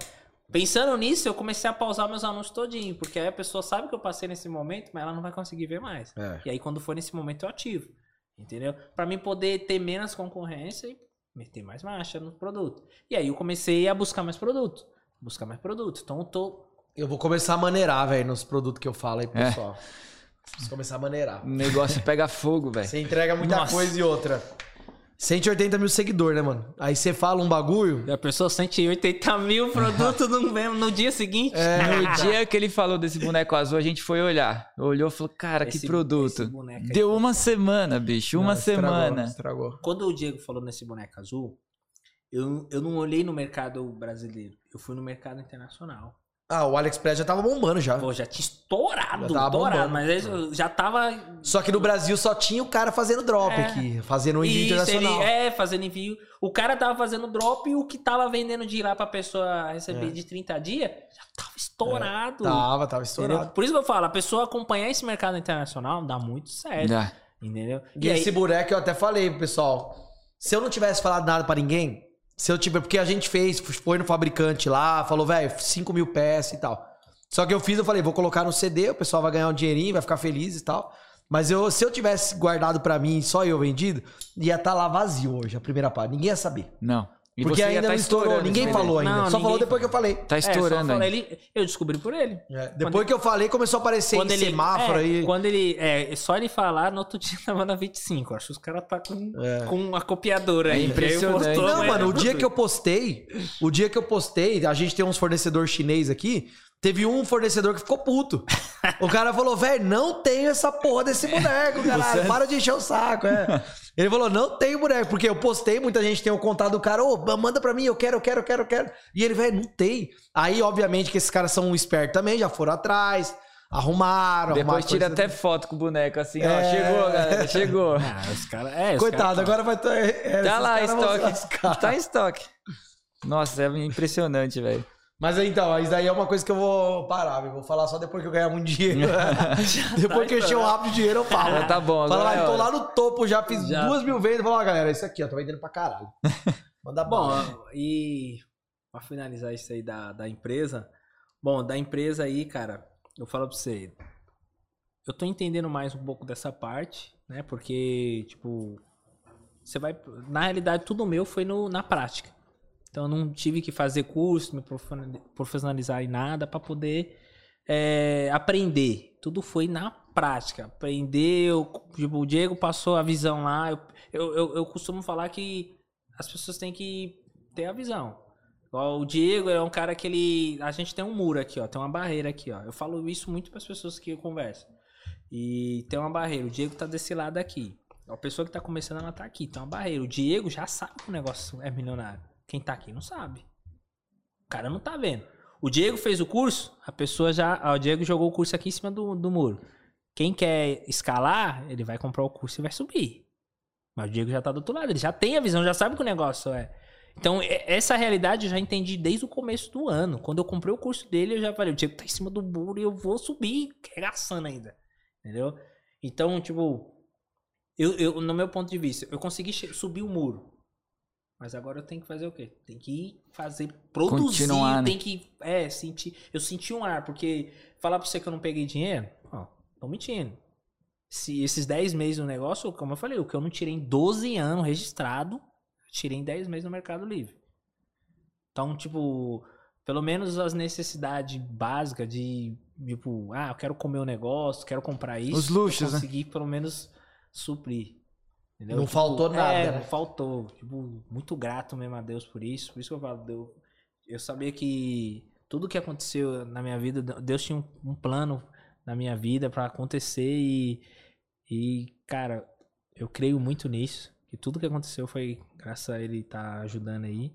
Pensando nisso, eu comecei a pausar meus anúncios todinho, porque aí a pessoa sabe que eu passei nesse momento, mas ela não vai conseguir ver mais. É. E aí quando for nesse momento eu ativo. Entendeu? Pra mim poder ter menos concorrência e meter mais marcha no produto. E aí eu comecei a buscar mais produto. Buscar mais produto. Então eu tô. Eu vou começar a maneirar, velho, nos produtos que eu falo aí, pro É. pessoal. Preciso começar a maneirar. O negócio pega fogo, velho. Você entrega muita Nossa. coisa e outra. 180 mil seguidores, né, mano? Aí você fala um bagulho. E a pessoa 180 mil produtos no, mesmo, no dia seguinte. No dia que ele falou desse boneco azul, a gente foi olhar. Olhou e falou, cara, Esse- que produto. Deu uma semana, bicho. Uma Não, estragou, semana. Estragou. Quando o Diego falou nesse boneco azul, eu, eu não olhei no mercado brasileiro. Eu fui no mercado internacional. Ah, o AliExpress já tava bombando já. Pô, já tinha estourado, Já tava estourado. bombando. Mas aí eu já tava Só que no Brasil só tinha o cara fazendo drop É. aqui, fazendo envio Isso, ele internacional. é, fazendo envio. O cara tava fazendo drop e o que tava vendendo de ir lá pra pessoa receber É. de 30 dias já tava estourado. Tava, tava entendeu? estourado. Por isso que eu falo, a pessoa acompanhar esse mercado internacional dá muito certo. Já. Entendeu? E, esse boneco eu até falei pessoal. Se eu não tivesse falado nada pra ninguém, se eu tiver. Porque a gente fez, foi no fabricante lá, falou, velho, 5 mil peças e tal. Só que eu fiz, eu falei, vou colocar no CD, o pessoal vai ganhar um dinheirinho, vai ficar feliz e tal. Mas eu, se eu tivesse guardado pra mim, só eu vendido, ia estar lá vazio hoje, a primeira parte. Ninguém ia saber. Não. E porque ainda tá não estourou, estourando ninguém falou ainda. Não, só ninguém falou depois que eu falei. Tá É, estourando fala, ainda. ele, eu descobri por ele. depois que eu falei, começou a aparecer em semáforo é, aí. Quando ele. É, só ele falar, no outro dia tava na 25. Acho que os caras tá com, É. com uma copiadora É aí. impressionante. Postou, Não, mas- mano, o dia que eu postei, o dia que eu postei, a gente tem uns fornecedores chinês aqui, teve um fornecedor que ficou puto. O cara falou, velho, não tenho essa porra desse boneco, caralho, para de encher o saco, é. Ele falou, não tenho boneco, porque eu postei, muita gente tem o contato do cara, ô, manda pra mim, eu quero, eu quero, eu quero, eu quero. E ele, velho, não tem. Aí, obviamente, que esses caras são espertos também, já foram atrás, arrumaram, Depois arrumaram tira até foto com o boneco assim, ó. É. Chegou, galera, chegou. Ah, os caras. É, os Coitado, caras- agora vai estar... É, Tá lá, estoque. Tá em estoque. Nossa, é impressionante, velho. Mas então, isso daí é uma coisa que eu vou parar, eu vou falar só depois que eu ganhar muito dinheiro. depois que eu encher o rápido de dinheiro, eu falo. Tá bom, Fala, agora vai, é tô lá no topo, já fiz Já. duas mil vezes. Fala, ó, galera, isso aqui, ó, tô vendendo pra caralho. Manda Bom, bom. e pra finalizar isso aí da, da empresa. Bom, da empresa aí, cara, eu falo pra você. Eu tô entendendo mais um pouco dessa parte, né? Porque, tipo, você vai. Na realidade, tudo meu foi no, na prática. Então, eu não tive que fazer curso, me profissionali- profissionalizar em nada pra poder é, aprender. Tudo foi na prática. Aprender, eu- tipo, o Diego passou a visão lá. Eu, eu, eu, eu costumo falar que as pessoas têm que ter a visão. O Diego é um cara que ele. A gente tem um muro aqui, ó. Tem uma barreira aqui, ó. Eu falo isso muito para as pessoas que eu converso. E tem uma barreira. O Diego tá desse lado aqui. A pessoa que tá começando, ela tá aqui. Tem uma barreira. O Diego já sabe que o negócio é milionário. Quem tá aqui não sabe. O cara não tá vendo. O Diego fez o curso, a pessoa já. ó, o Diego jogou o curso aqui em cima do, do muro. Quem quer escalar, ele vai comprar o curso e vai subir. Mas o Diego já tá do outro lado, ele já tem a visão, já sabe que o negócio é. Então, essa realidade eu já entendi desde o começo do ano. Quando eu comprei o curso dele, eu já falei, o Diego tá em cima do muro e eu vou subir, regaçando ainda. Entendeu? Então, tipo, eu, eu, no meu ponto de vista, eu consegui subir o muro. Mas agora eu tenho que fazer o quê? Tem que fazer, produzir, Continuar, né? tem que, é, sentir. Eu senti um ar, porque falar pra você que eu não peguei dinheiro, ó, tô mentindo. Se esses 10 meses no negócio, como eu falei, o que eu não tirei em 12 anos registrado, tirei em 10 meses no Mercado Livre. Então, tipo, pelo menos as necessidades básicas de, tipo, ah, eu quero comer um negócio, quero comprar isso. Os luxos, eu né? consegui pelo menos suprir. Entendeu? Não faltou nada, É, né? não faltou. Tipo, muito grato mesmo a Deus por isso. Por isso que eu falo, Deus, eu sabia que tudo que aconteceu na minha vida, Deus tinha um, um plano na minha vida pra acontecer e, e, cara, eu creio muito nisso. Que tudo que aconteceu foi graças a ele estar tá ajudando aí.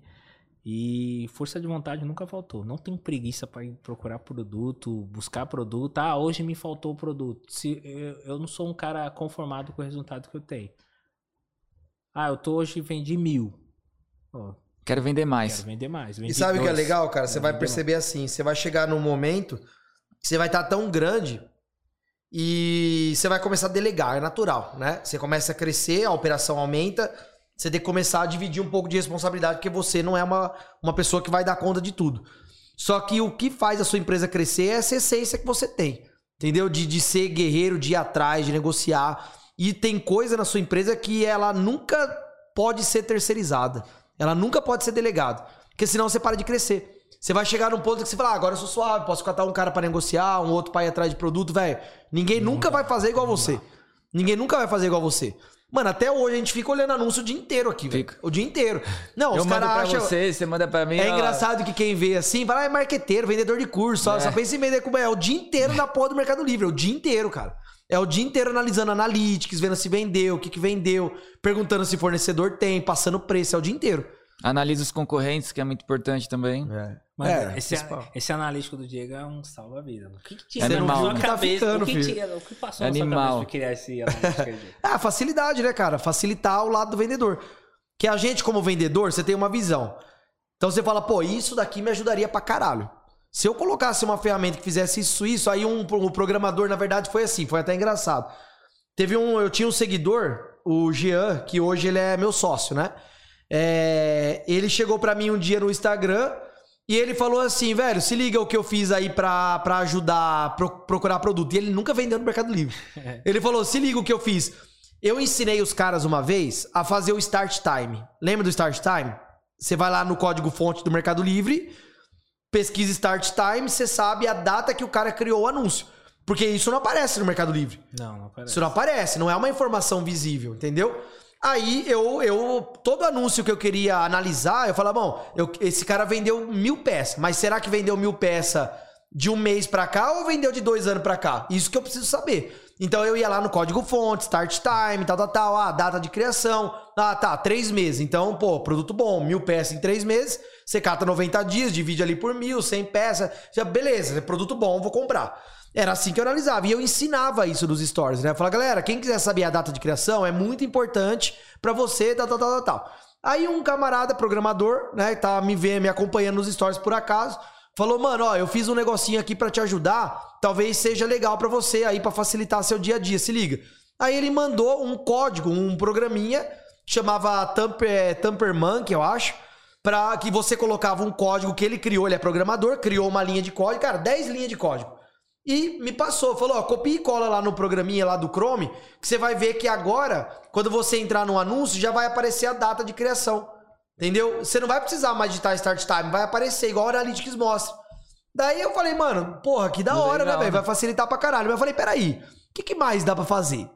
E força de vontade nunca faltou. Não tenho preguiça para procurar produto, buscar produto. Ah, hoje me faltou o produto. Se eu, eu, não sou um cara conformado com o resultado que eu tenho. Ah, eu tô hoje vendi mil. Oh, quero vender mais. Quero vender mais. Vendi e sabe o que é legal, cara? Você vai perceber mais. assim, você vai chegar num momento que você vai estar tá tão grande e você vai começar a delegar, é natural, né? Você começa a crescer, a operação aumenta você tem que começar a dividir um pouco de responsabilidade, porque você não é uma, uma pessoa que vai dar conta de tudo. Só que o que faz a sua empresa crescer é essa essência que você tem. Entendeu? De, de ser guerreiro, de ir atrás, de negociar. E tem coisa na sua empresa que ela nunca pode ser terceirizada. Ela nunca pode ser delegada. Porque senão você para de crescer. Você vai chegar num ponto que você fala, ah, agora eu sou suave, posso catar um cara para negociar, um outro para ir atrás de produto, velho. Ninguém nunca vai fazer igual você. Ninguém nunca vai fazer igual você. Mano, até hoje a gente fica olhando anúncio o dia inteiro aqui, velho. O dia inteiro. Não, eu os caras acham. você, você manda pra mim. É ó... engraçado que quem vê assim, vai lá, é marqueteiro, vendedor de curso, é. só pensa em vender com. É o dia inteiro na porra do Mercado Livre, é o dia inteiro, cara. É o dia inteiro analisando analytics, vendo se vendeu, o que, que vendeu, perguntando se fornecedor tem, passando preço, é o dia inteiro. Analisa os concorrentes, que é muito importante também. É. Mano, é, esse, esse analítico do Diego é um salva-vida. O que, que tinha Animal. na cabeça? Ficando, o, que tinha, o que passou Animal. na sua cabeça pra criar esse analítico Ah, facilidade, né, cara? Facilitar o lado do vendedor. Que a gente, como vendedor, você tem uma visão. Então você fala, pô, isso daqui me ajudaria pra caralho. Se eu colocasse uma ferramenta que fizesse isso, isso, aí um, um programador, na verdade, foi assim, foi até engraçado. Teve um, eu tinha um seguidor, o Jean, que hoje ele é meu sócio, né? É, ele chegou para mim um dia no Instagram e ele falou assim, velho, se liga o que eu fiz aí pra, pra ajudar pro, procurar produto. E ele nunca vendeu no Mercado Livre. ele falou, se liga o que eu fiz. Eu ensinei os caras uma vez a fazer o Start Time. Lembra do Start Time? Você vai lá no código fonte do Mercado Livre, pesquisa Start Time, você sabe a data que o cara criou o anúncio. Porque isso não aparece no Mercado Livre. Não, não aparece. Isso não aparece, não é uma informação visível, entendeu? Aí eu, eu, todo anúncio que eu queria analisar, eu falava, bom, eu, esse cara vendeu mil peças, mas será que vendeu mil peças de um mês pra cá ou vendeu de dois anos pra cá? Isso que eu preciso saber. Então eu ia lá no código fonte, start time, tal, tal, tal, ah, data de criação. Ah, tá, três meses. Então, pô, produto bom, mil peças em três meses, você cata 90 dias, divide ali por mil, 100 peças, já, beleza, é produto bom, vou comprar. Era assim que eu analisava. E eu ensinava isso nos stories, né? Eu falava, galera, quem quiser saber a data de criação é muito importante para você, tal, tal, tal, tal. Aí um camarada, programador, né, tá me vendo, me acompanhando nos stories por acaso, falou, mano, ó, eu fiz um negocinho aqui para te ajudar, talvez seja legal para você aí, para facilitar seu dia a dia, se liga. Aí ele mandou um código, um programinha, chamava Tamper, Tamper Monkey, eu acho, para que você colocava um código que ele criou, ele é programador, criou uma linha de código, cara, 10 linhas de código. E me passou, falou, ó, copia e cola lá no programinha lá do Chrome, que você vai ver que agora, quando você entrar no anúncio, já vai aparecer a data de criação. Entendeu? Você não vai precisar mais digitar Start Time, vai aparecer igual o Analytics mostra. Daí eu falei, mano, porra, que da hora, né, Legal, né, velho? Vai facilitar pra caralho. Mas eu falei, peraí, o que, que mais dá pra fazer? O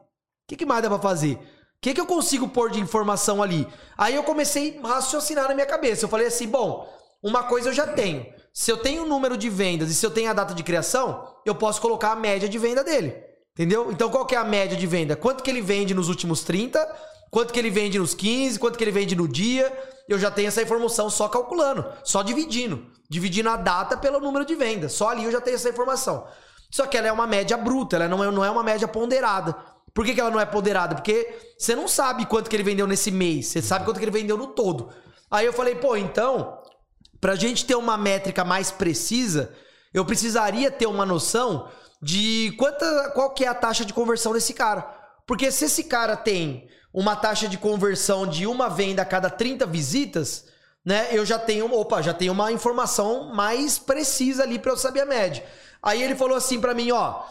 que, que mais dá pra fazer? O que, que eu consigo pôr de informação ali? Aí eu comecei a raciocinar na minha cabeça. Eu falei assim, bom, uma coisa eu já tenho. Se eu tenho o número de vendas e se eu tenho a data de criação, eu posso colocar a média de venda dele. Entendeu? Então qual que é a média de venda? Quanto que ele vende nos últimos 30? Quanto que ele vende nos 15? Quanto que ele vende no dia? Eu já tenho essa informação só calculando, só dividindo. Dividindo a data pelo número de vendas. Só ali eu já tenho essa informação. Só que ela é uma média bruta, ela não é, não é uma média ponderada. Por que, que ela não é ponderada? Porque você não sabe quanto que ele vendeu nesse mês, você sabe quanto que ele vendeu no todo. Aí eu falei, pô, então para a gente ter uma métrica mais precisa, eu precisaria ter uma noção de quanta, qual que é a taxa de conversão desse cara. Porque se esse cara tem uma taxa de conversão de uma venda a cada 30 visitas, né? Eu já tenho, opa, já tenho uma informação mais precisa ali para eu saber a média. Aí ele falou assim para mim, ó,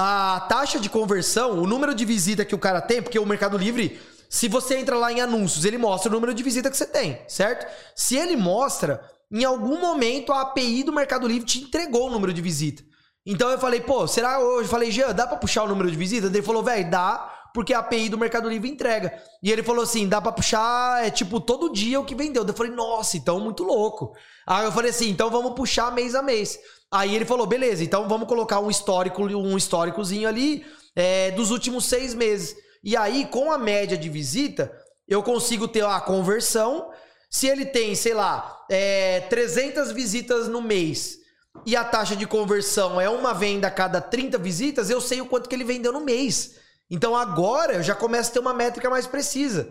a taxa de conversão, o número de visita que o cara tem, porque o Mercado Livre se você entra lá em anúncios, ele mostra o número de visita que você tem, certo? Se ele mostra, em algum momento a API do Mercado Livre te entregou o número de visita. Então eu falei, pô, será hoje? Eu falei, Jean, dá pra puxar o número de visita? Ele falou, velho, dá, porque a API do Mercado Livre entrega. E ele falou assim: dá pra puxar, é tipo, todo dia o que vendeu. Eu falei, nossa, então muito louco. Aí eu falei assim: então vamos puxar mês a mês. Aí ele falou, beleza, então vamos colocar um histórico, um históricozinho ali é, dos últimos seis meses. E aí, com a média de visita, eu consigo ter a conversão. Se ele tem, sei lá, é, 300 visitas no mês e a taxa de conversão é uma venda a cada 30 visitas, eu sei o quanto que ele vendeu no mês. Então agora eu já começo a ter uma métrica mais precisa.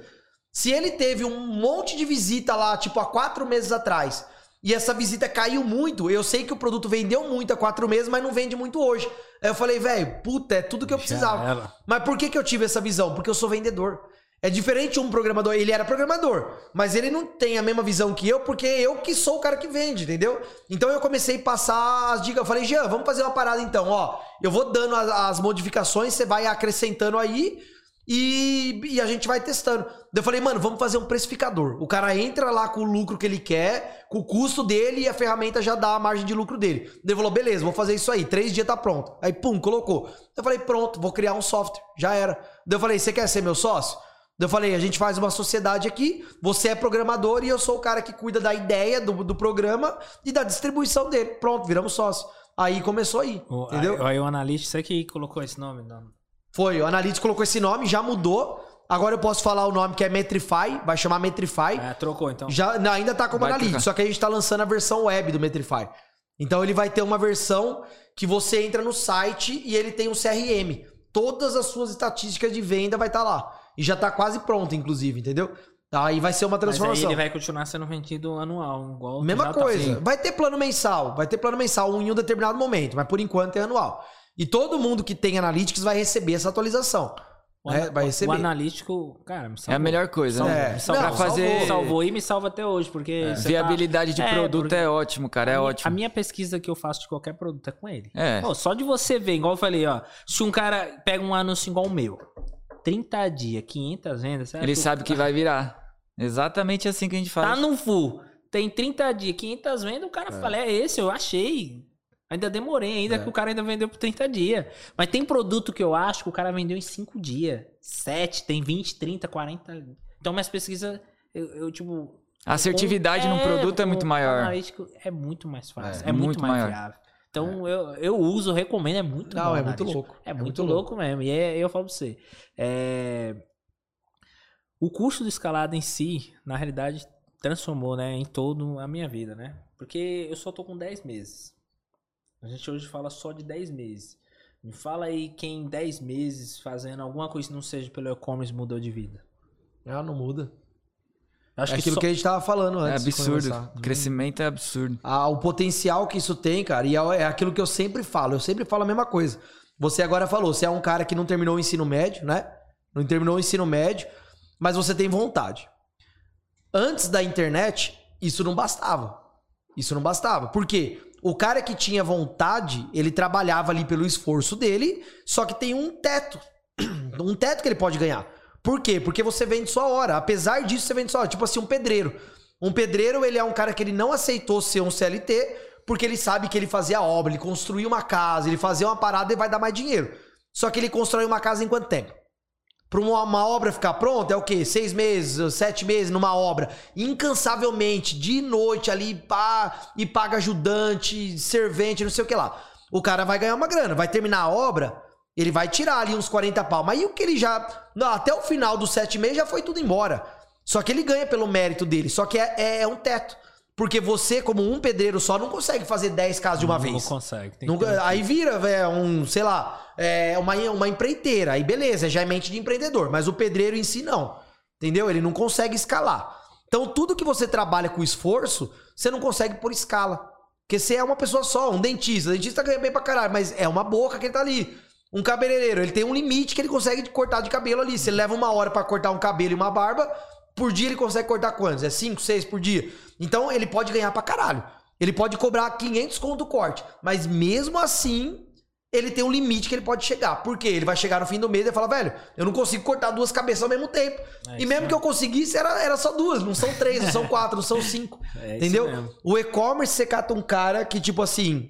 Se ele teve um monte de visita lá, tipo há quatro meses atrás, e essa visita caiu muito, eu sei que o produto vendeu muito há quatro meses, mas não vende muito hoje. Aí eu falei, velho, puta, é tudo que eu precisava. Mas por que, que eu tive essa visão? Porque eu sou vendedor. É diferente um programador, ele era programador, mas ele não tem a mesma visão que eu, porque eu que sou o cara que vende, entendeu? Então eu comecei a passar as dicas, eu falei, Jean, vamos fazer uma parada então, ó, eu vou dando as, as modificações, você vai acrescentando aí e, e, a gente vai testando. Eu falei, mano, vamos fazer um precificador. O cara entra lá com o lucro que ele quer, com o custo dele e a ferramenta já dá a margem de lucro dele. Ele falou, beleza, vou fazer isso aí, três dias tá pronto. Aí, pum, colocou. Eu falei, pronto, vou criar um software, já era. Eu falei, você quer ser meu sócio? Eu falei, a gente faz uma sociedade aqui, você é programador e eu sou o cara que cuida da ideia do, do programa e da distribuição dele. Pronto, viramos sócio. Aí começou aí, entendeu? Aí, aí o Analytics, você que colocou esse nome? Não. Foi, o Analytics colocou esse nome, já mudou. Agora eu posso falar o nome que é Metrify, vai chamar Metrify. É, trocou então. Já, não, ainda tá como vai Analytics, trocar. só que a gente tá lançando a versão web do Metrify. Então ele vai ter uma versão que você entra no site e ele tem um CRM. Todas as suas estatísticas de venda vai estar tá lá. E já tá quase pronto, inclusive, entendeu? Aí vai ser uma transformação. Mas aí ele vai continuar sendo vendido anual, igual Mesma tá coisa. Tá vai ter plano mensal, vai ter plano mensal em um determinado momento, mas por enquanto é anual. E todo mundo que tem Analytics vai receber essa atualização. O, né? vai receber. o analítico, cara, É a melhor coisa, salvou, né? É. Salvou, pra fazer... salvou, salvou e me salva até hoje, porque... É. Viabilidade tá... de é, produto é, é ótimo, cara, é a ótimo. a minha pesquisa que eu faço de qualquer produto é com ele. É. Pô, só de você ver, igual eu falei, ó, se um cara pega um anúncio igual o meu, 30 dias, 500 vendas. Ele sabe que vai virar. Exatamente assim que a gente faz. Tá no full. Tem 30 dias, 500 vendas, o cara é. fala, é esse, eu achei. Ainda demorei, ainda é. que o cara ainda vendeu por 30 dias. Mas tem produto que eu acho que o cara vendeu em 5 dias. 7, tem 20, 30, 40. Então minhas pesquisas, eu, eu tipo... A assertividade é, num produto é muito maior. analítico é muito mais fácil, é, é muito, muito, mais maior. viável. Então é. eu, eu uso, recomendo, é muito Não, bom. é muito louco. É, é muito, muito louco, louco mesmo. E é, eu falo pra você. É... O custo do escalado em si, na realidade, transformou, né, em todo a minha vida, né? Porque eu só tô com 10 meses. A gente hoje fala só de 10 meses. Me fala aí quem em 10 meses fazendo alguma coisa que não seja pelo e-commerce mudou de vida. Ah, não muda. Acho é que aquilo só... que a gente tava falando antes. É absurdo. O crescimento é absurdo. Ah, o potencial que isso tem, cara, e é, é aquilo que eu sempre falo. Eu sempre falo a mesma coisa. Você agora falou, você é um cara que não terminou o ensino médio, né? Não terminou o ensino médio, mas você tem vontade. Antes da internet, isso não bastava. Isso não bastava. Por quê? O cara que tinha vontade, ele trabalhava ali pelo esforço dele, só que tem um teto. Um teto que ele pode ganhar. Por quê? Porque você vende sua hora. Apesar disso, você vende sua hora. Tipo assim, um pedreiro. Um pedreiro, ele é um cara que ele não aceitou ser um CLT, porque ele sabe que ele fazia obra, ele construía uma casa, ele fazia uma parada e vai dar mais dinheiro. Só que ele constrói uma casa em quanto tempo? Para uma, uma, obra ficar pronta, é o quê? Seis meses, sete meses numa obra. Incansavelmente, de noite ali, pá, e paga ajudante, servente, não sei o que lá. O cara vai ganhar uma grana, vai terminar a obra, ele vai tirar ali uns 40 pau. Mas e o que ele já. Não, até o final dos sete meses já foi tudo embora. Só que ele ganha pelo mérito dele. Só que é, é, é um teto. Porque você, como um pedreiro só, não consegue fazer 10 casas de uma não, vez. Não consegue. Não, aí vira, véio, um, sei lá, é uma, uma empreiteira. Aí beleza, já é mente de empreendedor. Mas o pedreiro em si não. Entendeu? Ele não consegue escalar. Então tudo que você trabalha com esforço, você não consegue por escala. Porque você é uma pessoa só, um dentista. O dentista ganha bem pra caralho, mas é uma boca que ele tá ali. Um cabeleireiro, ele tem um limite que ele consegue cortar de cabelo ali. Se ele leva uma hora para cortar um cabelo e uma barba, por dia ele consegue cortar quantos? É 5, 6 por dia. Então ele pode ganhar pra caralho. Ele pode cobrar 500 conto do corte. Mas mesmo assim, ele tem um limite que ele pode chegar. Por quê? Ele vai chegar no fim do mês e falar, velho, eu não consigo cortar duas cabeças ao mesmo tempo. É e mesmo que eu conseguisse, era, era só duas. Não são três, não são quatro, não são cinco. É entendeu? O e-commerce, você cata um cara que, tipo assim,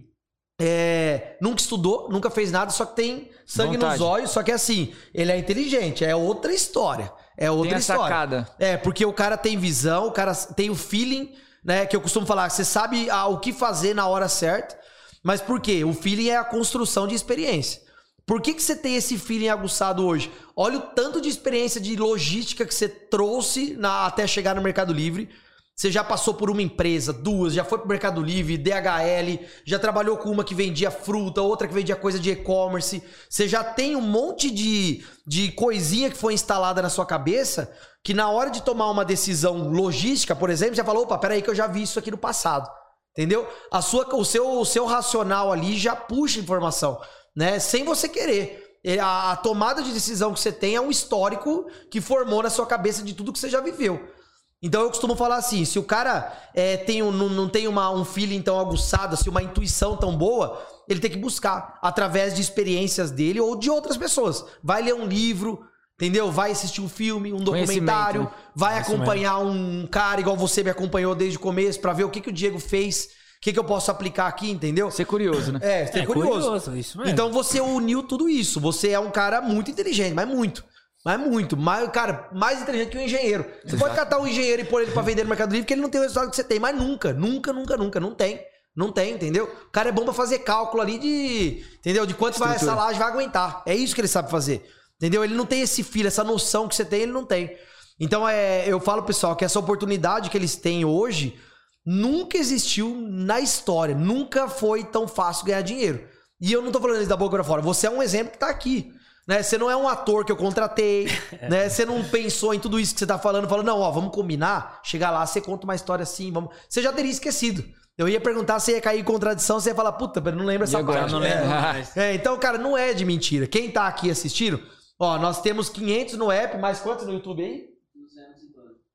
é, nunca estudou, nunca fez nada, só que tem sangue Vontade. nos olhos, só que assim, ele é inteligente, é outra história. É outra tem história. Sacada. É, porque o cara tem visão, o cara tem o feeling, né? Que eu costumo falar, você sabe ah, o que fazer na hora certa. Mas por quê? O feeling é a construção de experiência. Por que, que você tem esse feeling aguçado hoje? Olha o tanto de experiência de logística que você trouxe na- até chegar no Mercado Livre. Você já passou por uma empresa, duas, já foi pro Mercado Livre, DHL, já trabalhou com uma que vendia fruta, outra que vendia coisa de e-commerce. Você já tem um monte de, de coisinha que foi instalada na sua cabeça que na hora de tomar uma decisão logística, por exemplo, você fala, opa, peraí que eu já vi isso aqui no passado. Entendeu? A sua, o, seu, o seu racional ali já puxa informação, né? Sem você querer. E A, a tomada de decisão que você tem é um histórico que formou na sua cabeça de tudo que você já viveu. Então eu costumo falar assim: se o cara é, tem um- não, não tem uma, um feeling tão aguçado, assim, uma intuição tão boa, ele tem que buscar através de experiências dele ou de outras pessoas. Vai ler um livro, entendeu? Vai assistir um filme, um documentário, né? vai acompanhar um cara igual você me acompanhou desde o começo pra ver o que, que o Diego fez, o que, que eu posso aplicar aqui, entendeu? Ser curioso, né? É, você é, É curioso. isso mesmo. Então você uniu tudo isso. Você é um cara muito inteligente, mas muito. Mas muito. Mais, cara, mais inteligente que um engenheiro. Você pode catar um engenheiro e pôr ele pra vender no Mercado Livre que ele não tem o resultado que você tem. Mas nunca, nunca, nunca, nunca. Não tem. Não tem, entendeu? O cara é bom pra fazer cálculo ali de. Entendeu? De quanto vai, essa Estrutura. laje vai aguentar. É isso que ele sabe fazer. Entendeu? Ele não tem esse filho, essa noção que você tem, ele não tem. Então é, eu falo, pessoal, que essa oportunidade que eles têm hoje nunca existiu na história. Nunca foi tão fácil ganhar dinheiro. E eu não tô falando isso da boca pra fora. Você é um exemplo que tá aqui. Né? Você não é um ator que eu contratei, né? Você não pensou em tudo isso que você tá falando, falando, não, ó, vamos combinar, chegar lá, você conta uma história assim, vamos. Você já teria esquecido. Eu ia perguntar se ia cair em contradição, você ia falar, puta, mas não lembra essa agora? parte. não É. lembro mais. É, então, cara, não é de mentira. Quem tá aqui assistindo, ó, nós temos 500 no app, mais quantos no YouTube aí?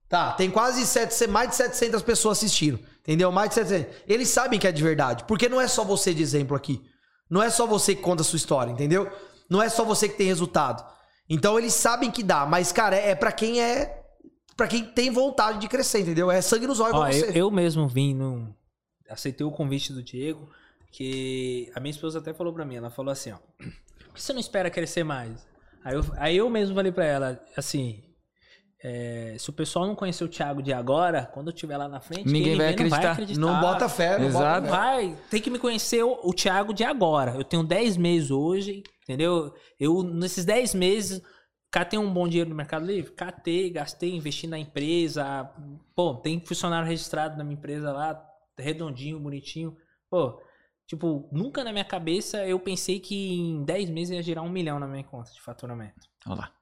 Tá, tem quase 700, mais de 700 pessoas assistindo, entendeu? Mais de 700. Eles sabem que é de verdade, porque não é só você de exemplo aqui. Não é só você que conta a sua história, entendeu? Não é só você que tem resultado. Então eles sabem que dá, mas cara, é, é para quem é Pra quem tem vontade de crescer, entendeu? É sangue nos olhos Ó, eu, você. eu mesmo vim no. Aceitei o convite do Diego, que a minha esposa até falou pra mim, ela falou assim, ó. Por que você não espera crescer mais? Aí eu, aí eu mesmo falei pra ela, assim. é, se o pessoal não conhecer o Thiago de agora, quando eu estiver lá na frente, Ninguém vai vê não vai acreditar. acreditar. Não bota fé, não Exato. bota fé. Vai, tem que me conhecer o, o Thiago de agora. Eu tenho 10 meses hoje, entendeu? Eu, nesses 10 meses, catei um bom dinheiro no Mercado Livre? Catei, gastei, investi na empresa. Pô, tem funcionário registrado na minha empresa lá, redondinho, bonitinho. Pô, tipo, nunca na minha cabeça eu pensei que em 10 meses ia girar um milhão na minha conta de faturamento. Olha lá.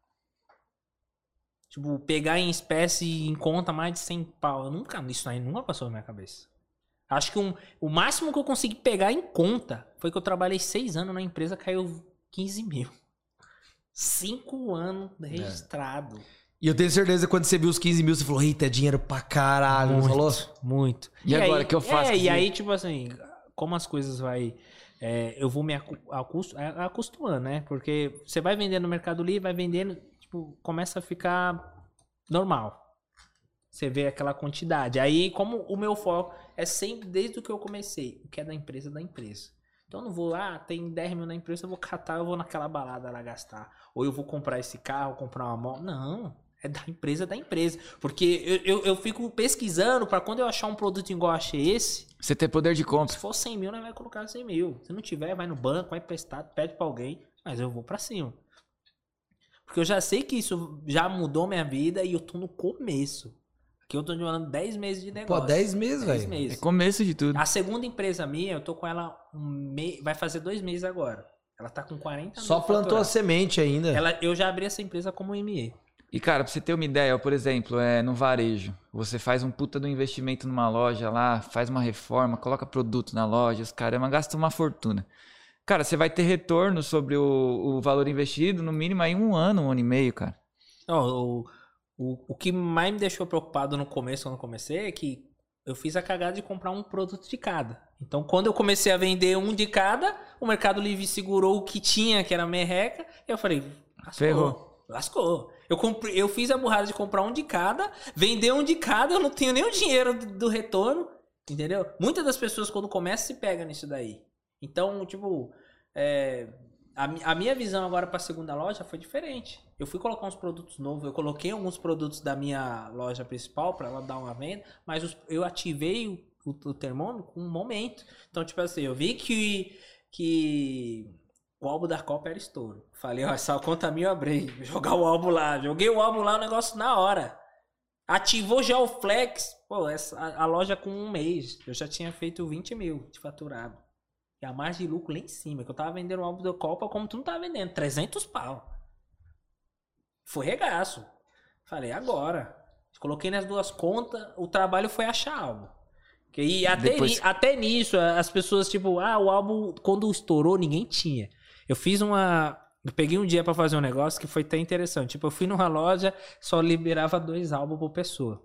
Tipo, pegar em espécie em conta mais de 100 pau. Eu nunca, isso aí nunca passou na minha cabeça. Acho que um, o máximo que eu consegui pegar em conta foi que eu trabalhei seis anos na empresa, caiu 15 mil. Cinco anos registrado. E eu tenho certeza que quando você viu os 15 mil, você falou, eita, é dinheiro pra caralho. não falou? muito. E agora, o que eu faço É, e aí, tipo assim, como as coisas vai... é, eu vou me a- acostumando, né? Porque você vai vendendo no Mercado Livre, vai vendendo, tipo, começa a ficar normal. Você vê aquela quantidade. Aí, como o meu foco é sempre, desde o que eu comecei, o que é da empresa, é da empresa. Então eu não vou lá, tem 10 mil na empresa, eu vou catar, eu vou naquela balada lá gastar. Ou eu vou comprar esse carro, comprar uma moto. Não, é da empresa, é da empresa. Porque eu, eu, eu fico pesquisando para quando eu achar um produto igual achei esse, Você ter poder de compra. se for 100 mil, nós vai colocar 100 mil. Se não tiver, vai no banco, vai prestar, pede pra alguém, mas eu vou pra cima. Porque eu já sei que isso já mudou minha vida e eu tô no começo. Aqui eu tô demorando 10 meses de negócio. Pô, 10 meses, 10 velho. É começo de tudo. A segunda empresa minha, eu tô com ela um me... vai fazer dois meses agora. Ela tá com 40 Só mil plantou a faturado. semente ainda. Ela, eu já abri essa empresa como ME. E, cara, pra você ter uma ideia, por exemplo, é no varejo. Você faz um puta do investimento numa loja lá, faz uma reforma, coloca produto na loja, os caramba, gasta uma fortuna. Cara, você vai ter retorno sobre o, o valor investido no mínimo aí um ano, um ano e meio, cara. Ó, o, o, o que mais me deixou preocupado no começo, quando eu comecei, é que eu fiz a cagada de comprar um produto de cada. Então, quando eu comecei a vender um de cada, o Mercado Livre segurou o que tinha, que era merreca, e eu falei, lascou. Ferrou. Lascou. Eu, comprei, eu fiz a burrada de comprar um de cada, vender um de cada, eu não tenho nem o dinheiro do, do retorno, entendeu? Muitas das pessoas, quando começam, se pegam nisso daí. Então, tipo, é, a, a minha visão agora para a segunda loja foi diferente. Eu fui colocar uns produtos novos, eu coloquei alguns produtos da minha loja principal para ela dar uma venda, mas os- eu ativei o, o, o termômetro com um momento. Então, tipo assim, eu vi que, que O álbum da Copa era estouro. Falei, ó, essa conta eu abri. Jogar o álbum lá. Joguei o álbum lá, o negócio na hora. Ativou já o Flex. Pô, essa, a, a loja com um mês. Eu já tinha feito 20 mil de faturado. E a margem de lucro lá em cima. Que eu tava vendendo o álbum da Copa como tu não tava vendendo. 300 pau. Foi regaço. Falei, agora. Coloquei nas duas contas. O trabalho foi achar álbum. Que- E até, Depois- ni- até nisso, as pessoas, tipo, ah, o álbum, quando estourou, ninguém tinha. Eu fiz uma. Eu peguei um dia pra fazer um negócio que foi até interessante. Tipo, eu fui numa loja, só liberava dois álbuns por pessoa.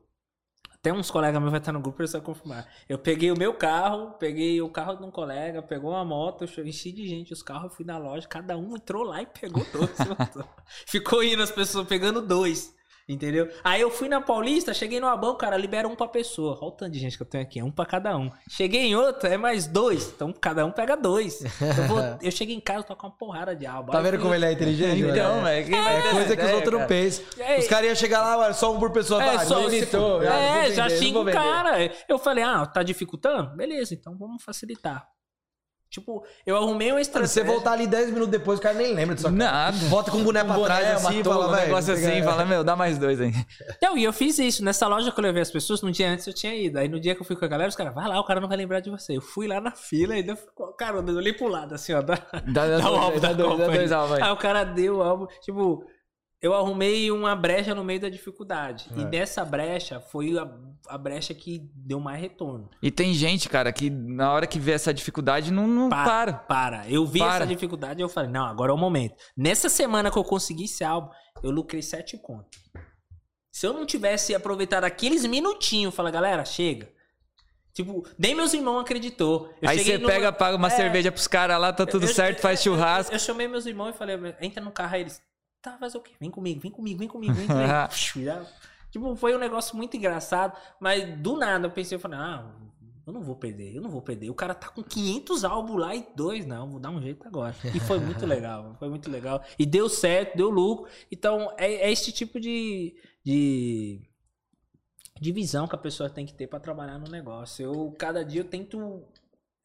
Até uns colegas meus vai estar no grupo, eles vão confirmar. Eu peguei o meu carro, peguei o carro de um colega, pegou uma moto, enchi de gente os carros, fui na loja, cada um entrou lá e pegou dois. Ficou indo as pessoas pegando dois. Entendeu? Aí eu fui na Paulista, cheguei numa banca, cara, libera um pra pessoa. Olha o tanto de gente que eu tenho aqui, é um pra cada um. Cheguei em outra, é mais dois. Então cada um pega dois. Eu, vou- eu cheguei em casa, tô com uma porrada de álbum. Tá vendo como ele é inteligente? Então, velho? É ter coisa que os outros não pensam. É, Os caras iam chegar lá, mano, só um por pessoa. É, vai, só limitou. É, já xinga o cara. Eu falei, ah, tá dificultando? Beleza, então vamos facilitar. Tipo, eu arrumei uma Mano, estratégia. você voltar ali 10 minutos depois, o cara nem lembra disso. Nada. Volta com o boné pra Um trás boné, assim e fala, um negócio assim, fala, meu, dá mais dois aí. Não, e eu fiz isso. Nessa loja que eu levei as pessoas, no dia antes eu tinha ido. Aí no dia que eu fui com a galera, os caras, vai lá, o cara não vai lembrar de você. Eu fui lá na fila e deu, cara, eu olhei pro lado, assim, ó. Dá, Dá, dá, dá o álbum dá da dois, Copa dá aí. dois álbuns aí. Aí o cara deu o álbum. Tipo, eu arrumei uma brecha no meio da dificuldade. E nessa brecha foi a, a brecha que deu mais retorno. E tem gente, cara, que na hora que vê essa dificuldade não, não para. Para. Eu vi Para. essa dificuldade e eu falei, não, agora é o momento. Nessa semana que eu consegui esse álbum, eu lucrei sete contas. Se eu não tivesse aproveitado aqueles minutinhos, fala, galera, chega. Tipo, nem meus irmãos acreditou. Eu aí você numa- pega, paga uma É, cerveja pros caras lá, tá tudo eu- certo, eu- faz churrasco. Eu, eu chamei meus irmãos e falei, entra no carro aí eles. Tá, faz o quê? Vem comigo, vem comigo, vem comigo, vem comigo. Tipo, foi um negócio muito engraçado, mas do nada eu pensei, eu falei, ah, eu não vou perder, eu não vou perder. O cara tá com 500 álbuns lá e dois, não, vou dar um jeito agora. E foi muito legal, foi muito legal. E deu certo, deu lucro. Então, é, é esse tipo de, de, de visão que a pessoa tem que ter pra trabalhar no negócio. Eu, cada dia eu tento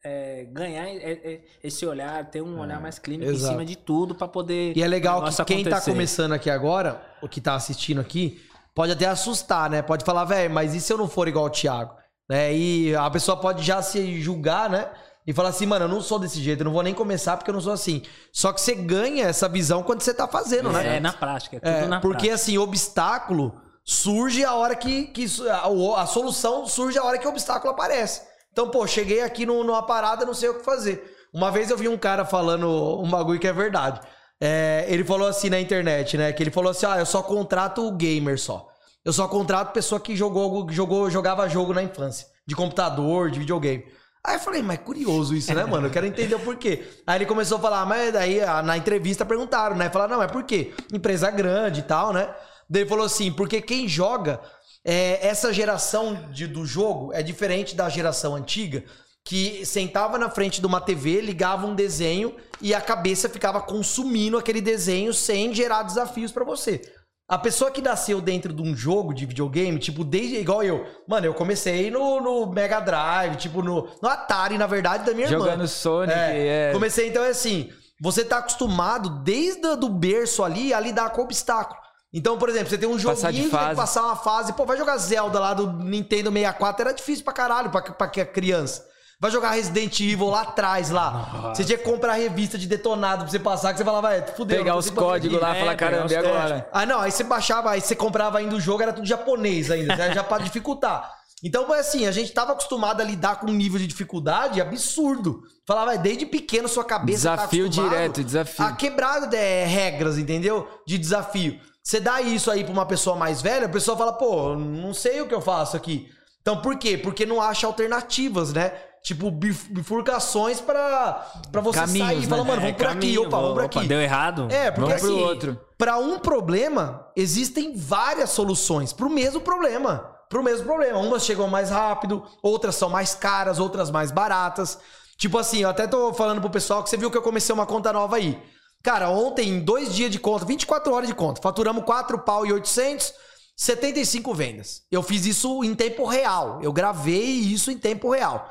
é, ganhar é, é, esse olhar, ter um olhar mais clínico em exato. cima de tudo pra poder. E é legal que quem tá começando aqui agora, o que tá assistindo aqui, pode até assustar, né? Pode falar, velho, mas e se eu não for igual o Thiago? Né? E a pessoa pode já se julgar, né? E falar assim, mano, eu não sou desse jeito, eu não vou nem começar porque eu não sou assim. Só que você ganha essa visão quando você tá fazendo, né? É, na prática, é tudo É, na porque prática. assim, obstáculo surge a hora que, que a, a solução surge a hora que o obstáculo aparece. Então, pô, cheguei aqui no- numa parada, não sei o que fazer. Uma vez eu vi um cara falando um bagulho que é verdade. É, ele falou assim na internet, né? Que ele falou assim: ah, eu só contrato gamer só. Eu só contrato pessoa que jogou, jogou, jogava jogo na infância. De computador, de videogame. Aí eu falei, mas é curioso isso, né, mano? Eu quero entender o porquê. Aí ele começou a falar, mas daí ah, na entrevista perguntaram, né? Falaram, não, é por quê? Empresa grande e tal, né? Daí ele falou assim, porque quem joga, é, essa geração de, do jogo é diferente da geração antiga, que sentava na frente de uma TV, ligava um desenho e a cabeça ficava consumindo aquele desenho sem gerar desafios pra você. A pessoa que nasceu dentro de um jogo de videogame, tipo, desde igual eu. Mano, eu comecei no, no Mega Drive, tipo, no, no Atari, na verdade, da minha irmã. Jogando Sonic, É, é. Comecei, então, é assim, você tá acostumado desde o do berço ali a lidar com obstáculo. Então, por exemplo, você tem um Passar de joguinho que tem que passar uma fase. Pô, vai jogar Zelda lá do Nintendo 64, era difícil pra caralho pra, pra que a criança. Vai jogar Resident Evil lá atrás, lá. Você tinha que comprar a revista de detonado pra você passar, que você falava, vai, fudeu. Pegar os códigos lá e É, falar, caramba, e agora? Ah, não, aí você baixava, aí você comprava ainda o jogo, era tudo japonês ainda, né? já pra dificultar. Então, foi assim, a gente tava acostumado a lidar com um nível de dificuldade absurdo. Falava, desde pequeno sua cabeça Desafio tá direto, desafio. A quebrar é, regras, entendeu? De desafio. Você dá isso aí pra uma pessoa mais velha, a pessoa fala, pô, não sei o que eu faço aqui. Então, por quê? Porque não acha alternativas, né? Tipo, bif- bifurcações pra, pra você Caminhos, sair e falar, né? mano, vamos É, por aqui, caminho, opa, vamos por aqui. Deu errado? É, porque Vamos pro assim, outro. Pra um problema, existem várias soluções pro mesmo problema. Pro mesmo problema. Umas chegam mais rápido, outras são mais caras, outras mais baratas. Tipo assim, eu até tô falando pro pessoal que você viu que eu comecei uma conta nova aí. Cara, ontem, em dois dias de conta, 24 horas de conta, faturamos 4 pau e 800, 75 vendas. Eu fiz isso em tempo real. Eu gravei isso em tempo real.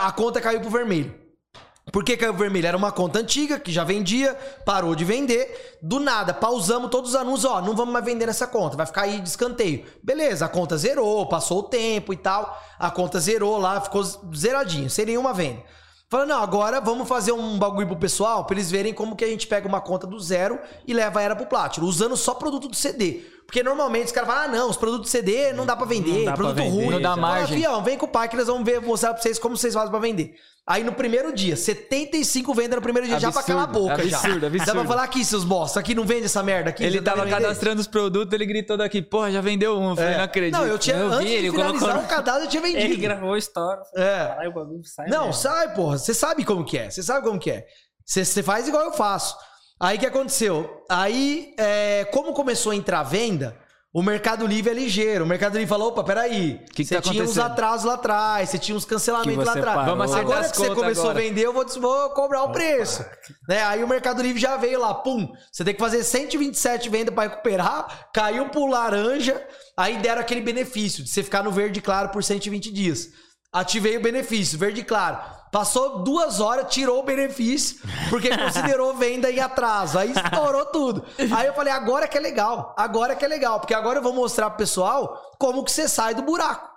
A conta caiu pro vermelho. Por que caiu vermelho? Era uma conta antiga que já vendia, parou de vender. Do nada, pausamos todos os anúncios. Ó, não vamos mais vender nessa conta, vai ficar aí de escanteio. Beleza, a conta zerou, passou o tempo e tal. A conta zerou lá, ficou zeradinho, sem nenhuma venda. Falando, não, agora vamos fazer um bagulho pro pessoal pra eles verem como que a gente pega uma conta do zero e leva ela pro Platinum, usando só produto do CD. Porque normalmente os caras falam, ah, não, os produtos CD não dá pra vender, Não dá pra produto vender, ruim. não dá Fala, margem. Fião, vem com o pai que nós vamos ver, mostrar pra vocês como vocês fazem pra vender. Aí no primeiro dia, 75 vendas no primeiro dia, já pra calar a Absurdo, boca já. absurdo, absurdo. Dá pra falar aqui, seus bosta, aqui não vende essa merda aqui. Ele tava cadastrando os produtos, ele gritou daqui, porra, já vendeu um. Eu falei, É. não acredito. Não, eu tinha, Eu vi, antes de ele finalizar colocou- o cadastro, eu tinha vendido. Ele gravou a história. É. Caralho, o bagulho sai Não, mesmo. sai, porra. Você sabe como que é. Você sabe como que é. Você você faz igual eu faço. Aí o que aconteceu? Aí, é, como começou a entrar venda, o Mercado Livre é ligeiro. O Mercado Livre falou: opa, peraí. Que que Você tá tinha uns atrasos lá atrás, você tinha uns cancelamentos lá atrás. parou. Vamos Agora que você começou agora. a vender, eu vou, vou cobrar o preço. Né? Aí o Mercado Livre já veio lá, pum. Você tem que fazer 127 vendas para recuperar, caiu pro laranja, aí deram aquele benefício de você ficar no verde claro por 120 dias. Ativei o benefício, verde claro. Passou duas horas, tirou o benefício, porque considerou venda em atraso. Aí estourou tudo. Aí eu falei, agora que é legal. Agora que é legal. Porque agora eu vou mostrar pro pessoal como que você sai do buraco.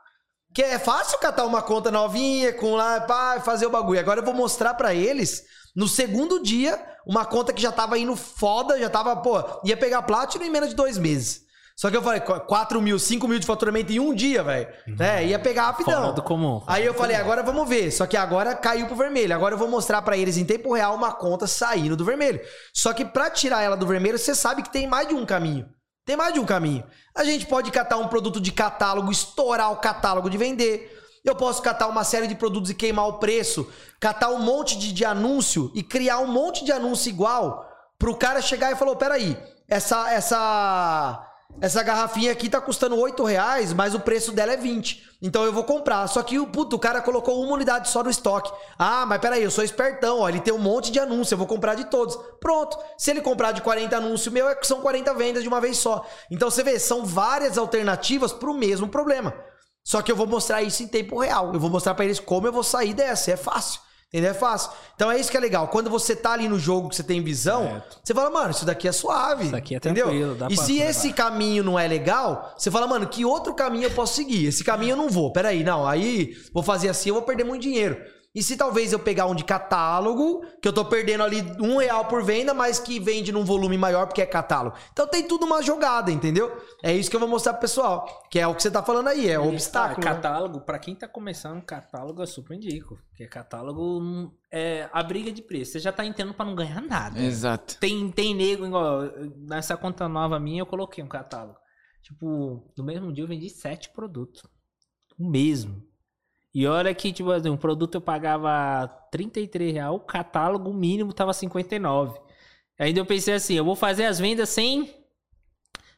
Que é fácil catar uma conta novinha, com lá, pá, fazer o bagulho. Agora eu vou mostrar pra eles, no segundo dia, uma conta que já tava indo foda, já tava, pô, ia pegar Platinum em menos de dois meses. Só que eu falei, 4 mil, 5 mil de faturamento em um dia, velho. É, ia pegar rapidão. Fora do comum. Aí eu falei, agora vamos ver. Só que agora caiu pro vermelho. Agora eu vou mostrar pra eles em tempo real uma conta saindo do vermelho. Só que pra tirar ela do vermelho, você sabe que tem mais de um caminho. Tem mais de um caminho. A gente pode catar um produto de catálogo, estourar o catálogo de vender. Eu posso catar uma série de produtos e queimar o preço, catar um monte de, de anúncio e criar um monte de anúncio igual pro cara chegar e falar: peraí, essa, essa, essa garrafinha aqui tá custando 8 reais, mas o preço dela é 20. Então eu vou comprar. Só que o puto, o cara colocou uma unidade só no estoque. Ah, mas peraí, eu sou espertão, ó. Ele tem um monte de anúncio, eu vou comprar de todos. Pronto. Se ele comprar de 40 anúncios meu, é que são 40 vendas de uma vez só. Então você vê, são várias alternativas pro mesmo problema. Só que eu vou mostrar isso em tempo real. Eu vou mostrar pra eles como eu vou sair dessa. É fácil. Entendeu? É fácil. Então é isso que é legal. Quando você tá ali no jogo que você tem visão, Certo. você fala, mano, isso daqui é suave. Isso aqui é entendeu? tranquilo, dá E pra se levar. esse caminho não é legal, você fala, mano, que outro caminho eu posso seguir? Esse caminho eu não vou. Peraí, não. Aí vou fazer assim, eu vou perder muito dinheiro. E se talvez eu pegar um de catálogo, que eu tô perdendo ali um real por venda, mas que vende num volume maior porque é catálogo. Então tem tudo uma jogada, entendeu? É isso que eu vou mostrar pro pessoal. Que é o que você tá falando aí, é o obstáculo. Ah, né? catálogo, pra quem tá começando, catálogo eu super indico. Porque catálogo é a briga de preço. Você já tá entrando pra não ganhar nada. Exato. Tem, tem nego, igual, nessa conta nova minha eu coloquei um catálogo. Tipo, no mesmo dia eu vendi sete produtos. O mesmo. E olha que, tipo assim, um produto eu pagava 33 reais, o catálogo mínimo tava 59. Ainda eu pensei assim, eu vou fazer as vendas sem.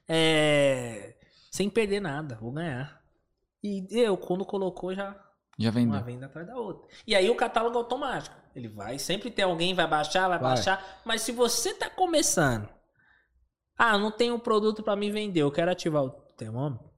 é, sem perder nada, vou ganhar. E eu, quando colocou, já Já uma vendeu. venda atrás da outra. E aí o catálogo é automático. Ele vai, sempre tem alguém vai baixar, vai, Vai. baixar. Mas se você tá começando, ah, não tem um produto pra me vender, eu quero ativar o termômetro.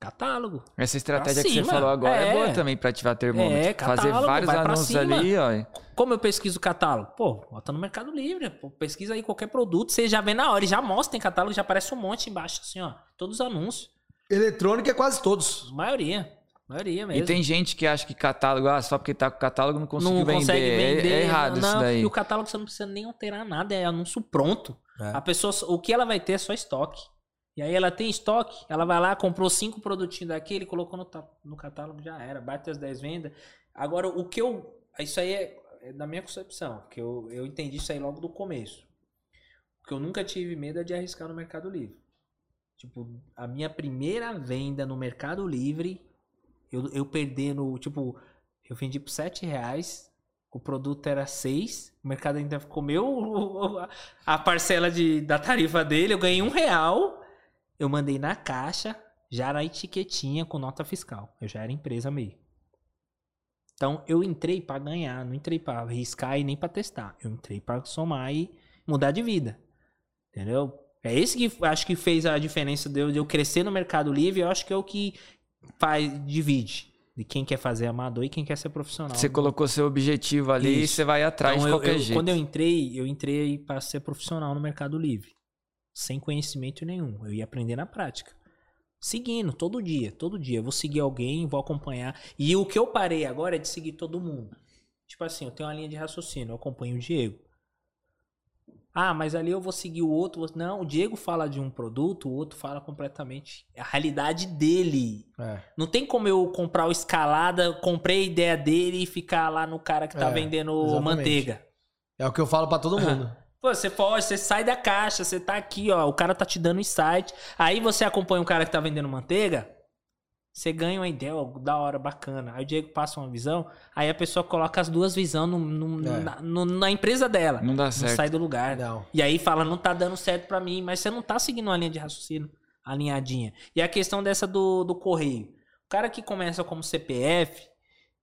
Catálogo. Essa estratégia que você falou agora é, É. boa também pra ativar termômetro. É, Fazer catálogo, vários vai pra anúncios cima. ali, ó. Como eu pesquiso o catálogo? Pô, bota no Mercado Livre. Pô, pesquisa aí qualquer produto, você já vê na hora e já mostra, tem catálogo, já aparece um monte embaixo, assim, ó. Todos os anúncios. Eletrônica é quase todos. A maioria. A maioria mesmo. E tem gente que acha que catálogo, ah, só porque tá com catálogo não conseguiu não vender. consegue É- vender. É, errado não, isso daí. E o catálogo você não precisa nem alterar nada, é anúncio pronto. É. A pessoa, o que ela vai ter é só estoque. E aí ela tem estoque, ela vai lá, comprou cinco produtinhos daquele, colocou no, no catálogo, já era, bate as 10 vendas. Agora, o que eu. Isso aí é, é da minha concepção, porque eu, eu entendi isso aí logo do começo. Que eu nunca tive medo é de arriscar no Mercado Livre. Tipo, a minha primeira venda no Mercado Livre, eu, eu perdendo, tipo, eu vendi por 7 reais, o produto era 6, o mercado ainda comeu a parcela de, da tarifa dele, eu ganhei um real, eu mandei na caixa, já na etiquetinha com nota fiscal. Eu já era empresa meio. Então eu entrei pra ganhar, não entrei pra arriscar e nem pra testar. Eu entrei pra somar e mudar de vida. Entendeu? É esse que acho que fez a diferença de eu, de eu crescer no Mercado Livre, eu acho que é o que faz divide. De quem quer fazer amador e quem quer ser profissional. Você colocou seu objetivo ali e Isso. você vai atrás Então, de eu- qualquer eu- jeito. Quando eu entrei, eu entrei para ser profissional no Mercado Livre. Sem conhecimento nenhum. Eu ia aprender na prática. Seguindo, todo dia, todo dia. Eu vou seguir alguém, vou acompanhar. E o que eu parei agora é de seguir todo mundo. Tipo assim, eu tenho uma linha de raciocínio, eu acompanho o Diego. Ah, mas ali eu vou seguir o outro. Não, o Diego fala de um produto, o outro fala completamente a realidade dele. É. Não tem como eu comprar o escalada, comprei a ideia dele e ficar lá no cara que tá É, vendendo exatamente. manteiga. É o que eu falo pra todo mundo. Pô, você foge, você sai da caixa, você tá aqui, ó, o cara tá te dando insight. Aí você acompanha um cara que tá vendendo manteiga, você ganha uma ideia, ó, da hora, bacana. Aí o Diego passa uma visão, aí a pessoa coloca as duas visões no- no- É. na, no- na empresa dela. Não dá certo. sai do lugar. Não. E aí fala, não tá dando certo pra mim, mas você não tá seguindo uma linha de raciocínio alinhadinha. E a questão dessa do, do correio. O cara que começa como CPF,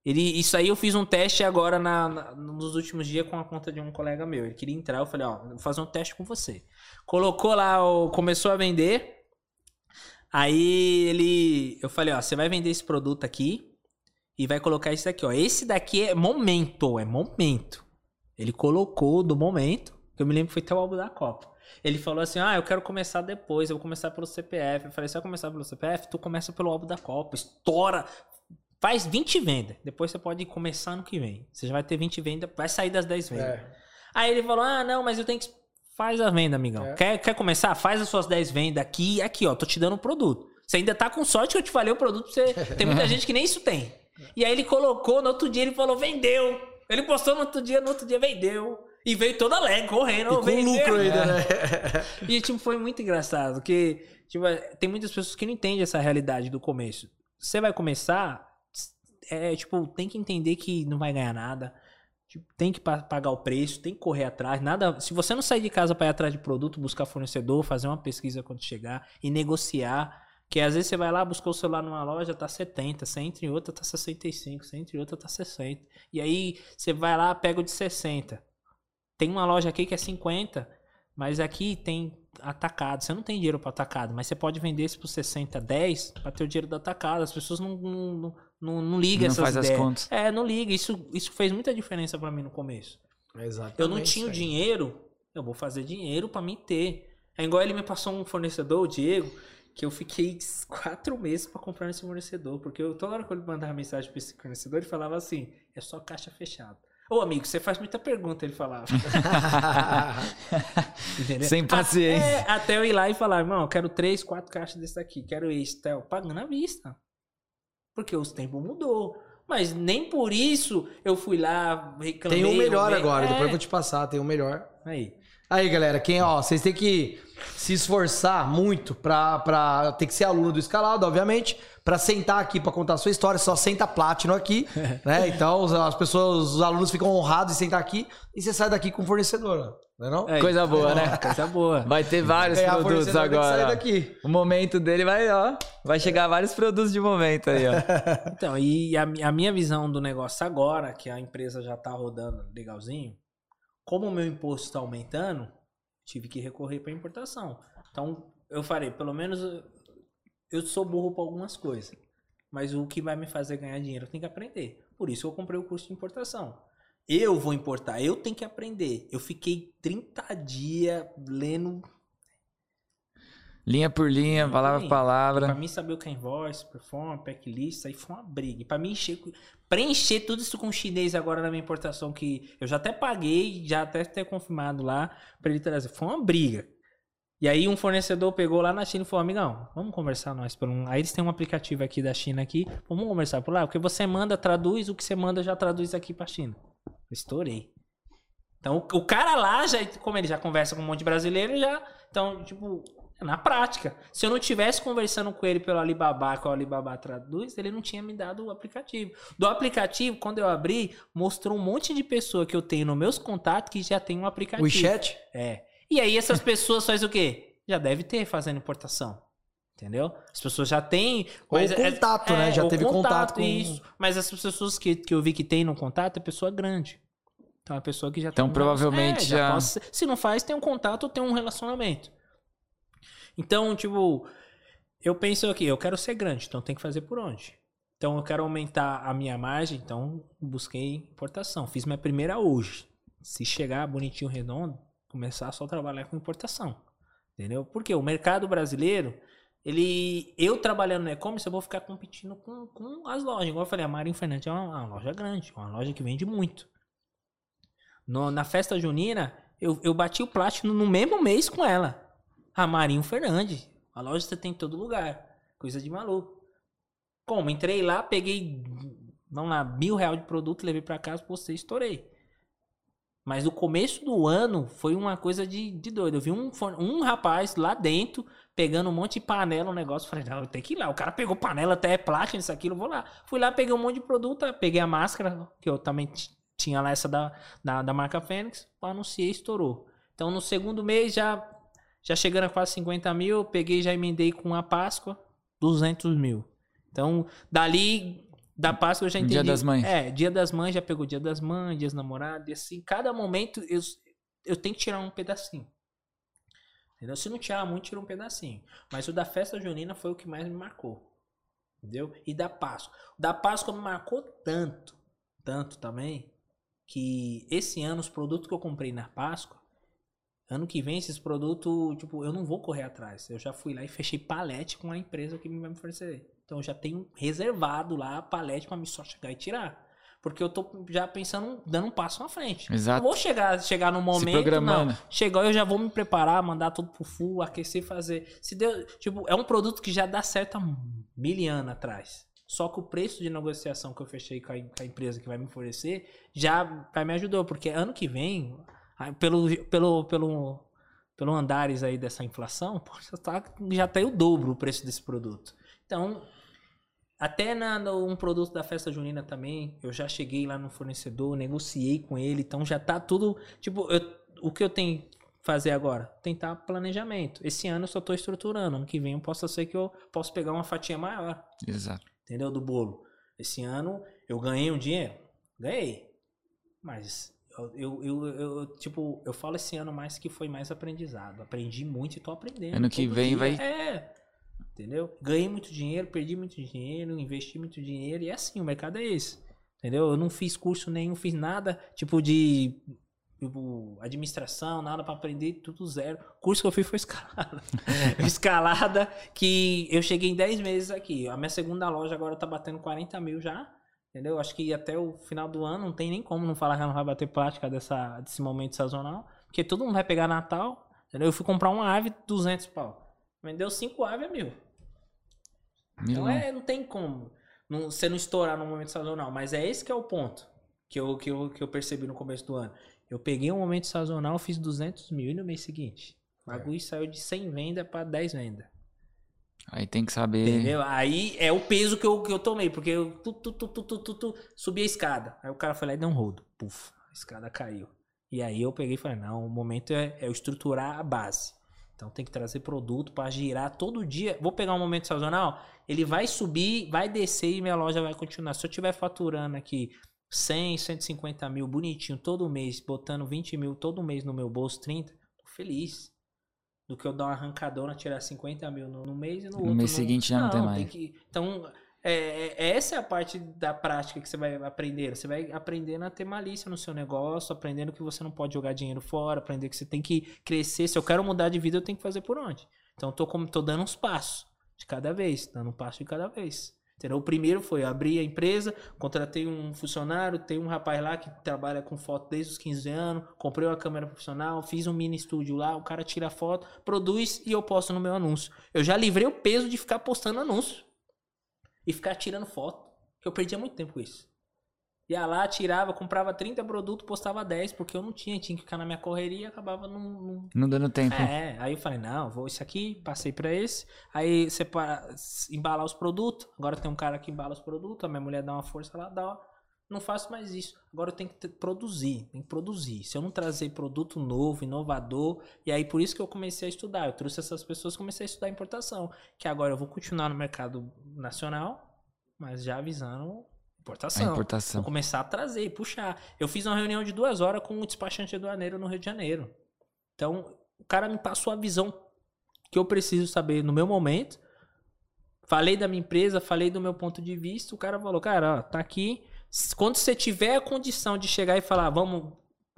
ele, isso aí eu fiz um teste agora na, na- nos últimos dias com a conta de um colega meu. Ele queria entrar, eu falei, ó, vou fazer um teste com você. Colocou lá, o, começou a vender. Aí ele, eu falei, ó, você vai vender esse produto aqui e vai colocar esse daqui, ó. Esse daqui é momento, é momento. Ele colocou do momento, que eu me lembro que foi até o álbum da Copa. Ele falou assim: Ah, eu quero começar depois, eu vou começar pelo CPF. Eu falei: Você vai começar pelo CPF? Tu começa pelo álbum da Copa, estoura, faz 20 vendas. Depois você pode começar ano que vem. Você já vai ter 20 vendas, vai sair das 10 vendas. É. Aí ele falou: Ah, não, mas eu tenho que. Faz a venda, amigão. É. Quer, quer começar? Faz as suas 10 vendas aqui aqui, ó. Tô te dando o produto. Você ainda tá com sorte que eu te falei o produto você. Tem muita gente que nem isso tem. E aí ele colocou, no outro dia ele falou: vendeu. Ele postou no outro dia, no outro dia vendeu. E veio todo alegre, correndo. E "Ô, com vendeu." lucro ainda, né? E, tipo, foi muito engraçado, porque, tipo, tem muitas pessoas que não entendem essa realidade do começo. Você vai começar, é, tipo, tem que entender que não vai ganhar nada. Tipo, tem que pa- pagar o preço, tem que correr atrás. Nada. Se você não sair de casa para ir atrás de produto, buscar fornecedor, fazer uma pesquisa quando chegar e negociar. Que às vezes você vai lá, buscou o celular numa loja, tá 70, você entra em outra, tá 65, você entra em outra, tá 60. E aí você vai lá, pega o de 60. Tem uma loja aqui que é 50, mas aqui tem atacado. Você não tem dinheiro para atacado, mas você pode vender isso por 60, 10 para ter o dinheiro do atacado. As pessoas não, não, não, não, não ligam Não essas faz as ideias. contas. É, não liga. Isso, isso fez muita diferença para mim no começo. Exatamente. Eu não tinha o dinheiro, eu vou fazer dinheiro para mim ter. É igual ele me passou um fornecedor, o Diego, que eu fiquei quatro meses para comprar esse fornecedor. Porque eu, toda hora que eu mandava mensagem para esse fornecedor, ele falava assim: é só caixa fechada. Ô amigo, você faz muita pergunta, ele falava. Sem paciência. Até, até eu ir lá e falar, irmão, eu quero três, quatro caixas desse daqui, quero esse, tal, pagando à vista. Porque os tempos mudou. Mas nem por isso eu fui lá, reclamei. Tem um melhor agora, É. depois eu vou te passar, tem um melhor. Aí. Aí, galera, quem, ó, vocês têm que se esforçar muito pra, pra ter que ser aluno do escalado, obviamente, pra sentar aqui pra contar a sua história, só senta Platinum aqui, né? Então as pessoas, os alunos ficam honrados em sentar aqui e você sai daqui com o fornecedor, não é não? Aí. Coisa boa, né? Coisa boa. Vai ter vários Ganhar produtos agora. O momento dele vai, ó. Vai chegar vários produtos de momento aí, ó. Então, e a, a minha visão do negócio agora, que a empresa já tá rodando legalzinho, como o meu imposto está aumentando, tive que recorrer para importação. Então, eu falei, pelo menos eu- eu sou burro para algumas coisas, mas o que vai me fazer ganhar dinheiro eu tenho que aprender. Por isso eu comprei o curso de importação. Eu vou importar, eu tenho que aprender. Eu fiquei 30 dias lendo Linha por linha, palavra por Pra palavra. mim saber o que é invoice, perform, packlist, aí foi uma briga. E pra mim encher, preencher tudo isso com chinês agora na minha importação, que eu já até paguei, já até ter confirmado lá pra ele trazer. Foi uma briga. E aí um fornecedor pegou lá na China e falou, amigão, vamos conversar nós por um... Aí eles têm um aplicativo aqui da China aqui, vamos conversar por lá, porque você manda, traduz, o que você manda já traduz aqui pra China. Estourei. Então o cara lá, já, como ele já conversa com um monte de brasileiro, já... Então, tipo, é na prática. Se eu não tivesse conversando com ele pelo Alibaba, que o Alibaba traduz, ele não tinha me dado o aplicativo. Do aplicativo, quando eu abri, mostrou um monte de pessoa que eu tenho nos meus contatos que já tem um aplicativo. O chat? É. E aí essas pessoas fazem o quê? Já deve ter fazendo importação. Entendeu? As pessoas já têm. Ou mas é- contato, né? Já ou teve contato com- Isso. Mas as pessoas que, que eu vi que tem no contato é pessoa grande. Então é pessoa que já Então, tem um provavelmente, é, já- pode ser- se não faz, tem um contato ou tem um relacionamento. Então, tipo, eu penso aqui, eu quero ser grande, então tem que fazer por onde? Então eu quero aumentar a minha margem, então busquei importação. Fiz minha primeira hoje. Se chegar bonitinho, redondo, começar só a trabalhar com importação. Entendeu? Porque o mercado brasileiro, ele. Eu trabalhando no e-commerce, eu vou ficar competindo com, com as lojas. Igual eu falei, a Marinho Fernandes é uma, uma loja grande, uma loja que vende muito. No- na festa junina, eu, eu bati o plástico no mesmo mês com ela. A Marinho Fernandes. A loja você tem em todo lugar. Coisa de maluco. Como? Entrei lá, peguei, vamos lá, mil reais de produto, levei pra casa, postei, estourei. Mas no começo do ano foi uma coisa de, de doido. Eu vi um, um rapaz lá dentro pegando um monte de panela, um negócio. Falei, não, tenho que ir lá. O cara pegou panela, até é plástico, isso, aquilo, vou lá. Fui lá, peguei um monte de produto, peguei a máscara, que eu também tinha lá essa da, da, da marca Fênix, anunciei, estourou. Então no segundo mês já, já chegando a quase 50 mil, peguei já emendei com a Páscoa, 200 mil. Então, dali, da Páscoa eu já entendi. Dia das Mães. É, dia das mães, já pegou dia das mães, dias namorados, e assim, cada momento eu, eu tenho que tirar um pedacinho. Entendeu? Se não tirar muito, tira um pedacinho. Mas o da festa junina foi o que mais me marcou. Entendeu? E da Páscoa. O da Páscoa me marcou tanto, tanto também, que esse ano os produtos que eu comprei na Páscoa, ano que vem esses produtos, tipo, eu não vou correr atrás. Eu já fui lá e fechei palete com a empresa que vai me oferecer. Então eu já tenho reservado lá a palete pra mim só chegar e tirar. Porque eu tô já pensando, dando um passo na frente. Exato. Não vou chegar, chegar no momento, programando. não. Chegar eu já vou me preparar, mandar tudo pro full, aquecer, fazer. Se deu, tipo, é um produto que já dá certo há mil anos atrás. Só que o preço de negociação que eu fechei com a, com a empresa que vai me oferecer já vai me ajudou, porque ano que vem, pelo pelo pelo pelo andares aí dessa inflação, já tá já tá o dobro o preço desse produto. Então, até na, no, um produto da festa junina também, eu já cheguei lá no fornecedor, negociei com ele, então já tá tudo. Tipo, eu- o que eu tenho que fazer agora? Tentar planejamento. Esse ano eu só tô estruturando, ano que vem eu posso ser que eu posso pegar uma fatia maior, Exato. Entendeu? Do bolo. Esse ano eu ganhei um dinheiro? Ganhei. Mas eu, eu, eu, tipo, eu falo esse ano mais que foi mais aprendizado. Aprendi muito e tô aprendendo. Ano que vem dia. vai- É. Entendeu? Ganhei muito dinheiro, perdi muito dinheiro, investi muito dinheiro. E é assim, o mercado é esse. Entendeu? Eu não fiz curso nenhum, fiz nada, tipo, de tipo, administração, nada pra aprender, tudo zero. O curso que eu fiz foi escalada. escalada que eu cheguei em 10 meses aqui. A minha segunda loja agora tá batendo 40 mil já. Entendeu? Acho que até o final do ano não tem nem como não falar que ela não vai bater prática dessa, desse momento sazonal. Porque todo mundo vai pegar Natal. Entendeu? Eu fui comprar uma ave 200 pau. Vendeu 5 aves a mil. Então Milão. é, não tem como não, você não estourar no momento sazonal. Mas é esse que é o ponto que eu, que, eu, que eu percebi no começo do ano. Eu peguei um momento sazonal, fiz 200 mil e no mês seguinte. O bagulho saiu de 100 vendas para 10 vendas. Aí tem que saber. Entendeu? Aí é o peso que eu, que eu tomei, porque eu tu, tu, tu, tu, tu, tu, tu, subi a escada. Aí o cara foi lá e deu um rodo. Puf, a escada caiu. E aí eu peguei e falei, não, o momento é, é eu estruturar a base. Então tem que trazer produto para girar todo dia. Vou pegar um momento sazonal, ele vai subir, vai descer e minha loja vai continuar. Se eu estiver faturando aqui 100, 150 mil bonitinho todo mês, botando 20 mil todo mês no meu bolso, 30, tô feliz. Do que eu dar uma arrancadona, tirar 50 mil no, no mês e no, No outro. mês seguinte já não tem mais. que- então, é, é- essa é a parte da prática que você vai aprender. Você vai aprendendo a ter malícia no seu negócio, aprendendo que você não pode jogar dinheiro fora, aprender que você tem que crescer. Se eu quero mudar de vida, eu tenho que fazer por onde? Então, eu tô, como, tô dando uns passos de cada vez, dando um passo de cada vez. Entendeu? O primeiro foi abrir a empresa, contratei um funcionário, tem um rapaz lá que trabalha com foto desde os 15 anos, comprei uma câmera profissional, fiz um mini estúdio lá, o cara tira foto, produz e eu posto no meu anúncio. Eu já livrei o peso de ficar postando anúncio e ficar tirando foto, eu perdia muito tempo com isso. Ia lá, tirava, comprava 30 produtos, postava 10, porque eu não tinha, tinha que ficar na minha correria e acabava num, num, Não dando tempo. é, aí eu falei, não, vou esse aqui, passei pra esse. Aí separa, embalar os produtos. Agora tem um cara que embala os produtos, a minha mulher dá uma força lá, dá. Não faço mais isso. Agora eu tenho que produzir, tem que produzir. Se eu não trazer produto novo, inovador, e aí por isso que eu comecei a estudar. Eu trouxe essas pessoas, comecei a estudar importação, que agora eu vou continuar no mercado nacional, mas já avisando A importação. importação. Vou começar a trazer puxar. Eu fiz uma reunião de duas horas com o despachante aduaneiro no Rio de Janeiro. Então, o cara me passou a visão que eu preciso saber no meu momento Falei da minha empresa, falei do meu ponto de vista. O cara falou, cara, ó, tá aqui. Quando você tiver a condição de chegar e falar, vamos,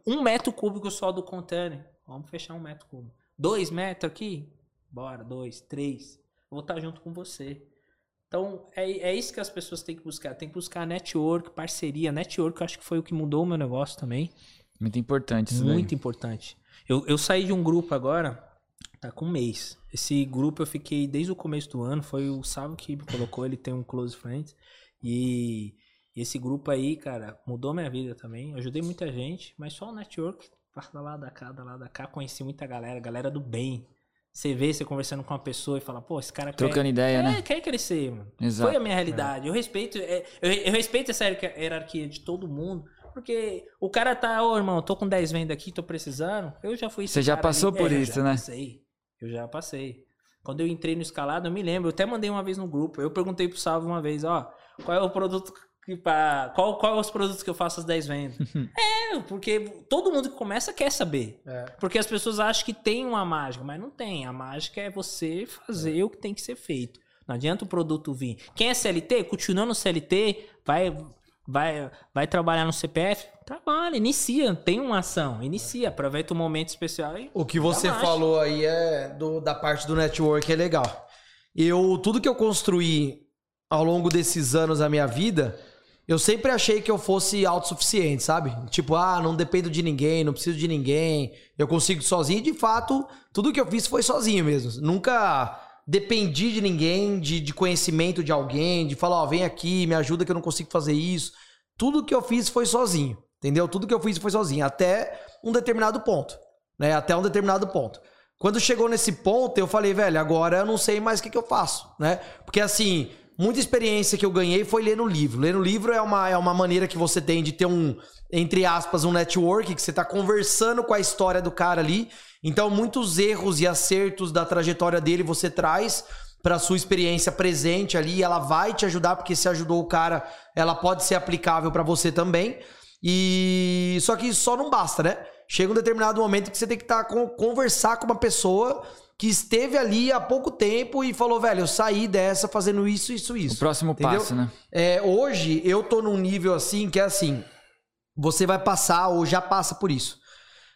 um metro cúbico só do container, vamos fechar um metro cúbico. Dois metros aqui? Bora, dois, três. Vou estar junto com você. Então, é, é isso que as pessoas têm que buscar. Tem que buscar network, parceria. Network, eu acho que foi o que mudou o meu negócio também. Muito importante isso Muito daí. importante. Eu, eu saí de um grupo agora, tá com um mês. Esse grupo eu fiquei desde o começo do ano. Foi o Sávio que me colocou, ele tem um Close Friends. E esse grupo aí, cara, mudou minha vida também. Eu ajudei muita gente, mas só o network, da lá da cá, da lá da cá. Conheci muita galera, galera do bem. Você vê, você conversando com uma pessoa e fala, pô, esse cara Trocando quer, ideia, é, né? quer crescer, mano. Exato. Foi a minha realidade. Eu respeito, é, eu, eu respeito essa hierarquia- de todo mundo. Porque o cara tá, ô irmão, tô com 10 vendas aqui, tô precisando. Eu já fui Você já passou ali. por É, eu isso, já né? Passei. Eu já passei. Quando eu entrei no escalado, eu me lembro, eu até mandei uma vez no grupo. Eu perguntei pro Salvo uma vez, ó, qual é o produto pra, qual qual é os produtos que eu faço as 10 vendas? é, porque todo mundo que começa quer saber. É. Porque as pessoas acham que tem uma mágica, mas não tem. A mágica é você fazer o que tem que ser feito. Não adianta o produto vir. Quem é CLT, continua no CLT, vai, vai, vai trabalhar no CPF, trabalha, inicia, tem uma ação, inicia, aproveita o momento especial e O que você falou aí é do- da parte do network é legal. Eu tudo que eu construí ao longo desses anos da minha vida, eu sempre achei que eu fosse autossuficiente, sabe? Tipo, ah, não dependo de ninguém, não preciso de ninguém, eu consigo sozinho. E de fato, tudo que eu fiz foi sozinho mesmo. Nunca dependi de ninguém, de, de conhecimento de alguém, de falar, ó, vem aqui, me ajuda que eu não consigo fazer isso. Tudo que eu fiz foi sozinho, entendeu? Tudo que eu fiz foi sozinho, até um determinado ponto, né? Até um determinado ponto. Quando chegou nesse ponto, eu falei, velho, agora eu não sei mais o que, que eu faço, né? Porque assim, muita experiência que eu ganhei foi ler no livro. Ler no livro é uma, é uma maneira que você tem de ter um, entre aspas, um network, que você tá conversando com a história do cara ali. Então, muitos erros e acertos da trajetória dele você traz para sua experiência presente ali, ela vai te ajudar porque se ajudou o cara, ela pode ser aplicável para você também. E só que só não basta, né? Chega um determinado momento que você tem que estar com, conversar com uma pessoa que esteve ali há pouco tempo e falou, velho, eu saí dessa fazendo isso, isso, isso. O próximo Entendeu? passo, né? É, hoje eu tô num nível assim que é assim, você vai passar ou já passa por isso.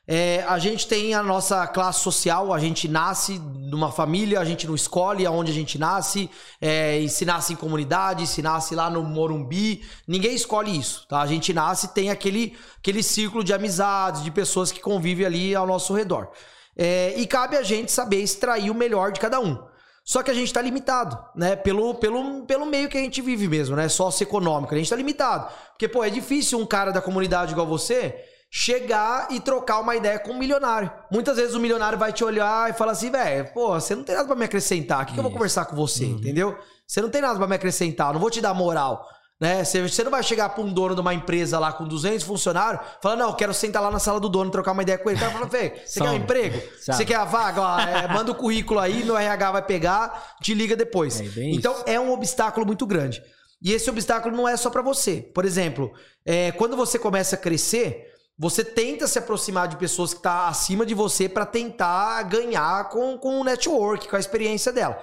É, a gente tem a nossa classe social, a gente nasce numa família, a gente não escolhe aonde a gente nasce, é, e se nasce em comunidade, se nasce lá no Morumbi, ninguém escolhe isso, tá? A gente nasce e tem aquele, aquele círculo de amizades, de pessoas que convivem ali ao nosso redor. É, e cabe a gente saber extrair o melhor de cada um. Só que a gente tá limitado, né? Pelo, pelo, pelo meio que a gente vive mesmo, né? Socioeconômico. A gente tá limitado. Porque, pô, é difícil um cara da comunidade igual você chegar e trocar uma ideia com um milionário. Muitas vezes o milionário vai te olhar e falar assim, velho, pô, você não tem nada pra me acrescentar. O que, que eu vou conversar com você, entendeu? Você não tem nada pra me acrescentar, eu não vou te dar moral. Né? Você, você não vai chegar pra um dono de uma empresa lá com 200 funcionários falar, não, eu quero sentar lá na sala do dono trocar uma ideia com ele. O cara fala, velho, você quer um emprego? Sabe. Você quer a vaga? Ó, é, manda o currículo aí, meu RH vai pegar, te liga depois. É, então isso. é um obstáculo muito grande. E esse obstáculo não é só pra você. Por exemplo, é, quando você começa a crescer, você tenta se aproximar de pessoas que estão acima de você pra tentar ganhar com, com o network, com a experiência dela.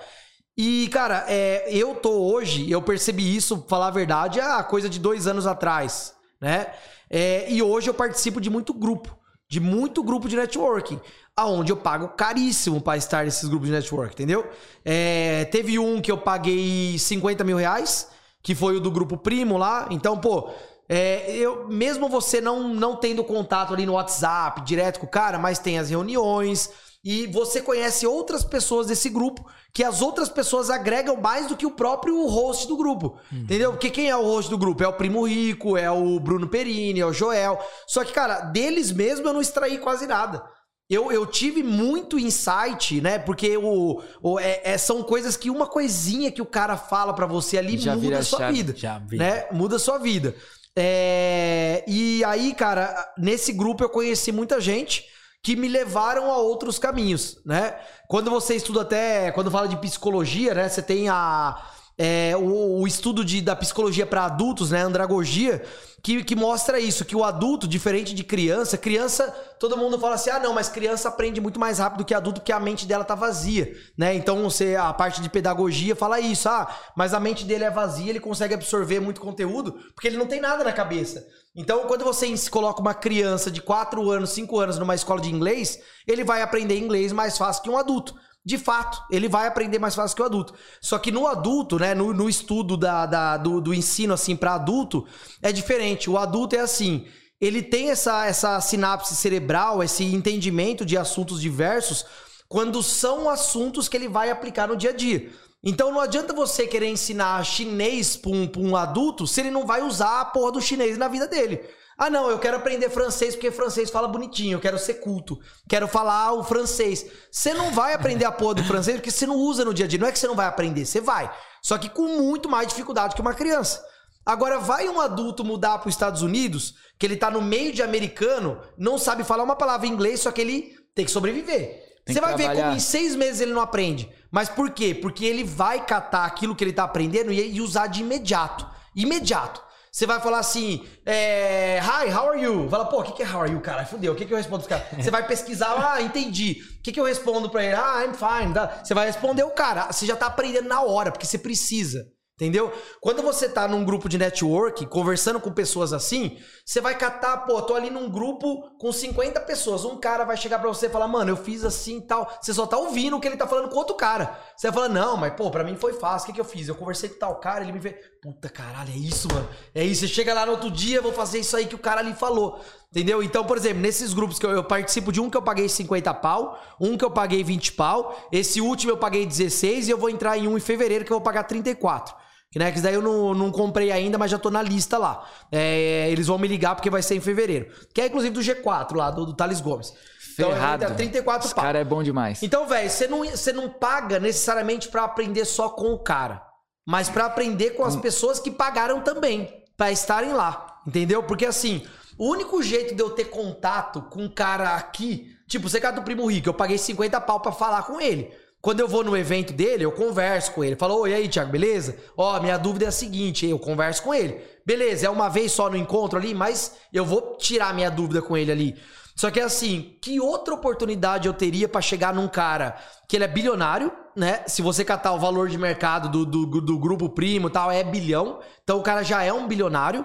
E, cara, é, eu tô hoje, eu percebi isso, falar a verdade, há coisa de dois anos atrás, né? É, e hoje eu participo de muito grupo, de muito grupo de networking, aonde eu pago caríssimo pra estar nesses grupos de networking, entendeu? É, teve um que eu paguei 50 mil reais, que foi o do grupo Primo lá. Então, pô, é, eu, mesmo você não, não tendo contato ali no WhatsApp direto com o cara, mas tem as reuniões e você conhece outras pessoas desse grupo que as outras pessoas agregam mais do que o próprio host do grupo. Entendeu? Porque quem é o host do grupo? É o Primo Rico, é o Bruno Perini, é o Joel. Só que, cara, deles mesmo eu não extraí quase nada. Eu, eu tive muito insight, né? Porque o, o- é- é- são coisas que uma coisinha que o cara fala pra você ali Já muda vira a sua chave. vida Já vi. né? Muda a sua vida. É, E aí, cara, nesse grupo eu conheci muita gente que me levaram a outros caminhos, né? Quando você estuda até, quando fala de psicologia, né? Você tem a, é, o, o estudo de, da psicologia para adultos, né, andragogia, que, que mostra isso, que o adulto, diferente de criança, criança, todo mundo fala assim, ah não, mas criança aprende muito mais rápido que adulto porque a mente dela tá vazia, né? Então você, a parte de pedagogia fala isso, ah, mas a mente dele é vazia, ele consegue absorver muito conteúdo porque ele não tem nada na cabeça. Então, quando você coloca uma criança de 4 anos, 5 anos numa escola de inglês, ele vai aprender inglês mais fácil que um adulto de fato, ele vai aprender mais fácil que o adulto. Só que no adulto, né, no, no estudo da, da do, do, ensino assim para adulto, é diferente. O adulto é assim, ele tem essa, essa sinapse cerebral, esse entendimento de assuntos diversos, quando são assuntos que ele vai aplicar no dia a dia. Então não adianta você querer ensinar chinês para um, um adulto se ele não vai usar a porra do chinês na vida dele. Ah, não, eu quero aprender francês porque francês fala bonitinho, eu quero ser culto, quero falar o francês. Você não vai aprender a porra do francês porque você não usa no dia a dia. Não é que você não vai aprender, você vai. Só que com muito mais dificuldade que uma criança. Agora, vai um adulto mudar para os Estados Unidos, que ele tá no meio de americano, não sabe falar uma palavra em inglês, só que ele tem que sobreviver. Tem você vai trabalhar. ver como em seis meses ele não aprende. Mas por quê? Porque ele vai catar aquilo que ele tá aprendendo e usar de imediato. Imediato. Você vai falar assim, é, hi, how are you? Fala, pô, o que, que é how are you, cara? Fudeu, o que, que eu respondo pros caras? Você vai pesquisar, ah, entendi. O que, que eu respondo pra ele? Ah, I'm fine. Tá? Você vai responder o cara. Você já tá aprendendo na hora, porque você precisa. Entendeu? Quando você tá num grupo de network, conversando com pessoas assim, você vai catar, pô, tô ali num grupo com 50 pessoas. Um cara vai chegar pra você e falar, mano, eu fiz assim e tal. Você só tá ouvindo o que ele tá falando com outro cara. Você vai falar, não, mas pô, pra mim foi fácil. O que, que eu fiz? Eu conversei com tal cara, ele me vê. Puta caralho, é isso, mano. É isso. Você chega lá no outro dia, vou fazer isso aí que o cara ali falou. Entendeu? Então, por exemplo, nesses grupos que eu, eu, participo de um que eu paguei 50 pau, um que eu paguei 20 pau, esse último eu paguei 16 e eu vou entrar em um em fevereiro que eu vou pagar 34. Que, né, que daí eu não, não comprei ainda, mas já tô na lista lá. É, eles vão me ligar porque vai ser em fevereiro. Que é inclusive do G4 lá, do, do Thales Gomes. Então, Ferrado. Então, 34 Esse cara é bom demais. Então, velho, você não, você não paga necessariamente para aprender só com o cara, mas para aprender com as pessoas que pagaram também para estarem lá, entendeu? Porque assim, o único jeito de eu ter contato com um cara aqui, tipo, você cara do Primo Rico, eu paguei 50 pau para falar com ele. Quando eu vou no evento dele, eu converso com ele. Falou, oi aí, Thiago, beleza? Ó, minha dúvida é a seguinte, eu converso com ele. Beleza, é uma vez só no encontro ali, mas eu vou tirar minha dúvida com ele ali. Só que assim, que outra oportunidade eu teria para chegar num cara que ele é bilionário, né? Se você catar o valor de mercado do, do, do grupo primo e tal, é bilhão. Então o cara já é um bilionário.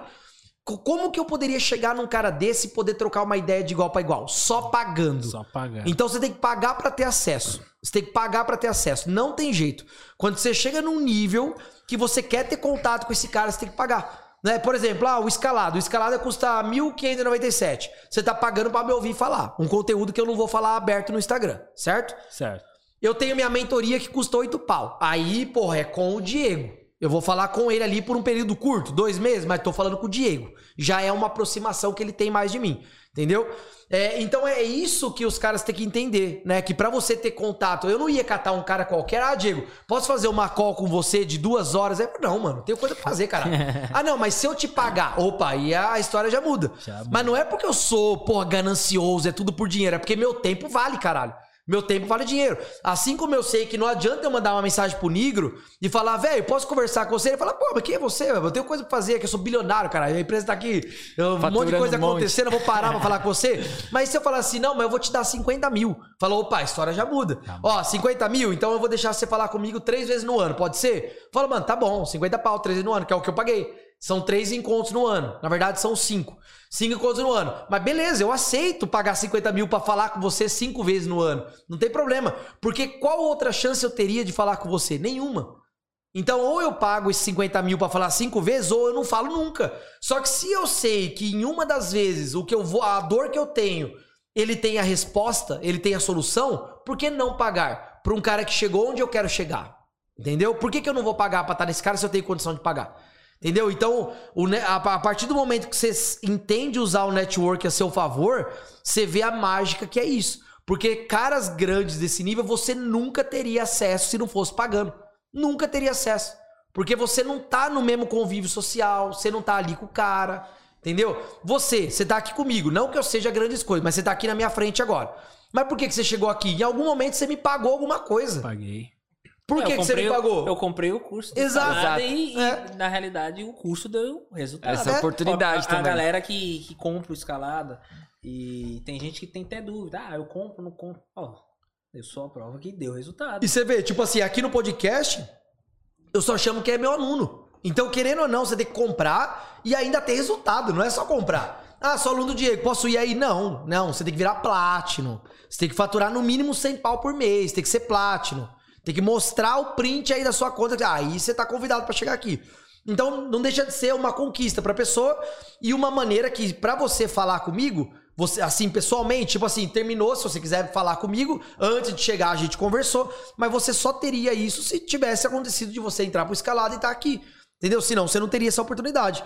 Como que eu poderia chegar num cara desse e poder trocar uma ideia de igual para igual? Só pagando. Só pagando. Então você tem que pagar para ter acesso. Você tem que pagar para ter acesso. Não tem jeito. Quando você chega num nível que você quer ter contato com esse cara, você tem que pagar. Né? Por exemplo, ah, o escalado. O escalado custa 1.597. Você tá pagando para me ouvir falar. Um conteúdo que eu não vou falar aberto no Instagram, certo? Certo. Eu tenho minha mentoria que custa 8 pau. Aí, porra, é com o Diego. Eu vou falar com ele ali por um período curto, dois meses, mas tô falando com o Diego. Já é uma aproximação que ele tem mais de mim. Entendeu? É, então é isso que os caras têm que entender, né? Que para você ter contato, eu não ia catar um cara qualquer. Ah, Diego, posso fazer uma call com você de duas horas? É, não, mano, tenho coisa pra fazer, cara. ah, não, mas se eu te pagar, opa, aí a história já muda. já muda. Mas não é porque eu sou, porra, ganancioso, é tudo por dinheiro, é porque meu tempo vale, caralho. Meu tempo vale dinheiro. Assim como eu sei que não adianta eu mandar uma mensagem pro Negro e falar, velho, posso conversar com você? Ele fala, pô, mas quem é você? Eu tenho coisa pra fazer, que eu sou bilionário, cara. A empresa tá aqui, um monte de coisa um acontecendo, eu vou parar pra falar com você. Mas se eu falar assim, não, mas eu vou te dar 50 mil. Falou, opa, a história já muda. Tá Ó, 50 mil, então eu vou deixar você falar comigo três vezes no ano, pode ser? Fala, mano, tá bom, 50 pau, três vezes no ano, que é o que eu paguei. São três encontros no ano. Na verdade, são cinco. Cinco encontros no ano. Mas beleza, eu aceito pagar 50 mil para falar com você cinco vezes no ano. Não tem problema. Porque qual outra chance eu teria de falar com você? Nenhuma. Então, ou eu pago esses 50 mil para falar cinco vezes, ou eu não falo nunca. Só que se eu sei que em uma das vezes o que eu vou, a dor que eu tenho, ele tem a resposta, ele tem a solução, por que não pagar para um cara que chegou onde eu quero chegar? Entendeu? Por que, que eu não vou pagar para estar nesse cara se eu tenho condição de pagar? Entendeu? Então, o, a, partir do momento que você entende usar o network a seu favor, você vê a mágica que é isso. Porque caras grandes desse nível você nunca teria acesso se não fosse pagando. Nunca teria acesso. Porque você não tá no mesmo convívio social, você não tá ali com o cara. Entendeu? Você, você tá aqui comigo. Não que eu seja grandes coisas, mas você tá aqui na minha frente agora. Mas por que, que você chegou aqui? Em algum momento você me pagou alguma coisa. Paguei. Por É, que, eu que você comprei não pagou? Eu comprei o curso. Exato. Salada E, e, É. na realidade, o curso deu resultado. Essa É. oportunidade a, também. A galera que, que compra o escalada. E tem gente que tem até dúvida. Ah, eu compro, não compro. Ó, eu sou a prova que deu resultado. E você vê, tipo assim, aqui no podcast, eu só chamo quem é meu aluno. Então, querendo ou não, você tem que comprar e ainda ter resultado, não é só comprar. Ah, sou aluno do Diego, posso ir aí? Não, não, você tem que virar Platinum. Você tem que faturar no mínimo 100 pau por mês, tem que ser Platinum. Tem que mostrar o print aí da sua conta. ah, Aí você tá convidado pra chegar aqui. Então, não deixa de ser uma conquista pra pessoa e uma maneira que, pra você falar comigo, você, assim, pessoalmente, tipo assim, terminou, se você quiser falar comigo, antes de chegar a gente conversou, mas você só teria isso se tivesse acontecido de você entrar pro escalado e estar aqui. Entendeu? Senão, você não teria essa oportunidade.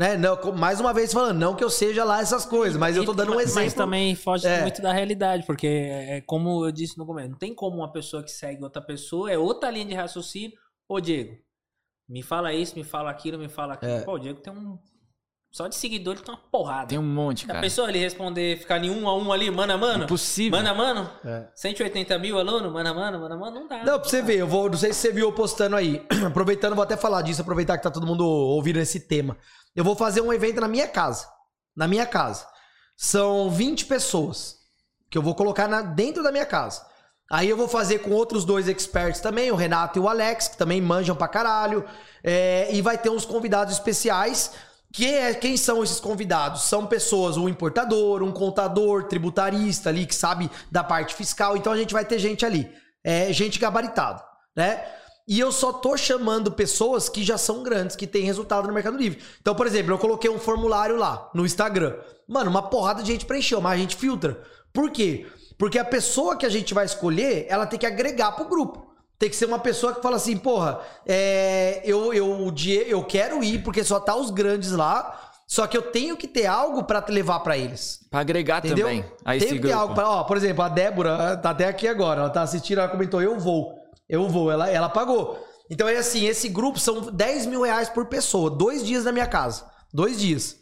Né? Não, mais uma vez falando, não que eu seja lá essas coisas, mas eu tô dando um exemplo. Mas também foge É. muito da realidade, porque é como eu disse no começo, não tem como uma pessoa que segue outra pessoa, é outra linha de raciocínio. Ô, Diego, me fala isso, me fala aquilo, me fala aquilo. É. Pô, o Diego tem um. Só de seguidor ele tem uma porrada. Tem um monte, A cara. pessoa ele responder, ficar em um a um ali, mano a mano. Impossível. Mano a mano? É. 180 mil aluno, mano a mano, mano a mano, não dá. Não, pra você ver, eu vou, não sei se você viu eu postando aí. Aproveitando, vou até falar disso, aproveitar que tá todo mundo ouvindo esse tema. Eu vou fazer um evento na minha casa. Na minha casa. São 20 pessoas que eu vou colocar na- dentro da minha casa. Aí eu vou fazer com outros dois experts também, o Renato e o Alex, que também manjam pra caralho. É, e vai ter uns convidados especiais. Que é, quem são esses convidados? São pessoas, um importador, um contador, tributarista ali, que sabe da parte fiscal. Então a gente vai ter gente ali. É, gente gabaritada, né? E eu só tô chamando pessoas que já são grandes, que têm resultado no Mercado Livre. Então, por exemplo, eu coloquei um formulário lá no Instagram. Mano, uma porrada de gente preencheu, mas a gente filtra. Por quê? Porque a pessoa que a gente vai escolher, ela tem que agregar pro grupo. Tem que ser uma pessoa que fala assim, porra, é, eu, eu, eu quero ir porque só tá os grandes lá, só que eu tenho que ter algo pra te levar pra eles. Pra agregar Entendeu? também a Tem esse que ter algo pra, ó, por exemplo, a Débora tá até aqui agora, ela tá assistindo, ela comentou, eu vou, eu vou, ela, ela pagou. Então é assim, esse grupo são 10 mil reais por pessoa, dois dias na minha casa, dois dias.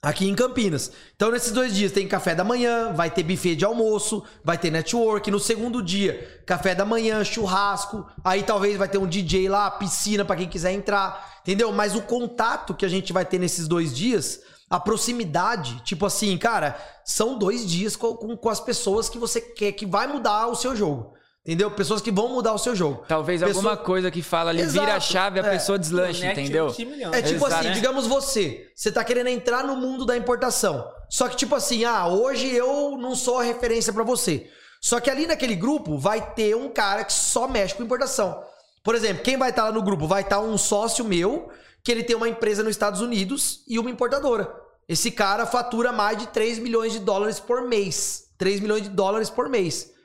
Aqui em Campinas. Então, nesses dois dias tem café da manhã, vai ter buffet de almoço, vai ter network. No segundo dia, café da manhã, churrasco. Aí talvez vai ter um DJ lá, piscina pra quem quiser entrar. Entendeu? Mas o contato que a gente vai ter nesses dois dias, a proximidade, tipo assim, cara, são dois dias com, com, com as pessoas que você quer, que vai mudar o seu jogo. Entendeu? Pessoas que vão mudar o seu jogo. Talvez Pessoa- alguma coisa que fala ali, vira a Exato, chave, a é. pessoa deslanche, Conecte entendeu? 20 milhões. É tipo Exato, assim, né? digamos você, você tá querendo entrar no mundo da importação. Só que tipo assim, ah, hoje eu não sou a referência pra você. Só que ali naquele grupo vai ter um cara que só mexe com importação. Por exemplo, quem vai estar lá no grupo? Vai estar um sócio meu, que ele tem uma empresa nos Estados Unidos e uma importadora. Esse cara fatura mais de 3 milhões de dólares por mês. 3 milhões de dólares por mês.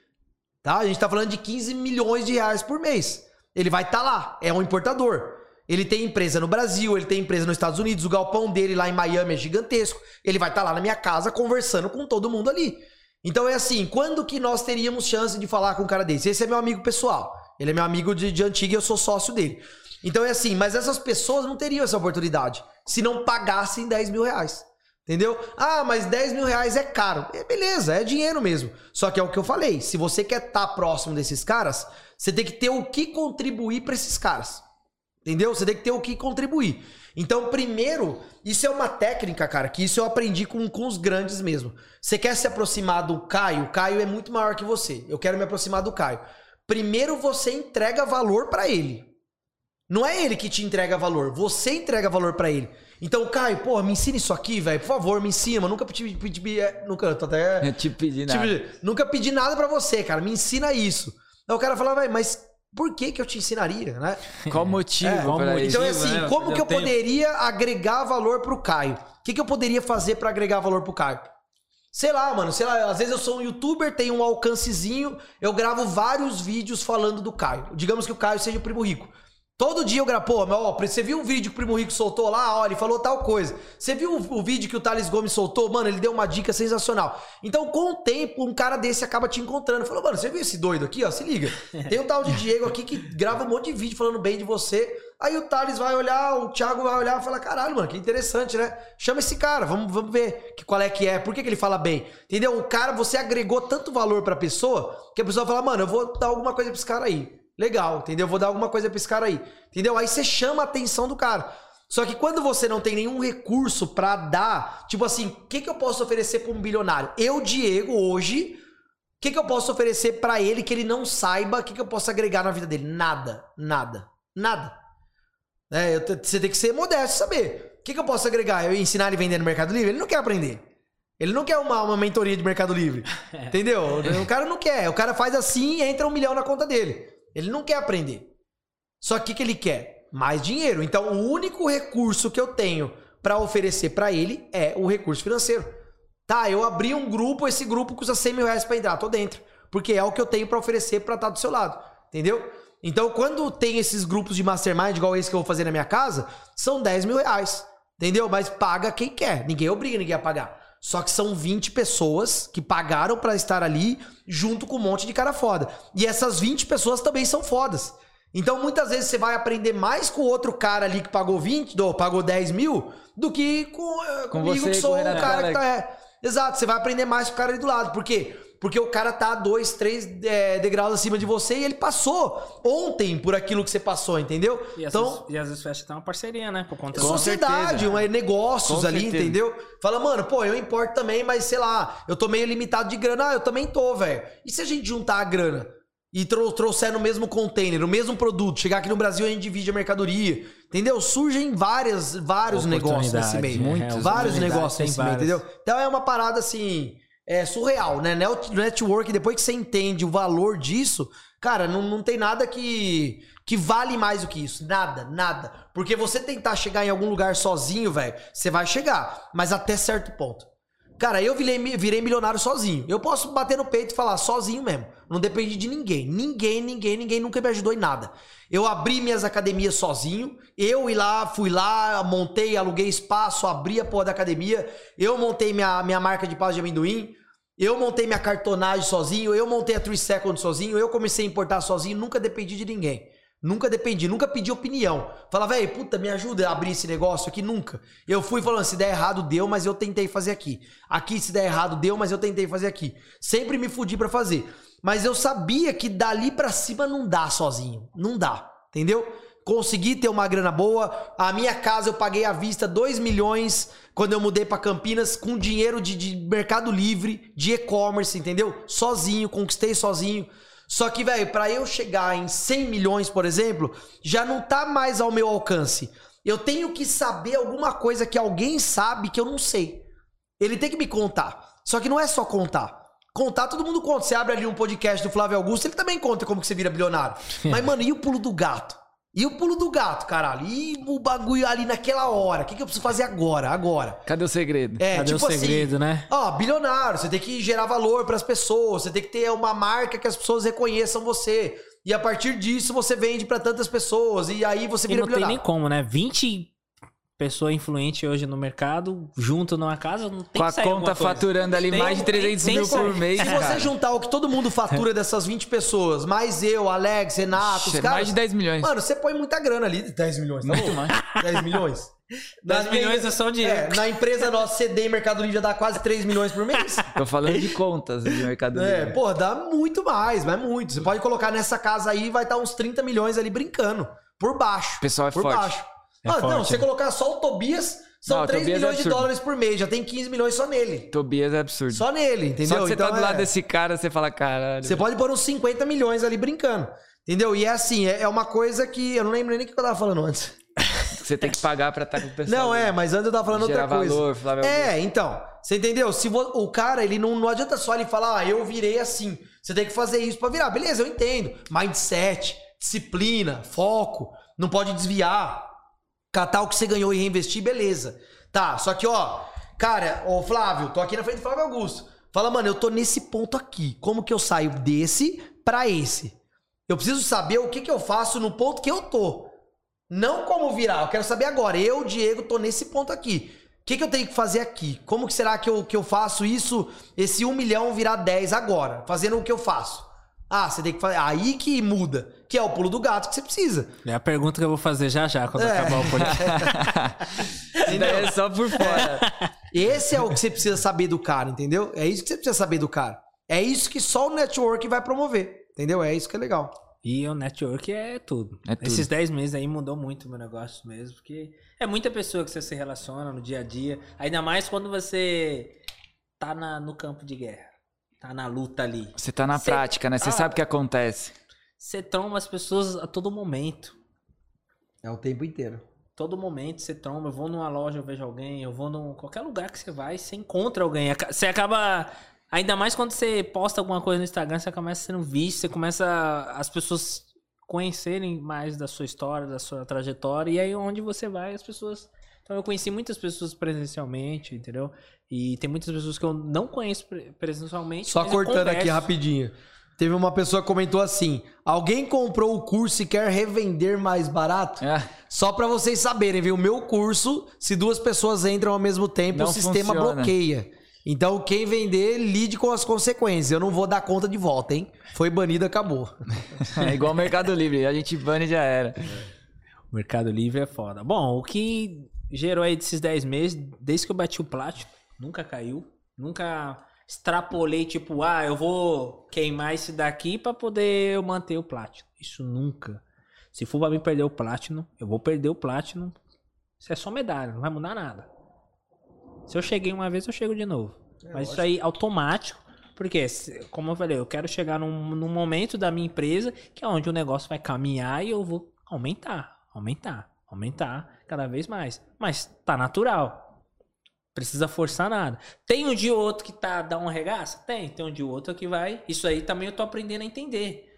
Tá? A gente tá falando de 15 milhões de reais por mês. Ele vai estar lá, é um importador. Ele tem empresa no Brasil, ele tem empresa nos Estados Unidos, o galpão dele lá em Miami é gigantesco. Ele vai estar lá na minha casa conversando com todo mundo ali. Então é assim, quando que nós teríamos chance de falar com um cara desse? Esse é meu amigo pessoal. Ele é meu amigo de, de antiga e eu sou sócio dele. Então é assim, mas essas pessoas não teriam essa oportunidade se não pagassem 10 mil reais. Entendeu? Ah, mas 10 mil reais é caro. É beleza, é dinheiro mesmo. Só que é o que eu falei. Se você quer estar próximo desses caras, você tem que ter o que contribuir para esses caras. Entendeu? Você tem que ter o que contribuir. Então, primeiro, isso é uma técnica, cara, que isso eu aprendi com, com os grandes mesmo. Você quer se aproximar do Caio? O Caio é muito maior que você. Eu quero me aproximar do Caio. Primeiro você entrega valor pra ele. Não é ele que te entrega valor, você entrega valor pra ele. Então, Caio, porra, me ensina isso aqui, velho. Por favor, me ensina. Nunca pedi, pedi, pedi- é, nunca, tô até Eu te pedi nada. Tipo, nunca pedi nada pra você, cara. Me ensina isso. Aí o cara fala, vai, mas por que que eu te ensinaria, né? Qual motivo É, qual motivo? Então é assim, né? como Eu que eu tenho- poderia agregar valor pro Caio? O que, que eu poderia fazer pra agregar valor pro Caio? Sei lá, mano, sei lá, às vezes eu sou um youtuber, tenho um alcancezinho, eu gravo vários vídeos falando do Caio. Digamos que o Caio seja o primo rico. Todo dia eu gravo, pô, mas, ó, você viu o vídeo que o Primo Rico soltou lá? Ó, ele falou tal coisa. Você viu o, o vídeo que o Thales Gomes soltou? Mano, ele deu uma dica sensacional. Então, com o tempo, um cara desse acaba te encontrando. Falou, mano, você viu esse doido aqui, ó? Se liga. Tem um tal de Diego aqui que grava um monte de vídeo falando bem de você. Aí o Thales vai olhar, o Thiago vai olhar e fala: caralho, mano, que interessante, né? Chama esse cara, vamos, vamos ver que, qual é que é, por que, que ele fala bem. Entendeu? O cara, você agregou tanto valor pra pessoa que a pessoa fala, mano, eu vou dar alguma coisa pra esse cara aí. Legal, entendeu? Vou dar alguma coisa pra esse cara aí. Entendeu? Aí você chama a atenção do cara. Só que quando você não tem nenhum recurso pra dar, tipo assim, o que, que eu posso oferecer pra um bilionário? Eu, Diego, hoje, o que, que eu posso oferecer pra ele que ele não saiba? O que, que eu posso agregar na vida dele? Nada, nada, nada. É, eu você tem que ser modesto e saber. O que, que eu posso agregar? Eu ensinar ele a vender no Mercado Livre? Ele não quer aprender. Ele não quer uma, uma mentoria de Mercado Livre. Entendeu? O cara não quer. O cara faz assim e entra um milhão na conta dele. Ele não quer aprender. Só que o que ele quer? Mais dinheiro. Então, o único recurso que eu tenho pra oferecer pra ele é o recurso financeiro. Tá, eu abri um grupo, esse grupo custa 100 mil reais pra entrar, tô dentro. Porque é o que eu tenho pra oferecer pra estar do seu lado. Entendeu? Então, quando tem esses grupos de mastermind, igual esse que eu vou fazer na minha casa, são 10 mil reais. Entendeu? Mas paga quem quer. Ninguém obriga ninguém a pagar. Só que são 20 pessoas que pagaram pra estar ali junto com um monte de cara foda. E essas 20 pessoas também são fodas. Então muitas vezes você vai aprender mais com outro cara ali que pagou 20, ou pagou 10 mil, do que com, eh, Com comigo você que sou o Renato cara que tá. É, exato, você vai aprender mais com o cara ali do lado. Por quê? Porque o cara tá dois, três é, degraus acima de você e ele passou ontem por aquilo que você passou, entendeu? E às, então, vezes, e às vezes fecha até uma parceria, né? Por conta sociedade, certeza. um, é negócios Com ali, certeza. entendeu? Fala, mano, pô, eu importo também, mas sei lá, eu tô meio limitado de grana. Ah, eu também tô, velho. E se a gente juntar a grana e tro trouxer no mesmo container, no mesmo produto, chegar aqui no Brasil e a gente divide a mercadoria, entendeu? Surgem várias, vários negócios nesse meio. É, vários negócios nesse meio, várias. entendeu? Então é uma parada assim, é surreal, né? Net- Network, depois que você entende o valor disso, cara, não, não tem nada que, que vale mais do que isso. Nada, nada. Porque você tentar chegar em algum lugar sozinho, velho, você vai chegar, mas até certo ponto. Cara, eu virei, virei milionário sozinho. Eu posso bater no peito e falar sozinho mesmo. Não depende de ninguém. Ninguém, ninguém, ninguém nunca me ajudou em nada. Eu abri minhas academias sozinho. Eu ir lá, fui lá, montei, aluguei espaço, abri a porra da academia. Eu montei minha, minha marca de pasta de amendoim. Eu montei minha cartonagem sozinho. Eu montei a 3 Seconds sozinho. Eu comecei a importar sozinho. Nunca dependi de ninguém. Nunca dependi, nunca pedi opinião. Fala, velho, puta, me ajuda a abrir esse negócio aqui, nunca. Eu fui falando, se der errado, deu, mas eu tentei fazer aqui. Aqui, se der errado, deu, mas eu tentei fazer aqui. Sempre me fudi pra fazer. Mas eu sabia que dali pra cima não dá sozinho. Não dá, entendeu? Consegui ter uma grana boa. A minha casa eu paguei à vista 2 milhões quando eu mudei pra Campinas com dinheiro de, de Mercado Livre, de e-commerce, entendeu? Sozinho, conquistei sozinho. Só que, velho, pra eu chegar em 100 milhões, por exemplo, já não tá mais ao meu alcance. Eu tenho que saber alguma coisa que alguém sabe que eu não sei. Ele tem que me contar. Só que não é só contar. Contar, todo mundo conta. Você abre ali um podcast do Flávio Augusto, ele também conta como que você vira bilionário. Mas, mano, e o pulo do gato? E o pulo do gato, caralho? E o bagulho ali naquela hora? O que, que eu preciso fazer agora? Agora. Cadê o segredo? É, Cadê tipo o segredo, assim, né? Ó, bilionário, você tem que gerar valor pras pessoas, você tem que ter uma marca que as pessoas reconheçam você. E a partir disso você vende pra tantas pessoas e aí você E vira não tem nem bilionário. como, né? 20 pessoas influentes hoje no mercado, junto numa casa, não tem Com a conta faturando ali Tem- mais de 300 tem mil por mês, Se cara. você juntar o que todo mundo fatura dessas 20 pessoas, mais eu, Alex, Renato, os Ixi, caras. mais de 10 milhões. Mano, você põe muita grana ali. 10 milhões, tá Muito bom? mais. 10 milhões? 10 Na- milhões é só dinheiro. É, na empresa nossa CD Mercado Livre já dá quase 3 milhões por mês. Tô falando de contas de Mercado É, Livre. pô, dá muito mais, mas muito. Você pode colocar nessa casa aí, vai estar uns 30 milhões ali brincando. Por baixo. O pessoal é por forte. baixo. É Ah, não, forte, se você né? colocar só o Tobias, são Não, o 3 Tobias é milhões de absurdo. dólares por mês. Já tem 15 milhões só nele. Tobias é absurdo. Só nele, entendeu? Só que você Então, tá do lado é- desse cara, você fala, caralho. Você pode pôr uns 50 milhões ali brincando. Entendeu? E é assim, é é uma coisa que. Eu não lembro nem o que eu tava falando antes. Você tem que pagar pra estar com o pessoal. Não, é, mas antes eu tava falando outra coisa. valor, Flávio É, então. Você entendeu? Se vo- o cara, ele não, não adianta só ele falar, ah, eu virei assim. Você tem que fazer isso pra virar. Beleza, eu entendo. Mindset, disciplina, foco. Não pode desviar. Catar o que você ganhou e reinvestir, beleza. Tá, só que, ó, cara, ô Flávio, tô aqui na frente do Flávio Augusto. Fala, mano, eu tô nesse ponto aqui. Como que eu saio desse pra esse? Eu preciso saber o que que eu faço no ponto que eu tô. Não como virar, eu quero saber agora. Eu, Diego, tô nesse ponto aqui. O que, que eu tenho que fazer aqui? Como que será que eu, que eu faço isso, esse um milhão virar 10 agora? Fazendo o que eu faço. Ah, você tem que fazer. Aí que muda. Que é o pulo do gato que você precisa. É a pergunta que eu vou fazer já já, quando É. acabar o podcast. Daí é só por fora. Esse é o que você precisa saber do cara, entendeu? É isso que você precisa saber do cara. É isso que só o network vai promover. Entendeu? É isso que é legal. E o network é tudo. É tudo. Esses 10 meses aí mudou muito o meu negócio mesmo, porque é muita pessoa que você se relaciona no dia a dia. Ainda mais quando você tá na, no campo de guerra. Tá na luta ali. Você tá na Cê- prática, né? Você Ah. sabe o que acontece. Você tromba as pessoas a todo momento. É o tempo inteiro. Todo momento você tromba. Eu vou numa loja, eu vejo alguém. Eu vou num qualquer lugar que você vai, você encontra alguém. Você acaba. Ainda mais quando você posta alguma coisa no Instagram, você começa sendo visto, você começa as pessoas conhecerem mais da sua história, da sua trajetória, e aí onde você vai, as pessoas. Então eu conheci muitas pessoas presencialmente, entendeu? E tem muitas pessoas que eu não conheço pre- presencialmente. Só cortando aqui rapidinho. Teve uma pessoa que comentou assim: alguém comprou o curso e quer revender mais barato? É. Só pra vocês saberem, viu? O meu curso, se duas pessoas entram ao mesmo tempo, Não o sistema funciona. bloqueia. Então, quem vender, lide com as consequências. Eu não vou dar conta de volta, hein? Foi banido, acabou. É igual o Mercado Livre. A gente bane e já era. O Mercado Livre é foda. Bom, o que gerou aí desses 10 meses, desde que eu bati o plástico, nunca caiu. Nunca extrapolei, tipo, ah, eu vou queimar esse daqui pra poder eu manter o Platinum. Isso nunca. Se for pra mim perder o Platinum, eu vou perder o Platinum. Isso é só medalha, não vai mudar nada. Se eu cheguei uma vez, eu chego de novo. Mas isso aí automático. Porque, como eu falei, eu quero chegar num, num momento da minha empresa que é onde o negócio vai caminhar e eu vou aumentar, aumentar, aumentar cada vez mais. Mas tá natural. Precisa forçar nada. Tem um dia ou outro que tá dá uma regaça? Tem. Tem um dia ou outro que vai. Isso aí também eu tô aprendendo a entender.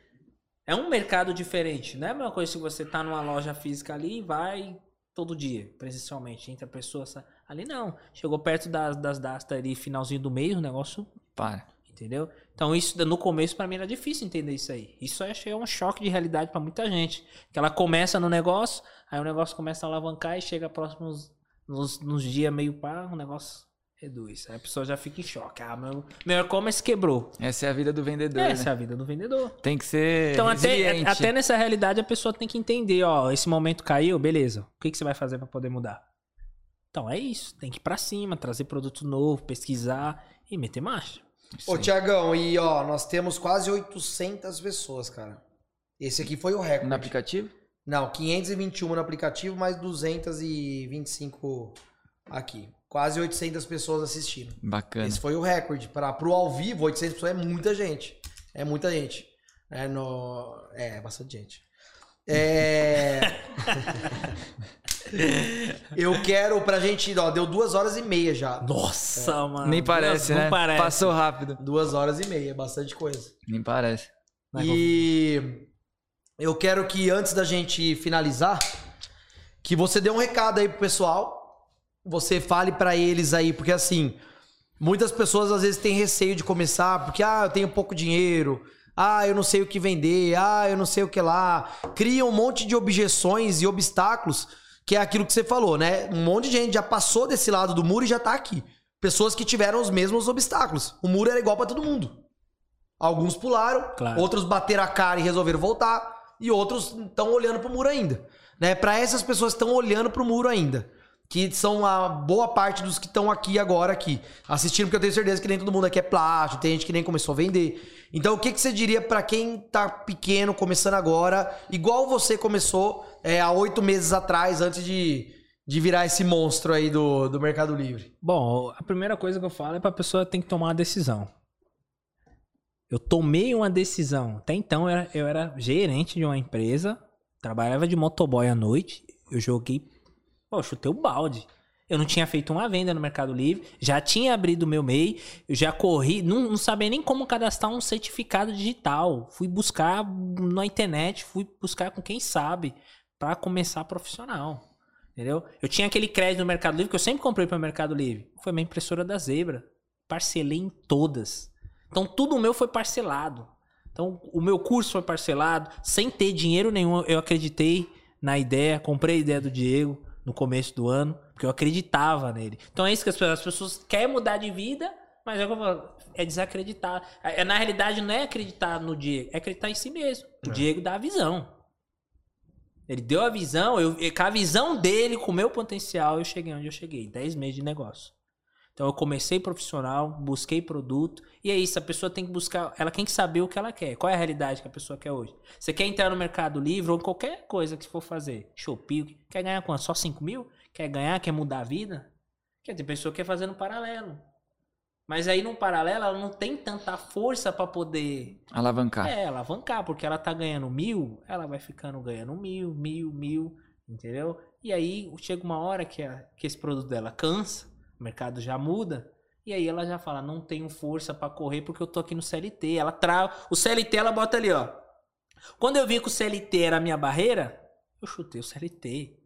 É um mercado diferente. Não é a mesma coisa se você tá numa loja física ali e vai todo dia, presencialmente, entre a pessoa. Ali não. Chegou perto das, das datas ali, finalzinho do mês, o negócio Para. Entendeu? Então, isso no começo pra mim era difícil entender isso aí. Isso eu achei um choque de realidade pra muita gente. Que ela começa no negócio, aí o negócio começa a alavancar e chega próximos nos, nos dias meio pá, o negócio reduz. Aí a pessoa já fica em choque. Ah, meu, meu e-commerce quebrou. Essa é a vida do vendedor, Essa é né? a vida do vendedor. Tem que ser Então, até, até nessa realidade, a pessoa tem que entender, ó, esse momento caiu, beleza. O que, que você vai fazer pra poder mudar? Então, é isso. Tem que ir pra cima, trazer produto novo, pesquisar e meter marcha. Ô, Tiagão, e ó, nós temos quase 800 pessoas, cara. Esse aqui foi o recorde. No aplicativo? Não, 521 no aplicativo, mais 225 aqui. Quase 800 pessoas assistindo. Bacana. Esse foi o recorde. Para pro ao vivo, 800 pessoas é muita gente. É muita gente. É, no... é bastante gente. É... Eu quero pra gente, ó, deu duas horas e meia já. Nossa, mano. Nem parece, Não né? parece. Passou rápido. Duas horas e meia, bastante coisa. Nem parece. Vai, E eu quero que antes da gente finalizar, que você dê um recado aí pro pessoal. Você fale pra eles aí, porque assim, muitas pessoas às vezes têm receio de começar, porque ah, eu tenho pouco dinheiro. Ah, eu não sei o que vender. Ah, eu não sei o que lá. Cria um monte de objeções e obstáculos, que é aquilo que você falou, né? Um monte de gente já passou desse lado do muro e já tá aqui. Pessoas que tiveram os mesmos obstáculos. O muro era igual pra todo mundo. Alguns pularam, Claro. outros bateram a cara e resolveram voltar, e outros estão olhando pro muro ainda. Né? Para essas pessoas que estão olhando pro muro ainda, que são a boa parte dos que estão aqui agora aqui, assistindo, porque eu tenho certeza que nem todo mundo aqui é plástico, tem gente que nem começou a vender. Então, o que, que você diria para quem tá pequeno, começando agora, igual você começou é, há oito meses atrás, antes de, de virar esse monstro aí do, do Mercado Livre? Bom, a primeira coisa que eu falo é pra pessoa ter que tomar uma decisão. Eu tomei uma decisão. Até então eu era, eu era gerente de uma empresa, trabalhava de motoboy à noite. Eu joguei. Pô, eu chutei o balde. Eu não tinha feito uma venda no Mercado Livre, já tinha abrido o meu MEI, eu já corri, não, não sabia nem como cadastrar um certificado digital. Fui buscar na internet, fui buscar com quem sabe, pra começar profissional. Entendeu? Eu tinha aquele crédito no Mercado Livre que eu sempre comprei para o Mercado Livre. Foi minha impressora da Zebra. Parcelei em todas. Então tudo meu foi parcelado. Então o meu curso foi parcelado, sem ter dinheiro nenhum. Eu acreditei na ideia, comprei a ideia do Diego no começo do ano, porque eu acreditava nele. Então é isso que as pessoas, as pessoas querem mudar de vida, mas é, o falo, é desacreditar. É, Na realidade não é acreditar no Diego, é acreditar em si mesmo. O Diego dá a visão. Ele deu a visão, eu, com a visão dele, com o meu potencial, eu cheguei onde eu cheguei. 10 meses de negócio. Então eu comecei profissional, busquei produto. E é isso, a pessoa tem que buscar, ela tem que saber o que ela quer. Qual é a realidade que a pessoa quer hoje? Você quer entrar no Mercado Livre ou qualquer coisa que for fazer? Shopee, quer ganhar quanto? Só 5 mil? Quer ganhar, quer mudar a vida? Quer ter pessoa que quer fazer no paralelo. Mas aí no paralelo ela não tem tanta força para poder Alavancar. é, alavancar, porque ela tá ganhando mil, ela vai ficando ganhando mil, mil, mil, entendeu? E aí chega uma hora que, a- que esse produto dela cansa, o mercado já muda, e aí ela já fala, não tenho força pra correr porque eu tô aqui no CLT. Ela trava, o CLT ela bota ali, ó. Quando eu vi que o CLT era a minha barreira, eu chutei o CLT.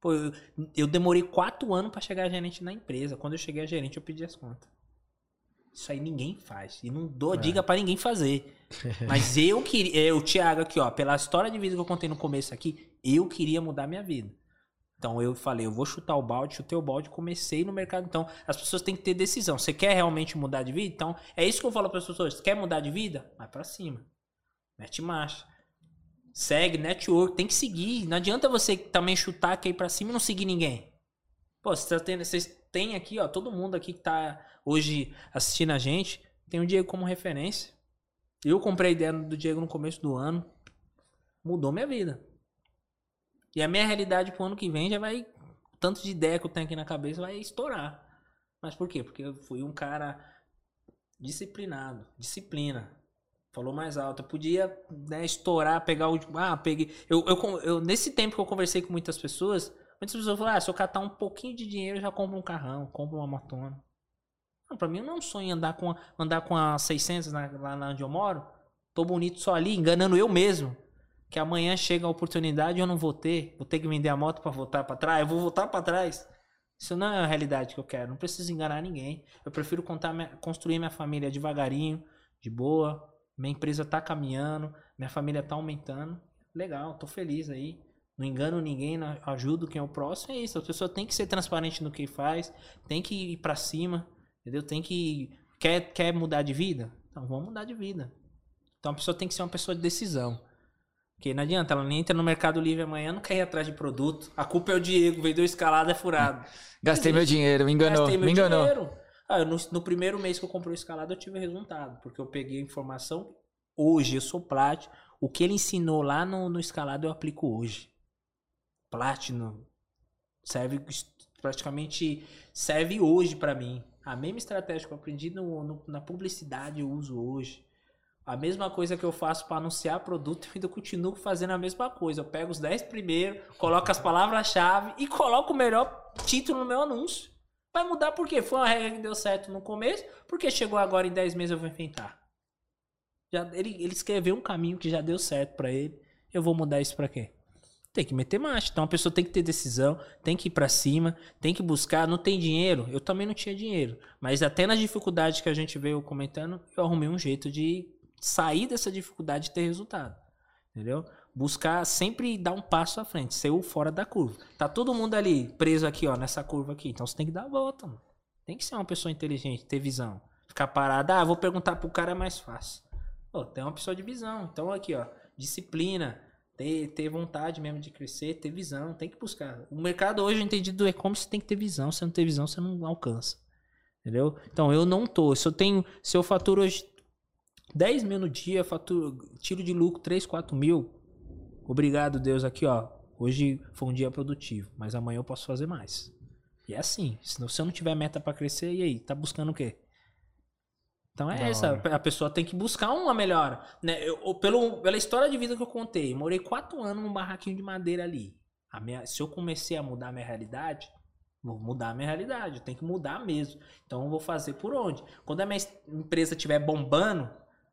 Pô, eu, eu demorei quatro anos pra chegar a gerente na empresa. Quando eu cheguei a gerente, eu pedi as contas. Isso aí ninguém faz. E não dou dica pra ninguém fazer. Mas eu queria. Eu, Thiago, aqui, ó, pela história de vida que eu contei no começo aqui, eu queria mudar minha vida. Então eu falei, eu vou chutar o balde, chutei o balde, comecei no mercado. Então as pessoas têm que ter decisão. Você quer realmente mudar de vida? Então é isso que eu falo para as pessoas. Você quer mudar de vida? Vai pra cima. Mete marcha. Segue, network, tem que seguir. Não adianta você também chutar, cair pra cima e não seguir ninguém. Pô, tá vocês têm aqui, ó, todo mundo aqui que tá hoje assistindo a gente, tem o Diego como referência. Eu comprei a ideia do Diego no começo do ano. Mudou minha vida. E a minha realidade pro ano que vem já vai. Tanto de ideia que eu tenho aqui na cabeça vai estourar. Mas por quê? Porque eu fui um cara disciplinado. Disciplina. Falou mais alto. Eu podia né, estourar, pegar o. Ah, peguei. Eu, eu, eu- nesse tempo que eu conversei com muitas pessoas, muitas pessoas falaram: ah, se eu catar um pouquinho de dinheiro, eu já compro um carrão, compro uma motona. Não, pra mim não é sonho andar com, andar com a 600 na- lá onde eu moro. Tô bonito só ali, enganando eu mesmo. Que amanhã chega a oportunidade e eu não vou ter. Vou ter que vender a moto pra voltar pra trás. Eu vou voltar pra trás. Isso não é a realidade que eu quero. Não preciso enganar ninguém. Eu prefiro contar construir minha família devagarinho, de boa. Minha empresa tá caminhando, minha família tá aumentando. Legal, tô feliz aí. Não engano ninguém, não ajudo quem é o próximo. É isso. A pessoa tem que ser transparente no que faz, tem que ir pra cima, entendeu? Tem que. Quer, quer mudar de vida? Então vamos mudar de vida. Então a pessoa tem que ser uma pessoa de decisão. Porque não adianta, ela nem entra no Mercado Livre amanhã, não quer ir atrás de produto. A culpa é o Diego, vendeu escalada é furado. Gastei meu dinheiro, me enganou, Gastei meu me enganou. dinheiro. Ah, no, no primeiro mês que eu comprei o escalado, eu tive resultado. Porque eu peguei a informação. Hoje eu sou Platinum. O que ele ensinou lá no, no escalado eu aplico hoje. Platinum. Serve praticamente. Serve hoje pra mim. A mesma estratégia que eu aprendi no, no- na publicidade eu uso hoje. A mesma coisa que eu faço para anunciar produto, eu ainda continuo fazendo a mesma coisa. Eu pego os 10 primeiros, coloco as palavras-chave e coloco o melhor título no meu anúncio. Vai mudar por quê? Foi uma regra que deu certo no começo, porque chegou agora em 10 meses eu vou inventar. Já, ele, ele escreveu um caminho que já deu certo para ele. Eu vou mudar isso para quê? Tem que meter marcha. Então a pessoa tem que ter decisão, tem que ir para cima, tem que buscar. Não tem dinheiro? Eu também não tinha dinheiro. Mas até nas dificuldades que a gente veio comentando, eu arrumei um jeito de sair dessa dificuldade e ter resultado. Entendeu? Buscar sempre dar um passo à frente, ser o fora da curva. Tá todo mundo ali preso aqui, ó, nessa curva aqui. Então você tem que dar a volta, mano. Tem que ser uma pessoa inteligente, ter visão. Ficar parado, ah, vou perguntar pro cara é mais fácil. Pô, tem uma pessoa de visão. Então aqui, ó, disciplina, ter, ter vontade mesmo de crescer, ter visão, tem que buscar. O mercado hoje, eu entendi do e-commerce, tem que ter visão. Se não ter visão, você não alcança. Entendeu? Então eu não tô. Se eu tenho. Se eu faturo hoje 10 mil no dia, faturo, tiro de lucro 3, 4 mil. Obrigado, Deus, aqui, ó. Hoje foi um dia produtivo, mas amanhã eu posso fazer mais. E é assim. Se eu não tiver meta pra crescer, e aí? Tá buscando o quê? Então é Da essa. hora. A pessoa tem que buscar uma melhora. Né? Eu, eu- pelo, pela história de vida que eu contei, morei quatro anos num barraquinho de madeira ali. Minha, se eu comecei a mudar a minha realidade, vou mudar a minha realidade. Eu tenho que mudar mesmo. Então eu vou fazer por onde? Quando a minha es- empresa estiver bombando,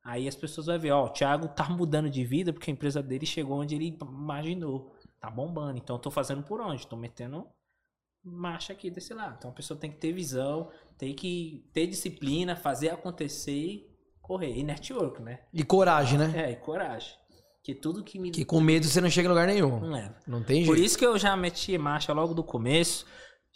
aí as pessoas vão ver, ó, o Thiago tá mudando de vida porque a empresa dele chegou onde ele imaginou. Tá bombando. Então eu tô fazendo por onde? Tô metendo marcha aqui desse lado. Então a pessoa tem que ter visão, tem que ter disciplina, fazer acontecer e correr. E network, né? E coragem, né? É, e coragem. Que tudo que me Que com medo você não chega em lugar nenhum. não leva. Não tem Por jeito. isso que eu já meti marcha logo do começo.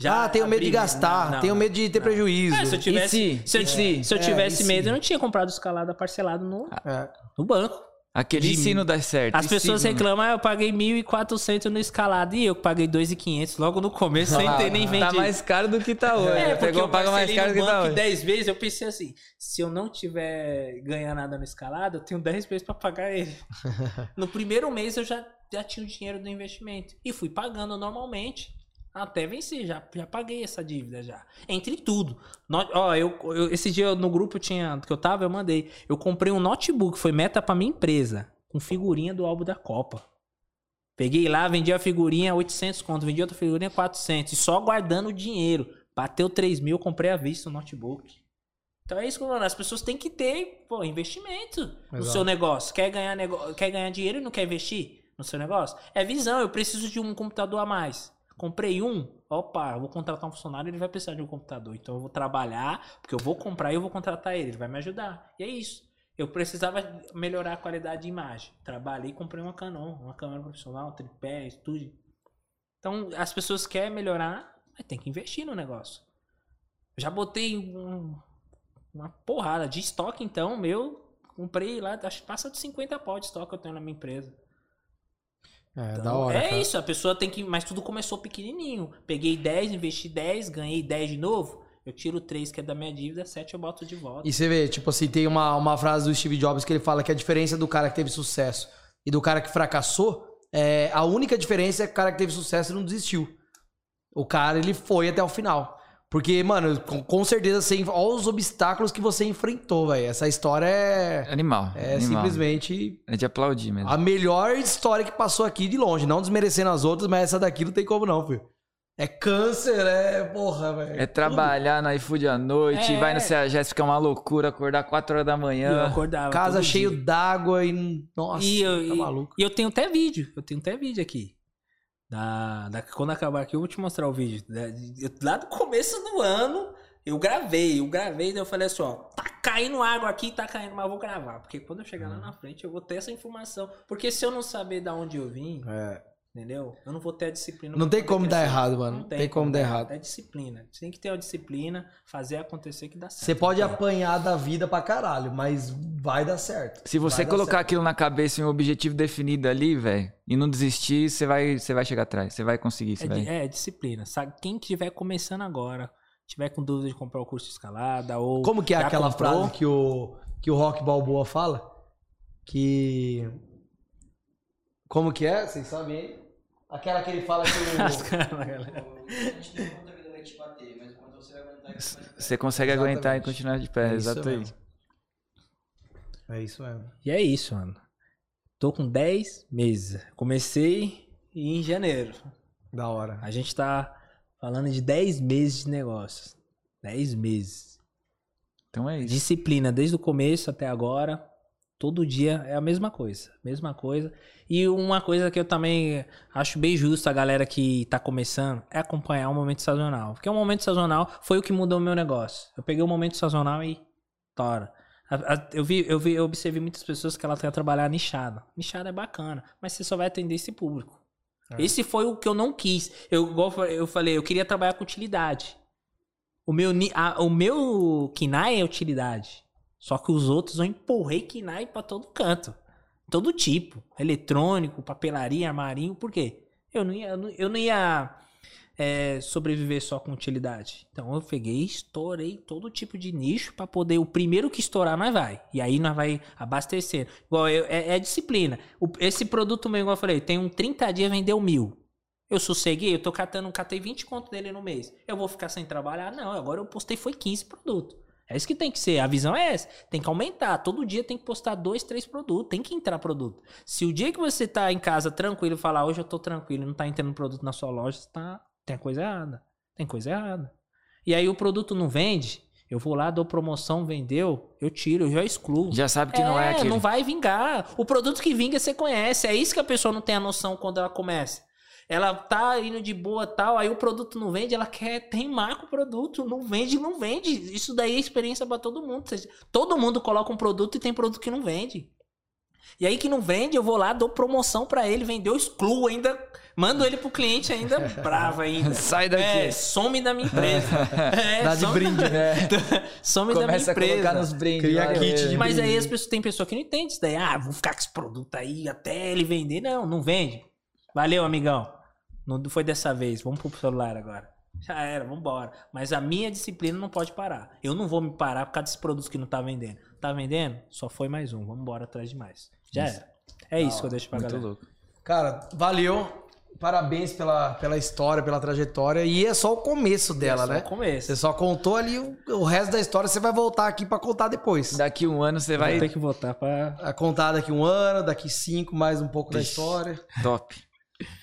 Já ah, tenho medo de gastar, Não, não, tenho medo de ter não. prejuízo. É, se eu tivesse, se? se eu, se? se eu É, tivesse e medo, se? eu não tinha comprado escalada parcelado no, É. no banco. Aquele De ensino dá certo. As pessoas ensino. reclamam, ah, eu paguei 1.400 no escalado e eu paguei 2.500 logo no começo, sem ter nem vendido. Tá mais caro do que tá hoje. É, porque Pegou, eu paga mais caro no do que tá hoje. 10 vezes, eu pensei assim, se eu não tiver ganhar nada no escalado, eu tenho 10 vezes pra pagar ele. no primeiro mês eu já, já tinha o dinheiro do investimento. E fui pagando normalmente. Até vencer, já, já paguei essa dívida já. Entre tudo. No- ó, eu, eu- esse dia no grupo tinha, que eu tava, eu mandei. Eu comprei um notebook, foi meta pra minha empresa, com figurinha do álbum da Copa. Peguei lá, vendi a figurinha 800 conto, vendi outra figurinha 400, e só guardando o dinheiro. Bateu 3 mil, comprei à vista o notebook. Então é isso que eu falando, as pessoas têm que ter pô, investimento no Exato. seu negócio. Quer ganhar, nego... quer ganhar dinheiro e não quer investir no seu negócio? É visão, eu preciso de um computador a mais. Comprei um, opa, vou contratar um funcionário, ele vai precisar de um computador. Então eu vou trabalhar, porque eu vou comprar e eu vou contratar ele, ele vai me ajudar. E é isso. Eu precisava melhorar a qualidade de imagem. Trabalhei e comprei uma Canon, uma câmera profissional, um tripé, estúdio. Então, as pessoas querem melhorar, mas tem que investir no negócio. Já botei um- uma porrada de estoque, então, meu. Comprei lá, acho que passa de 50 pau de estoque que eu tenho na minha empresa. É, Então, da hora. é cara. isso, a pessoa tem que. Mas tudo começou pequenininho. Peguei 10, investi 10, ganhei 10 de novo. Eu tiro 3 que é da minha dívida, 7 eu boto de volta. E você vê, tipo assim, tem uma, uma frase do Steve Jobs que ele fala que a diferença do cara que teve sucesso e do cara que fracassou, é, a única diferença é que o cara que teve sucesso não desistiu. O cara, ele foi até o final. Porque, mano, com, com certeza, você, olha os obstáculos que você enfrentou, velho. Essa história é, Animal. é animal. simplesmente É de aplaudir mesmo. a melhor história que passou aqui de longe. Não desmerecendo as outras, mas essa daqui não tem como não, filho. É câncer, é... Porra, velho. É trabalhar no iFood à noite, É. vai no CEAGES, é uma loucura, acordar 4 horas da E eu manhã. acordava. Casa todo cheio d'água e... Nossa, E eu, tá e- maluco. e eu tenho até vídeo. Eu tenho até vídeo aqui. Da, da- quando acabar aqui, eu vou te mostrar o vídeo. Lá do começo do ano, eu gravei. Eu gravei, daí eu falei assim, ó, tá caindo água aqui, tá caindo, mas eu vou gravar. Porque quando eu chegar lá Uhum. na frente, eu vou ter essa informação. Porque se eu não saber da onde eu vim, É. entendeu? Eu não vou ter a disciplina. Não tem como dar errado, mano. Não tem como dar errado. É disciplina. Você tem que ter a disciplina, fazer acontecer que dá certo. Você pode tem. apanhar da vida pra caralho, mas vai dar certo. Se você Vai colocar certo. aquilo na cabeça e um objetivo definido ali, velho, e não desistir, você vai, você vai chegar atrás. Você vai conseguir, você É, vai. é, disciplina. Sabe? Quem estiver começando agora, tiver com dúvida de comprar o curso de escalada ou. Como que é aquela comprou, frase que o, que o Rock Balboa fala? Que. Como que é? Vocês sabem aí? Aquela que ele fala que Você consegue Exatamente. aguentar e continuar de pé, É exatamente. o. É isso mesmo. E é isso, mano. Tô com 10 meses. Comecei em janeiro. Da hora. A gente tá falando de 10 meses de negócios. 10 meses. Então é isso. Disciplina desde o começo até agora. Todo dia é a mesma coisa. Mesma coisa. E uma coisa que eu também acho bem justo a galera que tá começando é acompanhar o momento sazonal. Porque o momento sazonal foi o que mudou o meu negócio. Eu peguei o momento sazonal e tora. Eu vi, eu vi, eu observei muitas pessoas que ela quer trabalhar nichada. Nichada é bacana, mas você só vai atender esse público. É. Esse foi o que eu não quis. Eu, igual eu falei- eu queria trabalhar com utilidade. O meu, a- o meu KINAI é utilidade. Só que os outros eu empurrei KINAI pra todo canto. Todo tipo. Eletrônico, papelaria, armarinho. Por quê? Eu não ia, eu não, ia é, sobreviver só com utilidade. Então eu peguei estourei todo tipo de nicho pra poder. O primeiro que estourar, nós vai. E aí nós vai abastecendo. Igual eu- é, é disciplina. O- esse produto meu, igual eu falei, tem um 30 dias, vendeu mil. Eu sosseguei, eu tô catando, catei 20 conto dele no mês. Eu vou ficar sem trabalhar? Não, agora eu postei foi 15 produtos. É isso que tem que ser. A visão é essa. Tem que aumentar. Todo dia tem que postar dois, três produtos. Tem que entrar produto. Se o dia que você tá em casa tranquilo e falar, hoje eu tô tranquilo e não tá entrando produto na sua loja, você tá... tem coisa errada. Tem coisa errada. E aí o produto não vende, eu vou lá, dou promoção, vendeu, eu tiro, eu já excluo. Já sabe que não é aquele. não vai vingar. O produto que vinga você conhece. É isso que a pessoa não tem a noção quando ela começa. Ela tá indo de boa tal, aí o produto não vende, ela quer teimar com o produto. Não vende, não vende. Isso daí é experiência pra todo mundo. Ou seja, Todo mundo coloca um produto e tem produto que não vende. E aí que não vende, eu vou lá, dou promoção pra ele, vendeu, excluo ainda, mando ele pro cliente ainda bravo ainda. Sai daqui. É, some da minha empresa. É, Dá de some brinde, né? some da minha Começa a colocar empresa. nos brindes. Cria lá, kit né? de Mas aí brinde. as pessoas, tem pessoa que não entende isso daí. Ah, vou ficar com esse produto aí até ele vender. Não, não vende. Valeu, amigão. Não foi dessa vez. Vamos pro celular agora. Já era, vambora. Mas a minha disciplina não pode parar. Eu não vou me parar por causa desse produto que não tá vendendo. Tá vendendo? Só foi mais um. Vamos embora atrás de mais. Já era. É isso que eu deixo pra Muito galera. louco. Cara, valeu. Parabéns pela, pela história, pela trajetória. E é só o começo dela, É só né? o começo. Você só contou ali o, o resto da história, você vai voltar aqui pra contar depois. Daqui um ano você vai. Vou ter que voltar pra. A contar daqui um ano, daqui cinco, mais um pouco da história. Top.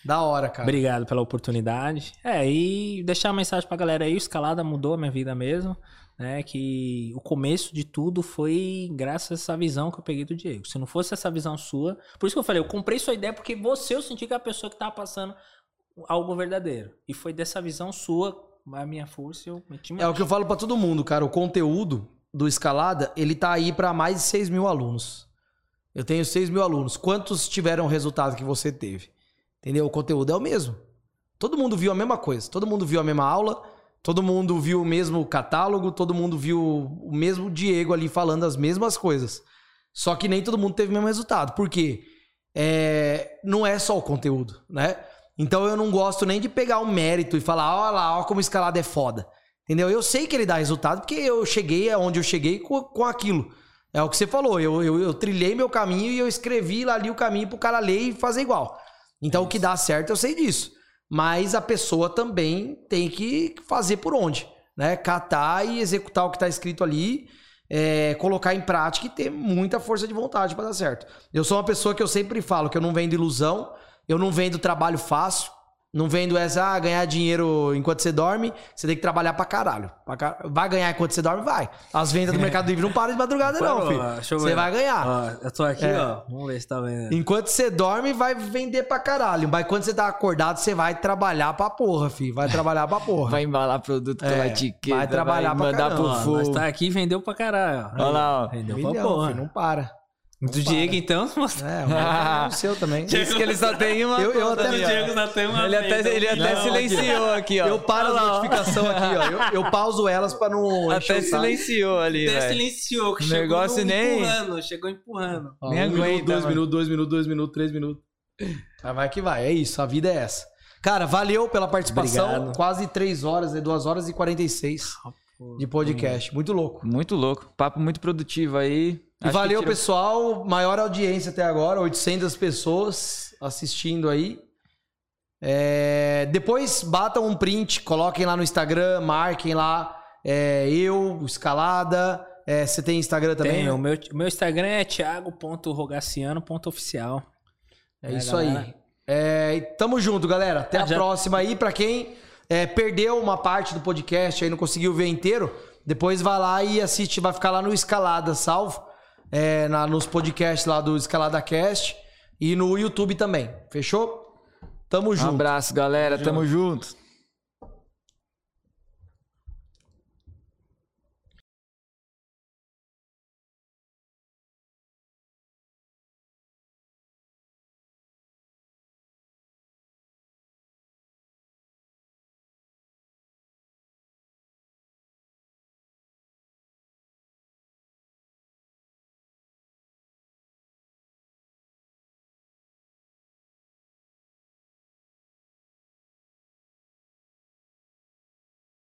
Da hora, cara. Obrigado pela oportunidade. É, e deixar uma mensagem pra galera aí, o escalada mudou a minha vida mesmo, né? Que o começo de tudo foi graças a essa visão que eu peguei do Diego. Se não fosse essa visão sua, por isso que eu falei, eu comprei sua ideia porque você eu senti que é a pessoa que tava passando algo verdadeiro. E foi dessa visão sua, a minha força, eu meti É o que eu falo pra todo mundo, cara. O conteúdo do Escalada, ele tá aí pra mais de 6 mil alunos. Eu tenho 6 mil alunos. Quantos tiveram o resultado que você teve? Entendeu? O conteúdo é o mesmo. Todo mundo viu a mesma coisa. Todo mundo viu a mesma aula. Todo mundo viu o mesmo catálogo. Todo mundo viu o mesmo Diego ali falando as mesmas coisas. Só que nem todo mundo teve o mesmo resultado. Por quê? É, não é só o conteúdo, né? Então eu não gosto nem de pegar o mérito e falar, olha lá, ó como escalada é foda. Entendeu? Eu sei que ele dá resultado porque eu cheguei aonde eu cheguei com, com aquilo. É o que você falou. Eu, eu, eu trilhei meu caminho e eu escrevi lá ali o caminho pro cara ler e fazer igual. Então o que dá certo eu sei disso. Mas a pessoa também tem que fazer por onde, né? Catar e executar o que tá escrito ali, é, colocar em prática e ter muita força de vontade para dar certo. Eu sou uma pessoa que eu sempre falo que eu não vendo ilusão, eu não vendo trabalho fácil, não vendo essa, ah, ganhar dinheiro enquanto você dorme, você tem que trabalhar pra caralho. Pra car- Vai ganhar enquanto você dorme? Vai. As vendas do Mercado Livre não param de madrugada, não, filho. ó, deixa eu Você vai ganhar. Ó, eu tô aqui, É. ó. Vamos ver se tá vendo. Enquanto você dorme, vai vender pra caralho. Mas quando você tá acordado, você vai trabalhar pra porra, filho. Vai trabalhar pra porra. Vai embalar produto É, pela etiqueta. vai trabalhar pra mandar pro fogo. nós tá aqui e vendeu pra caralho. ó. Olha lá, ó. Vendeu Milhão, pra porra. filho, não para. Do Diego, então. É, o meu é o seu também. Diz que ele só tem uma. Eu- eu até- ó. Diego já tem uma Ele até, ele até Não, silenciou aqui, ó. Eu paro Olha as lá, ó. notificações aqui, ó. Eu, eu pauso elas pra não Até o silenciou ali, Até velho. silenciou, que O chegou negócio nem- empurrando, chegou empurrando. Ó, Nem um minuto, aguenta, dois mano. minutos, dois minutos, dois minutos, três minutos. Mas vai que vai, é isso, a vida é essa. Cara, valeu pela participação. Obrigado. Quase três horas, né? duas horas e 46 de podcast. Muito louco. Muito louco. Papo muito produtivo aí. Acho valeu, tirou- pessoal. Maior audiência até agora, 800 pessoas assistindo aí. É, Depois batam um print, coloquem lá no Instagram, marquem lá. é, eu, Escalada. É, você tem Instagram também? Tem, o meu, o meu Instagram é thiago.rogaciano.oficial. É É, isso galera. aí. É, tamo junto, galera. Até Ah, a já- próxima aí. Pra quem é, perdeu uma parte do podcast aí, não conseguiu ver inteiro, depois vai lá e assiste. Vai ficar lá no Escalada, salvo. É, na- nos podcasts lá do Escalada Cast. E no YouTube também. Fechou? Tamo Um junto. abraço, galera. Tamo junto.